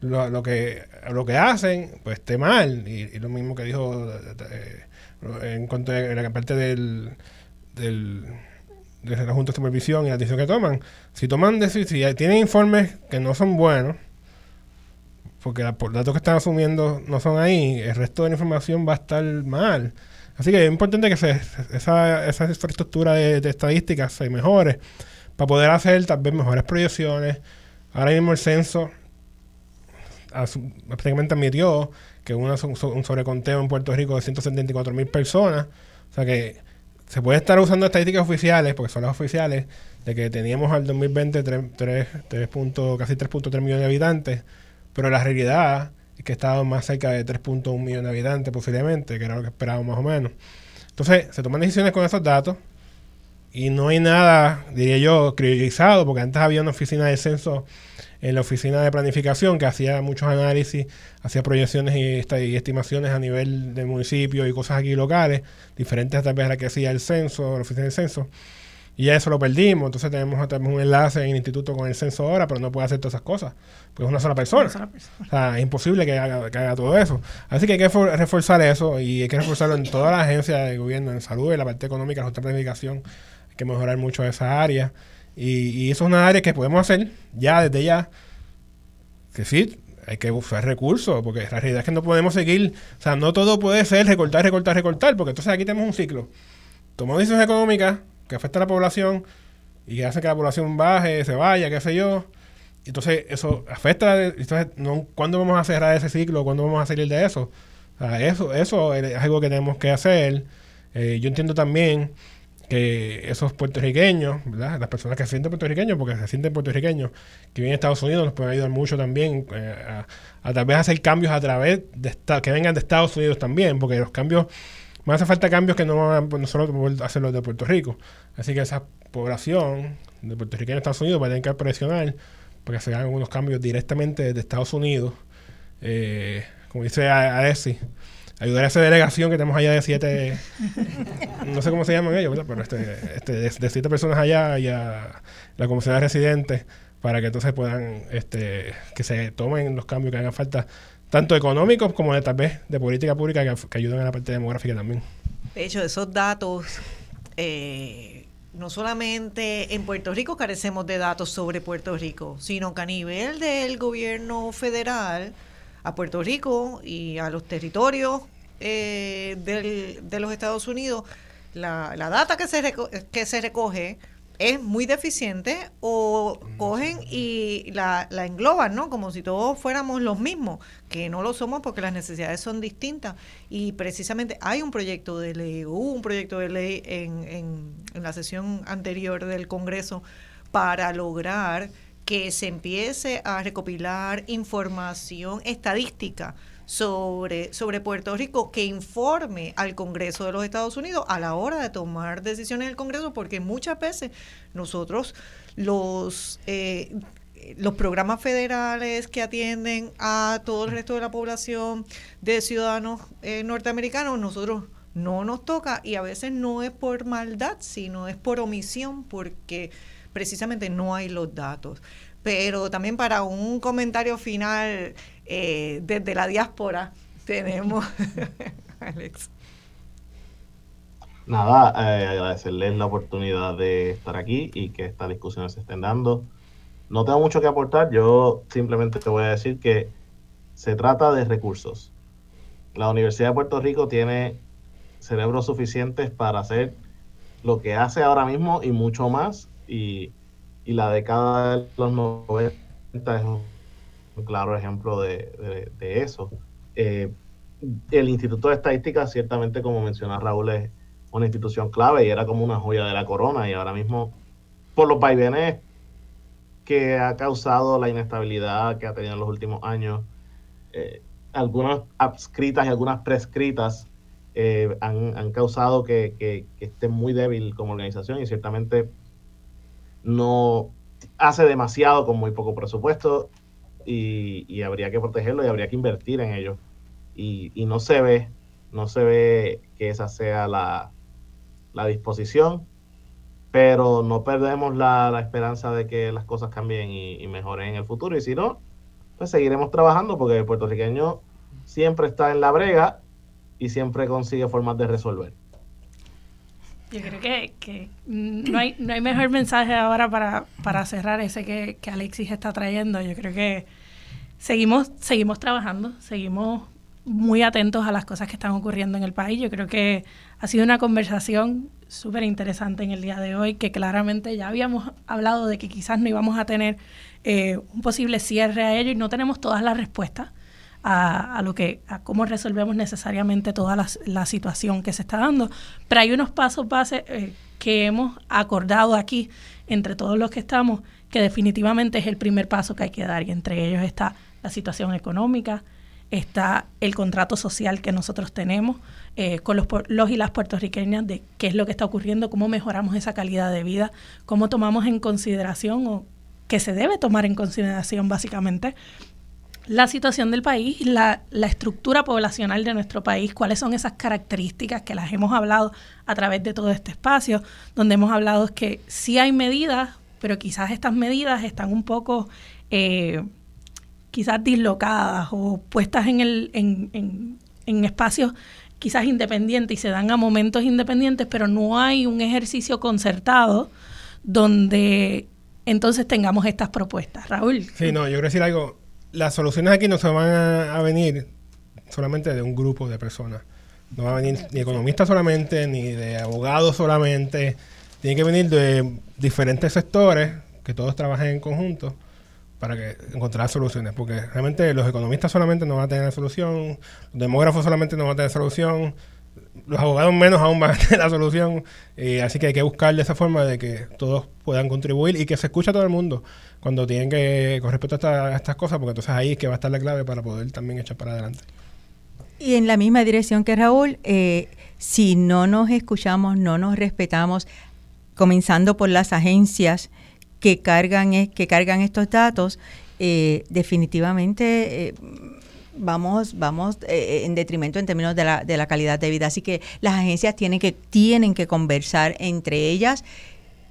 lo, que, lo que hacen, pues esté mal. Y, lo mismo que dijo... Eh, en cuanto a la parte del, del de la Junta de Supervisión y la decisión que toman. Si toman si tienen informes que no son buenos, porque los datos que están asumiendo no son ahí, el resto de la información va a estar mal. Así que es importante que se, esa, esa infraestructura de, estadísticas se mejore para poder hacer tal vez mejores proyecciones. Ahora mismo el censo prácticamente admitió que un, un sobreconteo en Puerto Rico de 174 mil personas. O sea que se puede estar usando estadísticas oficiales, porque son las oficiales, de que teníamos al 2020 3, 3, 3 casi 3.3 millones de habitantes, pero la realidad es que estábamos más cerca de 3.1 millones de habitantes posiblemente, que era lo que esperábamos más o menos. Entonces, se toman decisiones con esos datos y no hay nada, diría yo, priorizado, porque antes había una oficina de censo en la oficina de planificación que hacía muchos análisis, hacía proyecciones y, estimaciones a nivel del municipio y cosas aquí locales, diferentes tal vez a la que hacía el censo, la oficina del censo. Y ya eso lo perdimos, entonces tenemos, tenemos un enlace en el instituto con el censo ahora, pero no puede hacer todas esas cosas, pues es una sola persona. O sea, es imposible que haga, que haga todo eso. Así que hay que reforzar eso y hay que reforzarlo en todas las agencias de gobierno, en salud, en la parte económica, en la planificación, hay que mejorar mucho esa área. Y, eso es una área que podemos hacer ya desde ya. Que sí, hay que usar recursos, porque la realidad es que no podemos seguir, o sea, no todo puede ser recortar, recortar, recortar, porque entonces aquí tenemos un ciclo. Tomamos decisiones económicas, que afecta a la población y que hace que la población baje, se vaya, qué sé yo. Entonces, eso afecta. Entonces, no, ¿cuándo vamos a cerrar ese ciclo? ¿Cuándo vamos a salir de eso? eso, eso es algo que tenemos que hacer. Eh, yo entiendo también que esos puertorriqueños, ¿verdad? las personas que se sienten puertorriqueños, porque se sienten puertorriqueños, que vienen a Estados Unidos, nos pueden ayudar mucho también eh, a, tal vez hacer cambios a través de que vengan de Estados Unidos también, porque los cambios, más hace falta cambios que no van a solo hacerlos de Puerto Rico. Así que esa población de puertorriqueños en Estados Unidos va a tener que presionar para que se hagan algunos cambios directamente desde Estados Unidos. Eh, como dice Alessi, ayudar a esa delegación que tenemos allá de siete, no sé cómo se llaman ellos, pero este, este, de, siete personas allá y a la comisión de residentes para que entonces puedan, este, que se tomen los cambios que hagan falta, tanto económicos como de, tal vez de política pública que, que ayuden a la parte demográfica también. De hecho, esos datos, eh, no solamente en Puerto Rico carecemos de datos sobre Puerto Rico, sino que a nivel del gobierno federal, a Puerto Rico y a los territorios eh, de los Estados Unidos, la, la data que se, que se recoge es muy deficiente o cogen y la, la, engloban, ¿no? Como si todos fuéramos los mismos, que no lo somos porque las necesidades son distintas. Y precisamente hay un proyecto de ley, hubo un proyecto de ley en, en, en la sesión anterior del Congreso para lograr que se empiece a recopilar información estadística sobre, sobre Puerto Rico que informe al Congreso de los Estados Unidos a la hora de tomar decisiones en el Congreso, porque muchas veces nosotros los... Eh, los programas federales que atienden a todo el resto de la población de ciudadanos eh, norteamericanos, nosotros no nos toca y a veces no es por maldad, sino es por omisión, porque precisamente no hay los datos. Pero también para un comentario final eh, desde la diáspora tenemos, Alex. Nada, eh, agradecerles la oportunidad de estar aquí y que estas discusiones se estén dando. No tengo mucho que aportar, yo simplemente te voy a decir que se trata de recursos. La Universidad de Puerto Rico tiene cerebros suficientes para hacer lo que hace ahora mismo y mucho más. Y y la década de los 90 es claro ejemplo de, eso. Eh, el Instituto de Estadística, ciertamente, como menciona Raúl, es una institución clave y era como una joya de la corona y ahora mismo, por los vaivenes que ha causado la inestabilidad que ha tenido en los últimos años, eh, algunas adscritas y algunas prescritas eh, han, causado que, que, esté muy débil como organización y ciertamente no hace demasiado con muy poco presupuesto y, habría que protegerlo y habría que invertir en ello. Y, no se ve, no se ve que esa sea la, disposición, pero no perdemos la, esperanza de que las cosas cambien y, y, mejoren en el futuro. Y si no, pues seguiremos trabajando porque el puertorriqueño siempre está en la brega y siempre consigue formas de resolver. Yo creo que, no, hay, no hay mejor mensaje ahora para, cerrar ese que, que, Alexis está trayendo. Yo creo que seguimos, seguimos trabajando, seguimos muy atentos a las cosas que están ocurriendo en el país. Yo creo que ha sido una conversación súper interesante en el día de hoy, que claramente ya habíamos hablado de que quizás no íbamos a tener eh, un posible cierre a ello y no tenemos todas las respuestas a, lo que a cómo resolvemos necesariamente toda la, situación que se está dando. Pero hay unos pasos base eh, que hemos acordado aquí entre todos los que estamos que definitivamente es el primer paso que hay que dar y entre ellos está la situación económica, está el contrato social que nosotros tenemos eh, con los, los y las puertorriqueñas de qué es lo que está ocurriendo, cómo mejoramos esa calidad de vida, cómo tomamos en consideración o que se debe tomar en consideración básicamente la situación del país, la, la estructura poblacional de nuestro país, cuáles son esas características que las hemos hablado a través de todo este espacio, donde hemos hablado que sí hay medidas, pero quizás estas medidas están un poco eh, quizás dislocadas o puestas en, el, en, en, en espacios quizás independientes y se dan a momentos independientes, pero no hay un ejercicio concertado donde entonces tengamos estas propuestas. Raúl. Sí, no, yo quiero decir algo las soluciones aquí no se van a, venir solamente de un grupo de personas. No va a venir ni economistas solamente, ni de abogados solamente, tiene que venir de diferentes sectores, que todos trabajen en conjunto para que encontrar soluciones, porque realmente los economistas solamente no van a tener solución, los demógrafos solamente no van a tener solución, los abogados menos aún van a la solución, así que hay que buscar de esa forma de que todos puedan contribuir y que se escuche a todo el mundo cuando tienen que, con respecto a, estas cosas, porque entonces ahí es que va a estar la clave para poder también echar para adelante. Y en la misma dirección que Raúl, eh, si no nos escuchamos, no nos respetamos, comenzando por las agencias que cargan, que cargan estos datos, eh, definitivamente eh, vamos, vamos eh, en detrimento en términos de la, de la calidad de vida. Así que las agencias tienen que, tienen que conversar entre ellas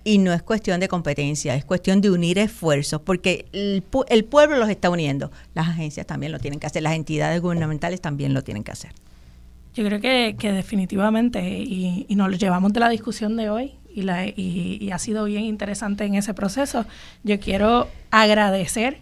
y no es cuestión de competencia, es cuestión de unir esfuerzos, porque el, el, pueblo los está uniendo. Las agencias también lo tienen que hacer, las entidades gubernamentales también lo tienen que hacer. Yo creo que, definitivamente, y, y, nos lo llevamos de la discusión de hoy, y, la, y, ha sido bien interesante en ese proceso. Yo quiero agradecer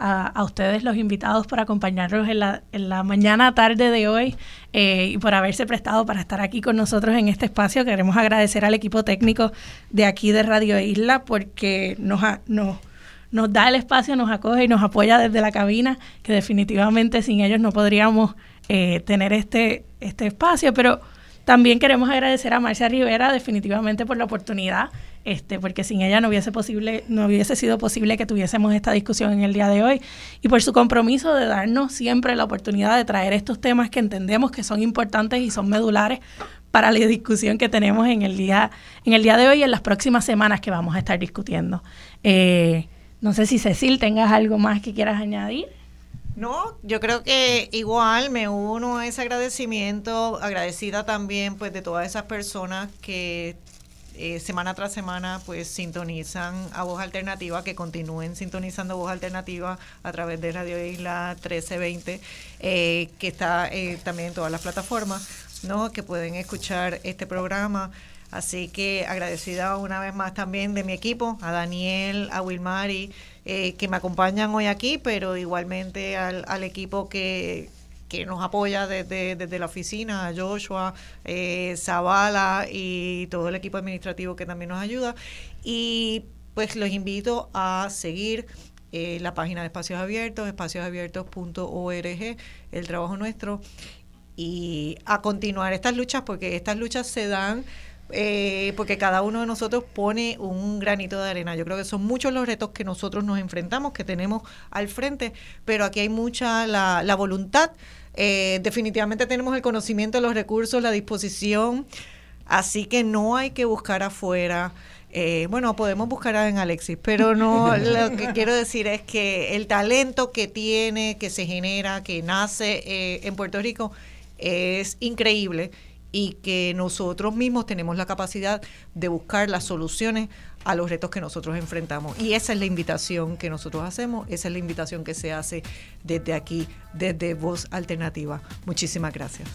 a, ustedes los invitados por acompañarnos en la, en la mañana tarde de hoy eh, y por haberse prestado para estar aquí con nosotros en este espacio. Queremos agradecer al equipo técnico de aquí de Radio Isla porque nos, nos, nos da el espacio, nos acoge y nos apoya desde la cabina, que definitivamente sin ellos no podríamos eh, tener este, este espacio, pero también queremos agradecer a Marcia Rivera definitivamente por la oportunidad, este, porque sin ella no hubiese, posible, no hubiese sido posible que tuviésemos esta discusión en el día de hoy, y por su compromiso de darnos siempre la oportunidad de traer estos temas que entendemos que son importantes y son medulares para la discusión que tenemos en el día, en el día de hoy y en las próximas semanas que vamos a estar discutiendo. Eh, no sé si Cecil tengas algo más que quieras añadir. No, yo creo que igual me uno a ese agradecimiento, agradecida también pues de todas esas personas que eh, semana tras semana pues sintonizan a Voz Alternativa, que continúen sintonizando Voz Alternativa a través de Radio Isla 1320, eh, que está eh, también en todas las plataformas, ¿no? que pueden escuchar este programa. Así que agradecida una vez más también de mi equipo, a Daniel, a Wilmari, que me acompañan hoy aquí, pero igualmente al, al equipo que, que nos apoya desde, desde la oficina, Joshua, eh, Zavala y todo el equipo administrativo que también nos ayuda. Y pues los invito a seguir eh, la página de Espacios Abiertos, espaciosabiertos.org, el trabajo nuestro, y a continuar estas luchas, porque estas luchas se dan eh, porque cada uno de nosotros pone un granito de arena. Yo creo que son muchos los retos que nosotros nos enfrentamos, que tenemos al frente, pero aquí hay mucha la, la voluntad. Eh, definitivamente tenemos el conocimiento, los recursos, la disposición, así que no hay que buscar afuera. Eh, bueno, podemos buscar en Alexis, pero no, lo que quiero decir es que el talento que tiene, que se genera, que nace en Puerto Rico, es increíble y que nosotros mismos tenemos la capacidad de buscar las soluciones a los retos que nosotros enfrentamos. Y esa es la invitación que nosotros hacemos, esa es la invitación que se hace desde aquí, desde Voz Alternativa. Muchísimas gracias.